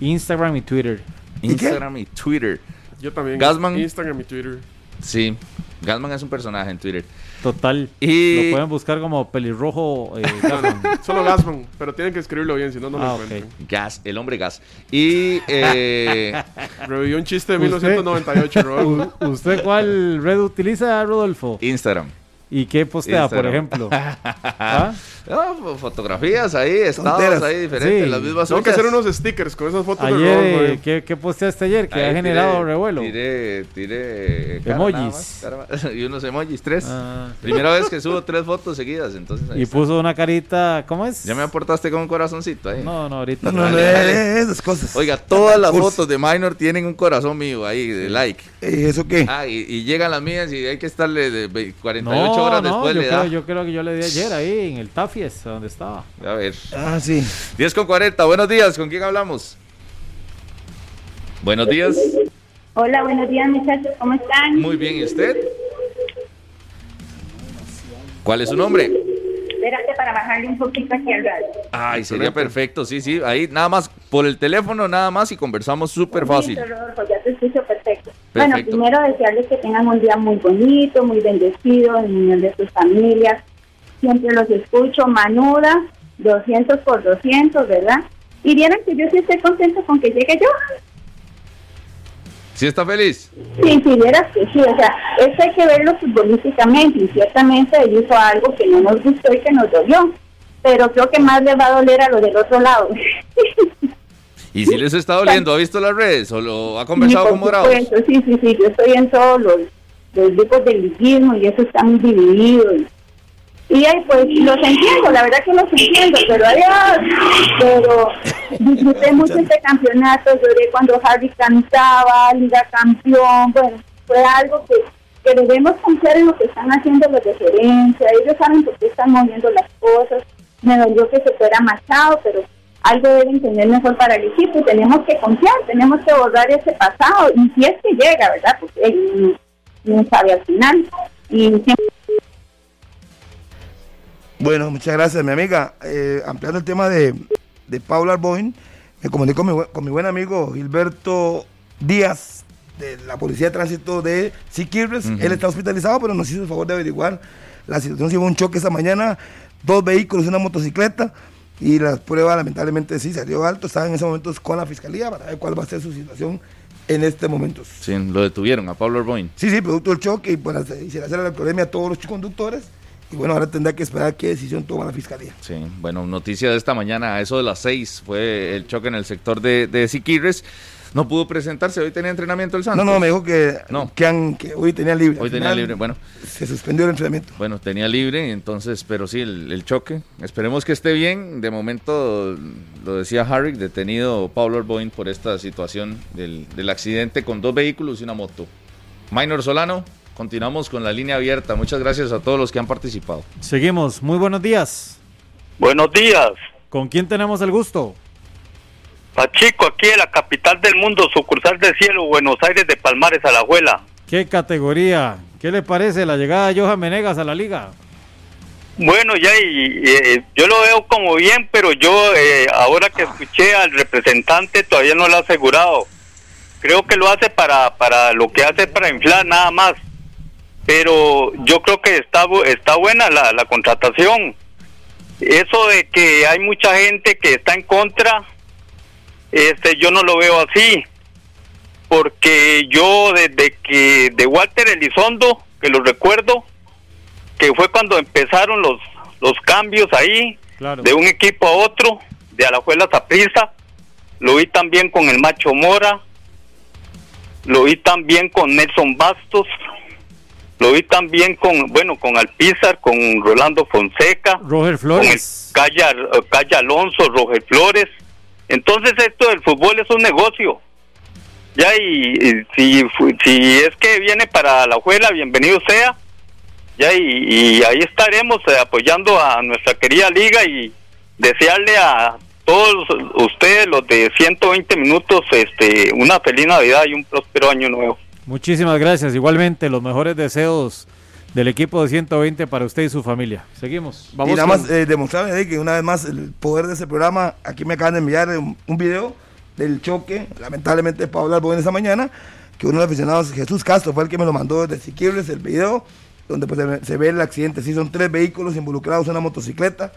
Instagram y Twitter. Instagram y Twitter. Yo también. Gasman. Instagram y Twitter. Sí, Gasman es un personaje en Twitter. Total. Y- Lo pueden buscar como pelirrojo. eh, <laughs> No, no, solo Gasman. Pero tienen que escribirlo bien, si no, no lo Ah, encuentran. Gas, el hombre gas. Y eh, <laughs> Revivió un chiste de ¿Usted- 1998, Rodolfo. U- ¿Usted cuál red utiliza, Rodolfo? Instagram. ¿Y qué postea, por ejemplo? <laughs> ¿Ah? No, fo- fotografías ahí, estados Tonteras. ahí diferentes, Sí. las mismas Tengo que hacer unos stickers con esas fotos de Ayer, eh, eh. ¿qué, ¿qué posteaste ayer? Que Ahí ha tiré- generado revuelo. Tiré, tiré cara Emojis. nada más, cara más. <laughs> y unos emojis, tres. Ah. Primera vez que subo tres fotos seguidas, entonces ahí Y está. puso una carita, ¿cómo es? Ya me aportaste con un corazoncito ahí. No, no, ahorita. No, no, no, Dale, dale. eh, esas cosas. Oiga, todas las Cursi. fotos de Minor tienen un corazón mío ahí de like. Eh, ¿Eso qué? Ah, y, y llegan las mías y hay que estarle de ve- 48 No, horas no, después yo le creo, da. yo creo que yo le di ayer ahí en el Tafies, donde estaba. A ver. Ah, sí. 10 con 40, buenos días, ¿con quién hablamos? Buenos días, Hola, buenos días muchachos, ¿cómo están? muy bien, ¿y usted? ¿Cuál es su nombre? Espérate para bajarle un poquito aquí al radio. Ay, sería perfecto, sí, sí, ahí nada más, por el teléfono nada más y conversamos súper fácil. Rodolfo, ya te escucho perfecto. Bueno, primero desearles que tengan un día muy bonito, muy bendecido, en unión de sus familias. Siempre los escucho, manuda, 200 por 200, ¿verdad? Y vieron que yo sí estoy contento con que llegue yo. ¿Sí está feliz? Sí, si vieras que sí, o sea, eso hay que verlo futbolísticamente y ciertamente él hizo algo que no nos gustó y que nos dolió, pero creo que más le va a doler a lo del otro lado. <laughs> ¿Y si les está doliendo? ¿Ha visto las redes o lo ha conversado con Morados? Sí, sí, sí, yo estoy en todos los, los grupos del liguismo y eso está muy dividido. Y, y ahí pues los entiendo, la verdad que los entiendo, pero adiós. Pero disfruté <laughs> mucho este campeonato, lloré cuando Harry cantaba, Liga Campeón, bueno, fue algo que, que debemos confiar en lo que están haciendo los de gerencia, ellos saben por qué están moviendo las cosas. Me dolió que se fuera Machado, pero algo deben tener mejor para el equipo. Tenemos que confiar, tenemos que borrar ese pasado. Y si es que llega, ¿verdad? Porque él no, sabe al final. Y siempre Bueno, muchas gracias, mi amiga. Eh, ampliando el tema de, de Paula Arboin, me comuniqué con mi, buen- con mi buen amigo Gilberto Díaz, de la Policía de Tránsito de Siquirres. Ujú. Él está hospitalizado, pero nos hizo el favor de averiguar la situación. Se hubo un choque esta mañana, dos vehículos y una motocicleta. Y la prueba, lamentablemente, sí salió alto. Están en ese momento con la fiscalía para ver cuál va a ser su situación en este momento. Sí, lo detuvieron a Pablo Orboin. Sí, sí, producto del choque y y se le hace la alcoholemia a todos los conductores. Y bueno, ahora tendrá que esperar qué decisión toma la fiscalía. Sí, bueno, noticia de esta mañana, a eso de las 6 fue el choque en el sector de, de Siquirres. No pudo presentarse, hoy tenía entrenamiento el Santos. No, no, me dijo que, No. que, han- que hoy tenía libre. Hoy tenía libre, bueno. Se suspendió el entrenamiento. Bueno, tenía libre, entonces, pero sí, el, el choque. Esperemos que esté bien. De momento, lo decía Harry, detenido Pablo Orboin por esta situación del, del accidente con dos vehículos y una moto. Minor Solano, continuamos con la línea abierta. Muchas gracias a todos los que han participado. Seguimos. Muy buenos días. Buenos días, ¿Con quién tenemos el gusto? Pachico, aquí en la capital del mundo, sucursal del cielo, Buenos Aires de Palmares, Alajuela. ¿Qué categoría? ¿Qué le parece la llegada de Johan Menegas a la liga? Bueno, ya y, eh, yo lo veo como bien, pero yo eh, ahora que escuché al representante todavía no lo ha asegurado. Creo que lo hace para, para lo que hace para inflar nada más. Pero yo creo que está, bu- está buena la, la contratación. Eso de que hay mucha gente que está en contra, este yo no lo veo así. porque yo desde que de Walter Elizondo, que lo recuerdo, que fue cuando empezaron los, los cambios ahí, de un equipo a otro, de Alajuela Zaprisa, lo vi también con el Macho Mora, lo vi también con Nelson Bastos, lo vi también con, bueno, con Alpizar, con Rolando Fonseca, Roger Flores, con el Calla, Calla Alonso, Roger Flores. Entonces esto del fútbol es un negocio. Ya y, si, si es que viene para la juela, bienvenido sea. Ya y, ahí estaremos eh, apoyando a nuestra querida liga y desearle a todos ustedes los de 120 minutos este una feliz Navidad y un próspero año nuevo. Muchísimas gracias. Igualmente, los mejores deseos del equipo de 120 para usted y su familia. Seguimos. Vamos y nada más eh, demostrarle que una vez más el poder de ese programa, aquí me acaban de enviar un, video del choque, lamentablemente para hablar en esa mañana, que uno de los aficionados, Jesús Castro, fue el que me lo mandó desde Siquirres, el video, donde pues, se, ve el accidente. Sí, son tres vehículos involucrados en una motocicleta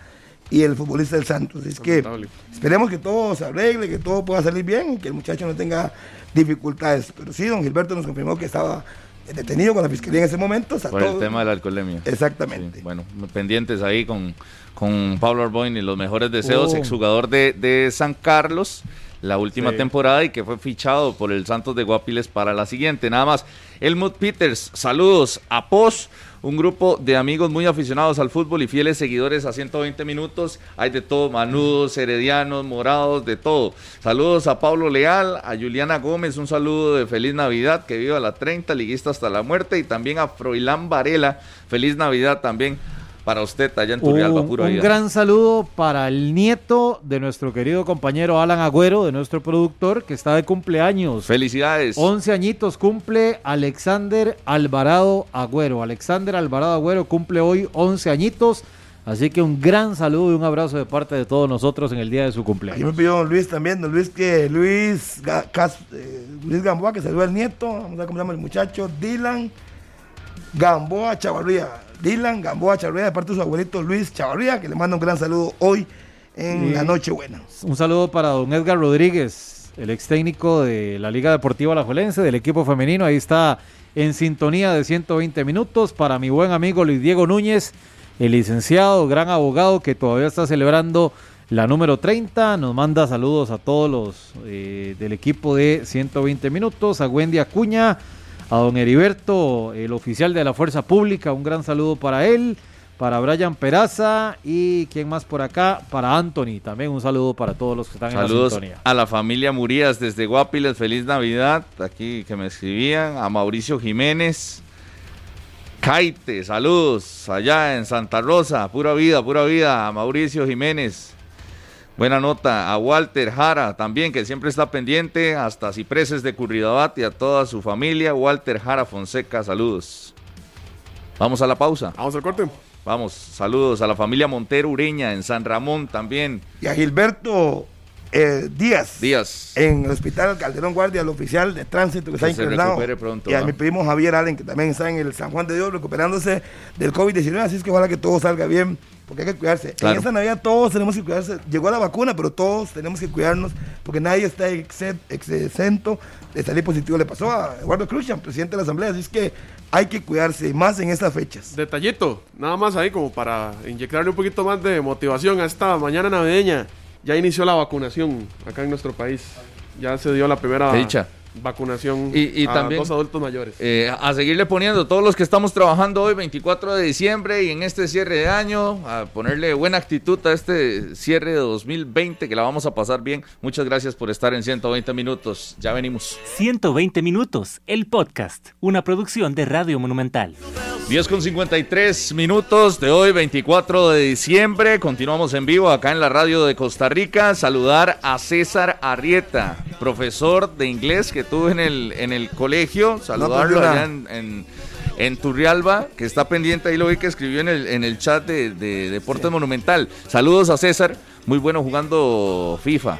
y el futbolista del Santos. Es que esperemos que todo se arregle, que todo pueda salir bien y que el muchacho no tenga dificultades. Pero sí, don Gilberto nos confirmó que estaba detenido con la fiscalía en ese momento. Por el tema de la alcoholemia. Exactamente. bueno, pendientes ahí con, con Pablo Arboin y los mejores deseos, oh. exjugador de, de San Carlos la última temporada y que fue fichado por el Santos de Guapiles para la siguiente. Nada más, Elmut Peters, saludos a POS, un grupo de amigos muy aficionados al fútbol y fieles seguidores a 120 minutos. Hay de todo, manudos, heredianos, morados, de todo. Saludos a Pablo Leal, a Juliana Gómez, un saludo de feliz Navidad, que viva la 30, liguista hasta la muerte, y también a Froilán Varela, feliz Navidad también para usted allá en Turrialba, un, Un gran saludo para el nieto de nuestro querido compañero Alan Agüero, de nuestro productor, que está de cumpleaños. Felicidades. 11 añitos cumple Alexander Alvarado Agüero. Alexander Alvarado Agüero cumple hoy 11 añitos. Así que un gran saludo y un abrazo de parte de todos nosotros en el día de su cumpleaños. Yo me pidió Luis también, don Luis que Luis, eh, Luis Gamboa, que saluda al nieto, vamos a ver cómo se llama el muchacho, Dylan Gamboa Chavarría. Dylan Gamboa Chavarría, de parte de su abuelito Luis Chavarría, que le manda un gran saludo hoy en la Nochebuena. Un saludo para don Edgar Rodríguez, el ex técnico de la Liga Deportiva Alajuelense, del equipo femenino. Ahí está en sintonía de 120 minutos. Para mi buen amigo Luis Diego Núñez, el licenciado, gran abogado que todavía está celebrando la número 30. Nos manda saludos a todos los eh, del equipo de 120 minutos, a Wendy Acuña a don Heriberto, el oficial de la Fuerza Pública, un gran saludo para él, para Brian Peraza y quién más por acá, para Anthony, también un saludo para todos los que están en la sintonía. a la familia Murías desde Guapiles, feliz Navidad, aquí que me escribían, a Mauricio Jiménez. Caite, saludos. Allá en Santa Rosa, pura vida, pura vida, a Mauricio Jiménez, Buena nota a Walter Jara también, que siempre está pendiente, hasta Cipreses de Curridabat y a toda su familia. Walter Jara Fonseca, saludos. Vamos a la pausa. Vamos al corte. Vamos, saludos a la familia Montero Ureña en San Ramón también. Y a Gilberto eh, Díaz. Díaz. En el hospital Calderón Guardia, el oficial de tránsito que, está internado. Pronto, y a mi primo Javier Allen, que también está en el San Juan de Dios recuperándose del COVID-19. Así es que ojalá que todo salga bien porque hay que cuidarse. En esta Navidad todos tenemos que cuidarse. Llegó la vacuna, pero todos tenemos que cuidarnos porque nadie está exento de salir positivo. Le pasó a Eduardo Cruz, presidente de la Asamblea, así es que hay que cuidarse, más en estas fechas. Detallito, nada más ahí como para inyectarle un poquito más de motivación a esta mañana navideña. Ya inició la vacunación acá en nuestro país. Ya se dio la primera vacunación y, a también, dos adultos mayores. Eh, a seguirle poniendo todos los que estamos trabajando hoy, 24 de diciembre, y en este cierre de año, a ponerle buena actitud a este cierre de 2020, que la vamos a pasar bien. Muchas gracias por estar en 120 minutos. Ya venimos. 120 minutos, el podcast, una producción de Radio Monumental. 10 con 53 minutos de hoy, 24 de diciembre. Continuamos en vivo acá en la radio de Costa Rica. Saludar a César Arrieta, profesor de inglés que tuve en el, en el colegio. Saludarlo allá en, en, Turrialba, que está pendiente. Ahí lo vi que escribió en el, en el chat de, de Deportes Monumental. Saludos a César, muy bueno jugando FIFA.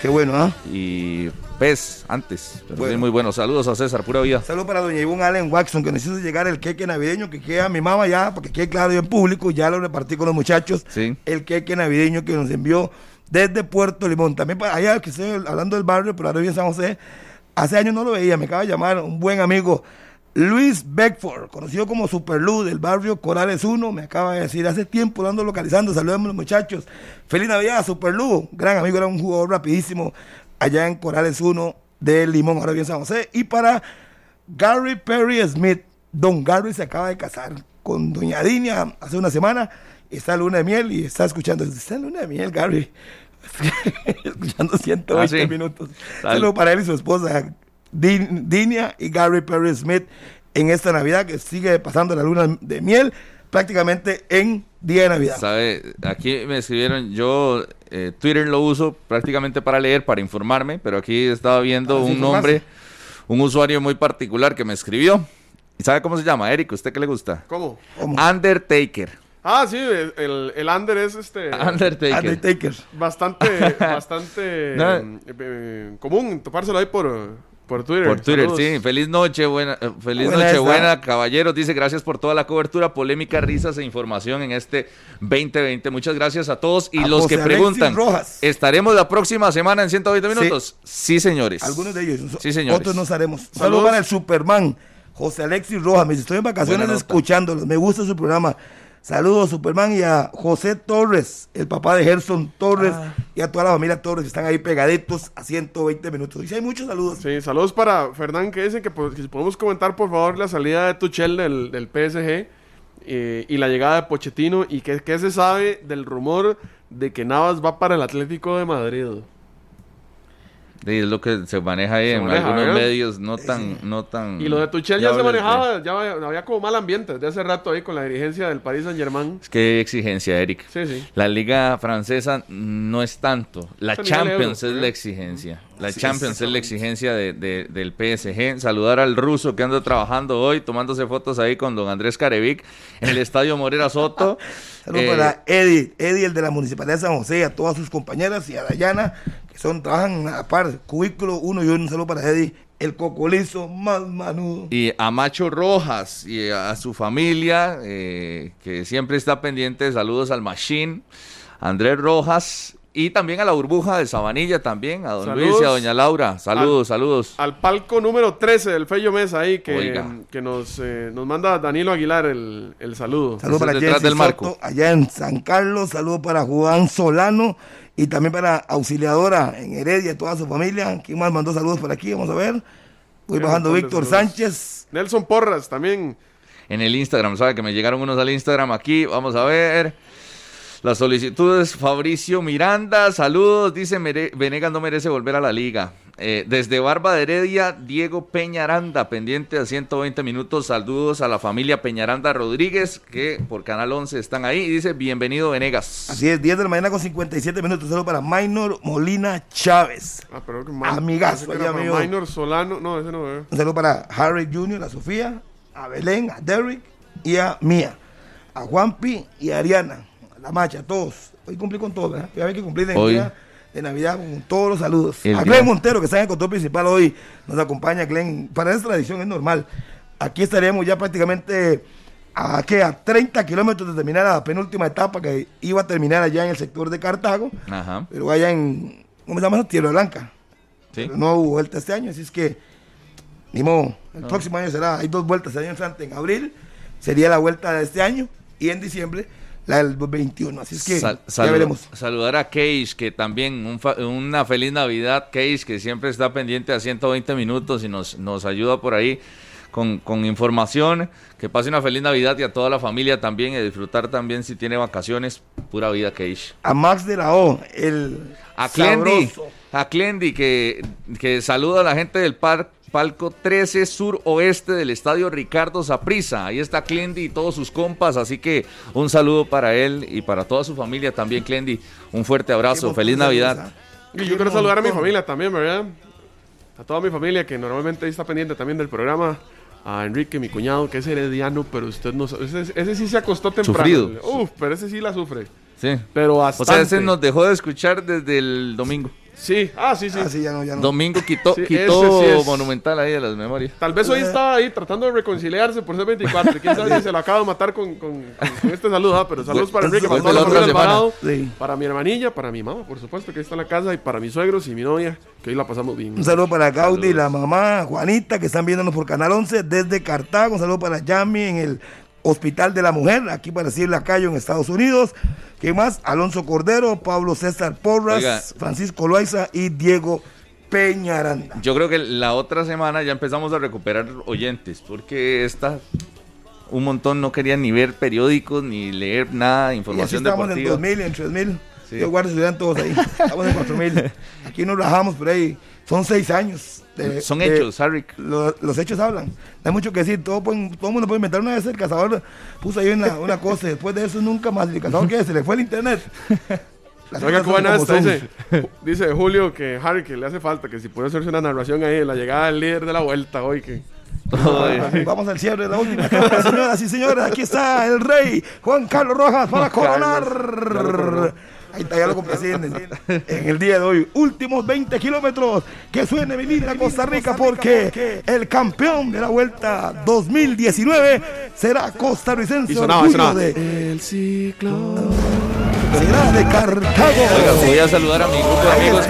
Qué bueno, ¿ah? Y PES antes. muy bueno. Saludos a César, pura vida. Saludos para doña Ivonne Allen Watson, que necesita llegar el queque navideño que queda mi mamá ya, porque quede claro en público, ya lo repartí con los muchachos. Sí. El queque navideño que nos envió desde Puerto Limón. También para allá, que estoy hablando del barrio, pero ahora bien San José, Hace años no lo veía, me acaba de llamar un buen amigo, Luis Beckford, conocido como Super Lu del barrio Corales 1, me acaba de decir, hace tiempo lo ando localizando, saludemos los muchachos. Feliz Navidad, Super Lu, gran amigo, era un jugador rapidísimo allá en Corales 1 de Limón, ahora bien San José. Y para Gary Perry Smith, don Gary se acaba de casar con doña Dinia hace una semana, está luna de miel y está escuchando, está luna de miel, Gary. <laughs> escuchando 120 Ah, sí. minutos. Tal. Saludo para él y su esposa, Din- Dinia y Gary Perry Smith, en esta Navidad que sigue pasando la luna de miel prácticamente en día de Navidad. Sabe, aquí me escribieron, yo eh, Twitter lo uso prácticamente para leer, para informarme, pero aquí estaba viendo Para un nombre, un usuario muy particular que me escribió. ¿Y sabe cómo se llama? Eric, ¿usted qué le gusta? ¿Cómo? Undertaker. Ah, sí, el, el, under es este. Undertaker. Undertaker. Bastante, <laughs> bastante No. eh, eh, común topárselo ahí por, por Twitter. Por Twitter, Saludos. sí. Feliz noche, buena, eh, feliz Buena noche, esa. buena, caballeros. Dice gracias por toda la cobertura, polémica, risas e información en este 2020. Muchas gracias a todos. Y A los José que Alexis preguntan, Rojas. ¿estaremos la próxima semana en 120 Sí. minutos? Sí, señores. Algunos de ellos. Sí, señores. Otros nos haremos. Saludos Saludos. para el Superman, José Alexis Rojas. Me estoy en vacaciones escuchándolos. Me gusta su programa. Saludos, Superman, y a José Torres, el papá de Gerson Torres, Ah. y a toda la familia Torres que están ahí pegaditos a 120 minutos. Y sí, hay muchos saludos. Sí, saludos para Fernán que dicen que, pues, que si podemos comentar por favor la salida de Tuchel del, del PSG eh, y la llegada de Pochettino y que se sabe del rumor de que Navas va para el Atlético de Madrid. Sí, es lo que se maneja ahí Se en maneja, algunos ¿verdad? medios no tan, no tan. Y lo de Tuchel ya se fiables, manejaba, ya había, como mal ambiente desde hace rato ahí con la dirigencia del Paris Saint Germain. Es que exigencia, Eric. Sí, sí. La liga francesa no es tanto. La Es nivel Champions euro, es ¿eh? la exigencia. La Sí, Champions es la exigencia de- de- del PSG. Saludar al ruso que anda trabajando hoy, tomándose fotos ahí con don Andrés Carevic en el <laughs> estadio Morera Soto. Saludos Eh, para Eddie, Eddie, el de la Municipalidad de San José, a todas sus compañeras y a Dayana, son, trabajan a la par, cubículo uno y uno. Un saludo para Eddie, el cocolizo más manudo. Y a Macho Rojas y a su familia, eh, que siempre está pendiente. Saludos al Machine, Andrés Rojas. Y también a la burbuja de Sabanilla, también, a don Saludos Luis y a doña Laura. Saludos, Al- saludos. Al palco número 13 del Fello Mesa ahí que, que nos, eh, nos manda Danilo Aguilar el, el saludo. Saludos para Jesse del marco. Soto, allá en San Carlos. Saludos para Juan Solano y también para Auxiliadora en Heredia, toda su familia. ¿Quién más mandó saludos por aquí? Vamos a ver. Voy bajando Víctor. Sánchez. Nelson Porras también. en el Instagram. Sabe que me llegaron unos al Instagram aquí. Vamos a ver. Las solicitudes, Fabricio Miranda, saludos, dice "Mere- Venegas no merece volver a la liga. Eh, desde Barba de Heredia, Diego Peñaranda, pendiente a 120 minutos, saludos a la familia Peñaranda Rodríguez, que por Canal 11 están ahí, y dice, bienvenido Venegas. Así es, 10 de la mañana con 57 minutos. Saludos para Minor Molina Chávez. Ah, pero que Amigazo, pensé que era ahí, para amigo. Minor Solano. No, ese no eh. Un saludo para Harry Jr., a Sofía, a Belén, a Derrick y a Mía. A Juanpi y a Ariana. A la macha, a todos. Hoy cumplí con todos, ¿verdad? Ya hay que cumplir en el Hoy. día de Navidad con todos los saludos. El a día- Glenn Montero, que está en el control principal hoy, nos acompaña Glenn. Para esta edición es normal. Aquí estaríamos ya prácticamente a, ¿qué? a 30 kilómetros de terminar la penúltima etapa que iba a terminar allá en el sector de Cartago, Ajá, pero allá en, ¿cómo se llama? Tierra Blanca. sí. Pero no hubo vuelta este año, así es que, ni modo, el próximo año será, hay dos vueltas el año entrante, en abril sería la vuelta de este año y en diciembre la del 21, así es que Sal- ya veremos. Saludar a Cage, que también un fa- una feliz Navidad, Cage, que siempre está pendiente a 120 minutos y nos, nos ayuda por ahí con, con información. Que pase una feliz Navidad y a toda la familia también, y disfrutar también si tiene vacaciones. Pura vida, Cage. A Max de la O, el A Clendy, sabroso. a Clendy, que, que saluda a la gente del par- palco 13 sur oeste del estadio Ricardo Saprisa. Ahí está Clendy y todos sus compas, así que un saludo para él y para toda su familia también, Clendy. Un fuerte abrazo, feliz Navidad. Y yo quiero saludar a mi familia también, ¿verdad? A toda mi familia que normalmente está pendiente también del programa. A Enrique, mi cuñado, que es herediano, pero usted no sabe. Ese, ese sí se acostó temprano. Sufrido. Uf, pero ese sí la sufre. Sí. Pero O bastante. sea, ese nos dejó de escuchar desde el domingo. Sí, ah, sí, sí. Ah, sí, ya no, ya no. Domingo quitó, Sí, quitó sí. Monumental ahí de las memorias. Tal vez hoy estaba ahí tratando de reconciliarse por ser 24. Quién sabe <laughs> si se lo acaba de matar con, con- este saludo. ah, Pero saludos para Enrique, para Alvarado, Sí. para mi hermanilla, para mi mamá, por supuesto, que ahí está en la casa, y para mis suegros y mi novia, que hoy la pasamos bien. Un saludo para Gaudi, la mamá, Juanita, que están viéndonos por Canal 11 desde Cartago. Un saludo para Yami en el Hospital de la Mujer, aquí para decir Lacayo en Estados Unidos. ¿Qué más? Alonso Cordero, Pablo César Porras, Oiga. Francisco Loaiza y Diego Peñaranda. Yo creo que la otra semana ya empezamos a recuperar oyentes, porque esta un montón no querían ni ver periódicos ni leer nada de Y así información estamos en deportiva. 2000, en 3000. Sí. Yo guardo estudiantes todos ahí. Estamos en 4000. Aquí nos rajamos por ahí. Son seis años. de- Son de- hechos, Harry. lo- los hechos hablan. No hay mucho que decir. Todo, pueden- todo el mundo puede inventar. Una vez el cazador puso ahí una, una cosa. Después de eso, nunca más. ¿El cazador qué? Se le fue el internet. Oiga, como esta, dice, dice Julio que Harry que le hace falta, que si puede hacerse una narración ahí de la llegada del líder de la vuelta hoy, que... Vamos al cierre de la última cámara, señoras y señores. Aquí está el rey Juan Carlos Rojas para coronar. Ahí está, ya lo complacen en el día de hoy. Últimos 20 kilómetros. Que suene mi vida Costa Rica porque el campeón de la vuelta 2019 será costarricense. Y sonaba, sonaba. de- El ciclo... será de Cartago. Oiga, voy a saludar a mi grupo de amigos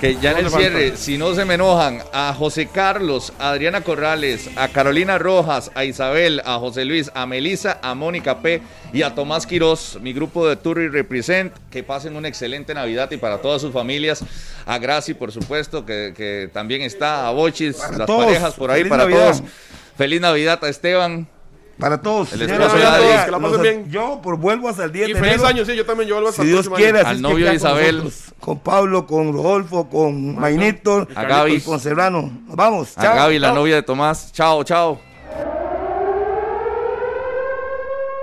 que, ya en el cierre, si no se me enojan, a José Carlos, a Adriana Corrales, a Carolina Rojas, a Isabel, a José Luis, a Melisa, a Mónica P y a Tomás Quirós, mi grupo de Tour y Represent, que pasen una excelente Navidad y para todas sus familias, a Graci, por supuesto, que, que también está, a Bochis, las todos. parejas por ahí, Feliz para Navidad. todos. Feliz Navidad a Esteban. Para todos. El Señora, de todos, Que la pasen los- bien. Yo por vuelvo hasta el 10 Y de feliz enero. año, sí, yo también, yo vuelvo hasta Si el Dios quiere, Al novio queda Isabel. Con, nosotros, con Pablo, con Rodolfo, con Mainito, A Gaby. y con Serrano. Nos vamos. A chao. Gaby, la Chao. novia de Tomás. Chao, chao.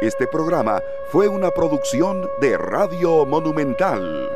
Este programa fue una producción de Radio Monumental.